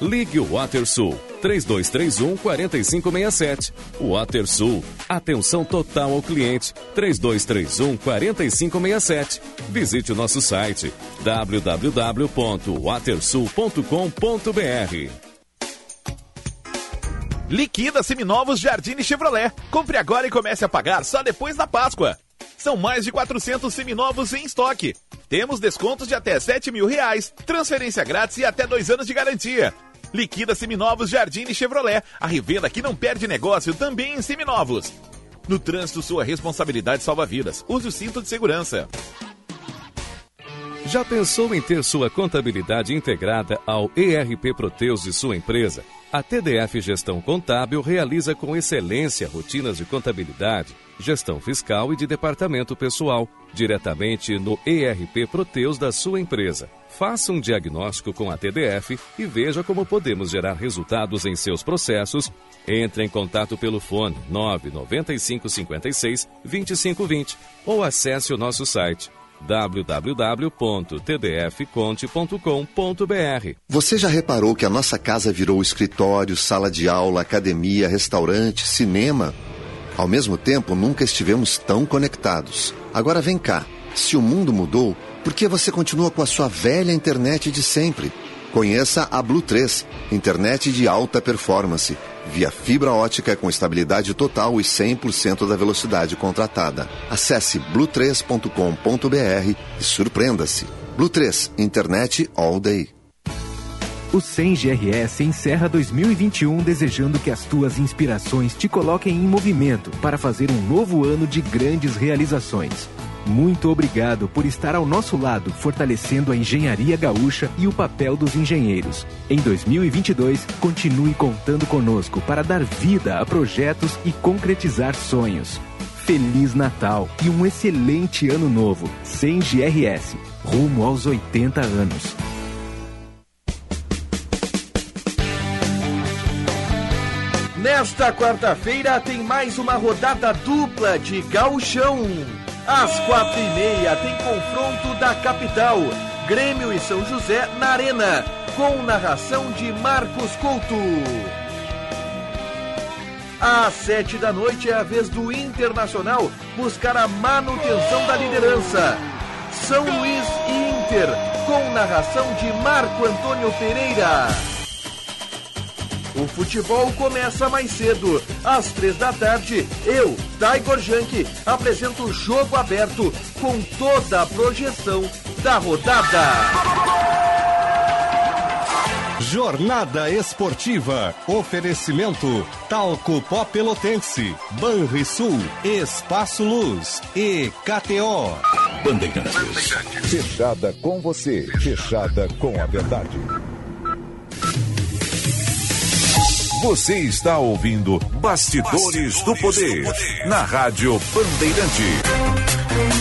Ligue o WaterSul 3231 4567. WaterSul. Atenção total ao cliente 3231 4567. Visite o nosso site www.watersul.com.br. Liquida seminovos Jardine Chevrolet. Compre agora e comece a pagar só depois da Páscoa. São mais de 400 seminovos em estoque. Temos descontos de até 7 mil reais, transferência grátis e até dois anos de garantia. Liquida Seminovos Jardine Chevrolet. A revenda que não perde negócio também em seminovos. No trânsito, sua responsabilidade salva vidas. Use o cinto de segurança. Já pensou em ter sua contabilidade integrada ao ERP Proteus de sua empresa? A TDF Gestão Contábil realiza com excelência rotinas de contabilidade, gestão fiscal e de departamento pessoal, diretamente no ERP Proteus da sua empresa. Faça um diagnóstico com a TDF e veja como podemos gerar resultados em seus processos. Entre em contato pelo fone 995 56 2520 ou acesse o nosso site www.tdfconte.com.br. Você já reparou que a nossa casa virou escritório, sala de aula, academia, restaurante, cinema? Ao mesmo tempo, nunca estivemos tão conectados. Agora vem cá. Se o mundo mudou, por que você continua com a sua velha internet de sempre? Conheça a Blue 3, internet de alta performance, via fibra ótica com estabilidade total e 100% da velocidade contratada. Acesse blue3.com.br e surpreenda-se. Blue 3, internet all day. O 100 GRS encerra 2021 desejando que as tuas inspirações te coloquem em movimento para fazer um novo ano de grandes realizações. Muito obrigado por estar ao nosso lado, fortalecendo a engenharia gaúcha e o papel dos engenheiros. Em 2022, continue contando conosco para dar vida a projetos e concretizar sonhos. Feliz Natal e um excelente ano novo. Sem GRS, rumo aos 80 anos. Nesta quarta-feira tem mais uma rodada dupla de gauchão. Às quatro e meia tem confronto da capital, Grêmio e São José na Arena, com narração de Marcos Couto. Às sete da noite é a vez do Internacional buscar a manutenção da liderança. São Luís e Inter, com narração de Marco Antônio Pereira. O futebol começa mais cedo. Às três da tarde, eu, Tiger Junk, apresento o jogo aberto com toda a projeção da rodada. Jornada Esportiva. Oferecimento Talco Pó Pelotense, Banrisul, Espaço Luz e KTO. Bandeirantes. Fechada com você, fechada com a verdade. Você está ouvindo Bastidores, do, Poder, na Rádio Bandeirante.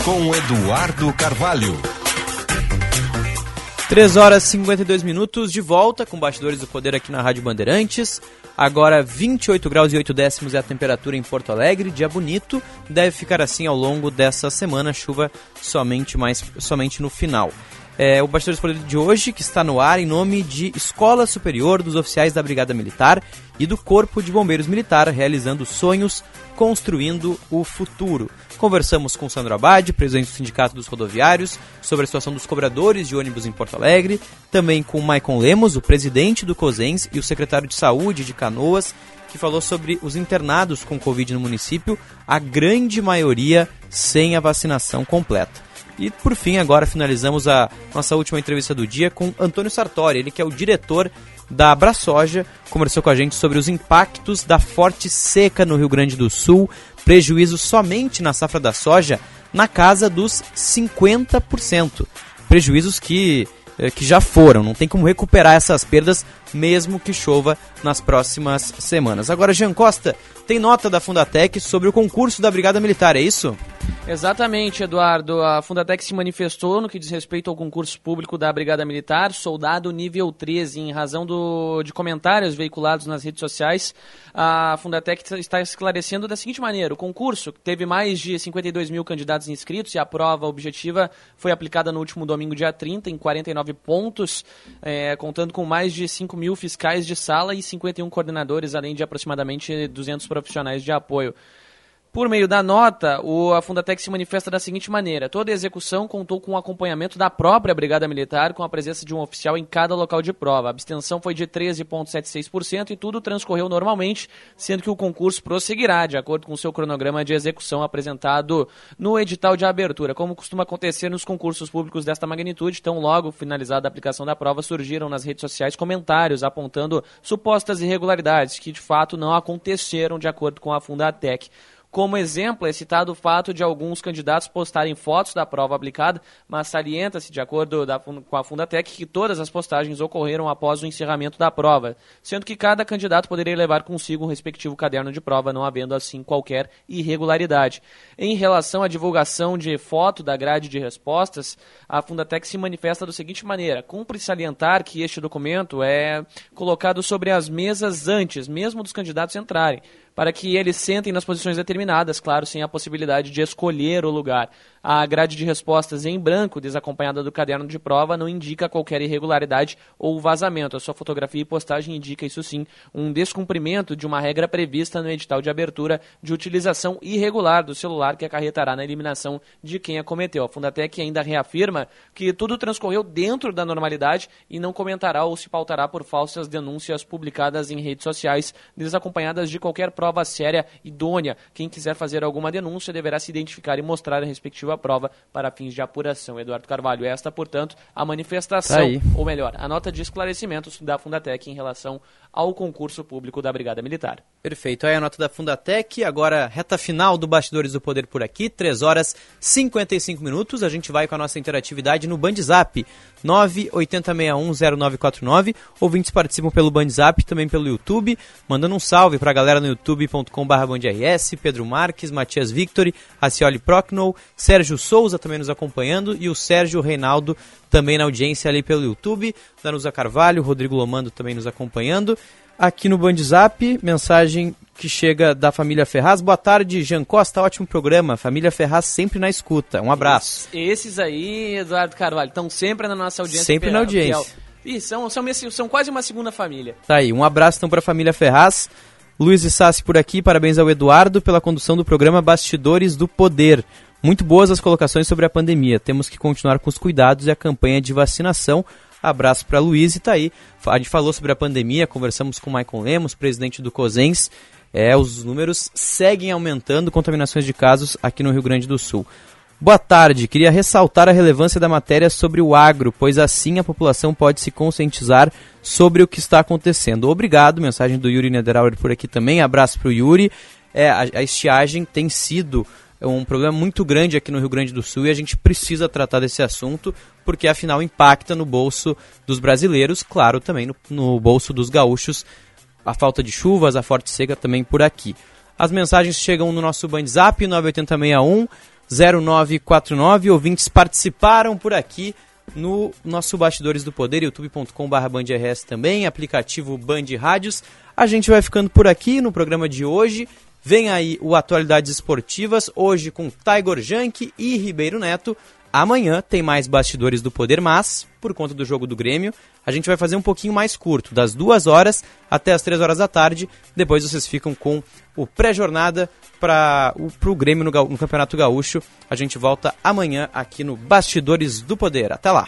Com Eduardo Carvalho. 3 horas e 52 minutos, de volta com Bastidores do Poder aqui na Rádio Bandeirantes. Agora 28 graus e 8 décimos é a temperatura em Porto Alegre, dia bonito. Deve ficar assim ao longo dessa semana, chuva somente, mais, somente no final. É, o Bastidores do Poder de hoje, que está no ar em nome de Escola Superior dos Oficiais da Brigada Militar e do Corpo de Bombeiros Militar, realizando sonhos, construindo o futuro. Conversamos com Sandro Abad, presidente do Sindicato dos Rodoviários, sobre a situação dos cobradores de ônibus em Porto Alegre, também com Maicon Lemos, o presidente do COSENS e o secretário de Saúde de Canoas, que falou sobre os internados com Covid no município, a grande maioria sem a vacinação completa. E por fim, agora finalizamos a nossa última entrevista do dia com Antônio Sartori, ele que é o diretor da Abraçoja, conversou com a gente sobre os impactos da forte seca no Rio Grande do Sul, prejuízo somente na safra da soja na casa dos 50%. Prejuízos que, eh, que já foram, não tem como recuperar essas perdas mesmo que chova nas próximas semanas. Agora, Jean Costa, tem nota da Fundatec sobre o concurso da Brigada Militar, é isso? Exatamente, Eduardo. A Fundatec se manifestou no que diz respeito ao concurso público da Brigada Militar, soldado nível 13, em razão do, de comentários veiculados nas redes sociais. A Fundatec está esclarecendo da seguinte maneira: o concurso teve mais de 52 mil candidatos inscritos e a prova objetiva foi aplicada no último domingo, dia 30, em 49 pontos, é, contando com mais de 5 mil fiscais de sala e 51 coordenadores, além de aproximadamente 200 profissionais de apoio. Por meio da nota, o, a Fundatec se manifesta da seguinte maneira: toda a execução contou com o acompanhamento da própria Brigada Militar, com a presença de um oficial em cada local de prova. A abstenção foi de 13,76% e tudo transcorreu normalmente, sendo que o concurso prosseguirá de acordo com o seu cronograma de execução apresentado no edital de abertura. Como costuma acontecer nos concursos públicos desta magnitude, tão logo finalizada a aplicação da prova, surgiram nas redes sociais comentários apontando supostas irregularidades que de fato não aconteceram de acordo com a Fundatec. Como exemplo, é citado o fato de alguns candidatos postarem fotos da prova aplicada, mas salienta-se, de acordo da, com a Fundatec, que todas as postagens ocorreram após o encerramento da prova, sendo que cada candidato poderia levar consigo um respectivo caderno de prova, não havendo assim qualquer irregularidade. Em relação à divulgação de foto da grade de respostas, a Fundatec se manifesta da seguinte maneira: cumpre salientar que este documento é colocado sobre as mesas antes, mesmo dos candidatos entrarem para que eles sentem nas posições determinadas, claro, sem a possibilidade de escolher o lugar. A grade de respostas em branco, desacompanhada do caderno de prova, não indica qualquer irregularidade ou vazamento. A sua fotografia e postagem indica, isso sim, um descumprimento de uma regra prevista no edital de abertura de utilização irregular do celular que acarretará na eliminação de quem a cometeu. A Fundatec ainda reafirma que tudo transcorreu dentro da normalidade e não comentará ou se pautará por falsas denúncias publicadas em redes sociais, desacompanhadas de qualquer prova séria idônea. Quem quiser fazer alguma denúncia deverá se identificar e mostrar a respectiva prova para fins de apuração. Eduardo Carvalho, esta, portanto, a manifestação, Tá ou melhor, a nota de esclarecimentos da Fundatec em relação ao concurso público da Brigada Militar. Perfeito. Aí a nota da Fundatec, agora reta final do Bastidores do Poder por aqui, 3 horas 55 minutos. A gente vai com a nossa interatividade no Bandzap 980610949. Ouvintes participam pelo Bandzap, também pelo YouTube, mandando um salve pra galera no youtube.com/bandrs, Pedro Marques, Matias Victory, Acioli Procnow, Sérgio Souza também nos acompanhando e o Sérgio Reinaldo também na audiência ali pelo YouTube, Danusa Carvalho, Rodrigo Lomando também nos acompanhando. Aqui no Bandzap, mensagem que chega da família Ferraz. Boa tarde, Jean Costa, ótimo programa. Família Ferraz sempre na escuta. Um abraço. Esses aí, Eduardo Carvalho, estão sempre na nossa audiência. Sempre na audiência. Ih, são, são, são quase uma segunda família. Tá aí, um abraço então para a família Ferraz. Luiz Sassi por aqui, parabéns ao Eduardo pela condução do programa Bastidores do Poder. Muito boas as colocações sobre a pandemia. Temos que continuar com os cuidados e a campanha de vacinação. Abraço para Luiz e tá aí. A gente falou sobre a pandemia, conversamos com o Maicon Lemos, presidente do COSENS. É, os números seguem aumentando, contaminações de casos aqui no Rio Grande do Sul. Boa tarde, queria ressaltar a relevância da matéria sobre o agro, pois assim a população pode se conscientizar sobre o que está acontecendo. Obrigado, mensagem do Yuri Nederauer por aqui também, abraço para o Yuri. É, a, a estiagem tem sido um problema muito grande aqui no Rio Grande do Sul e a gente precisa tratar desse assunto, porque afinal impacta no bolso dos brasileiros, claro, também no, no bolso dos gaúchos, a falta de chuvas, a forte seca também por aqui. As mensagens chegam no nosso Bandzap 98061 0949. Ouvintes participaram por aqui no nosso Bastidores do Poder, youtube.com.br BandRS também, aplicativo Band Rádios. A gente vai ficando por aqui no programa de hoje. Vem aí o Atualidades Esportivas, hoje com Tiger Junk e Ribeiro Neto. Amanhã tem mais Bastidores do Poder, mas, por conta do jogo do Grêmio, a gente vai fazer um pouquinho mais curto, das duas horas até as três horas da tarde. Depois vocês ficam com o pré-jornada para o Grêmio no, no Campeonato Gaúcho. A gente volta amanhã aqui no Bastidores do Poder. Até lá!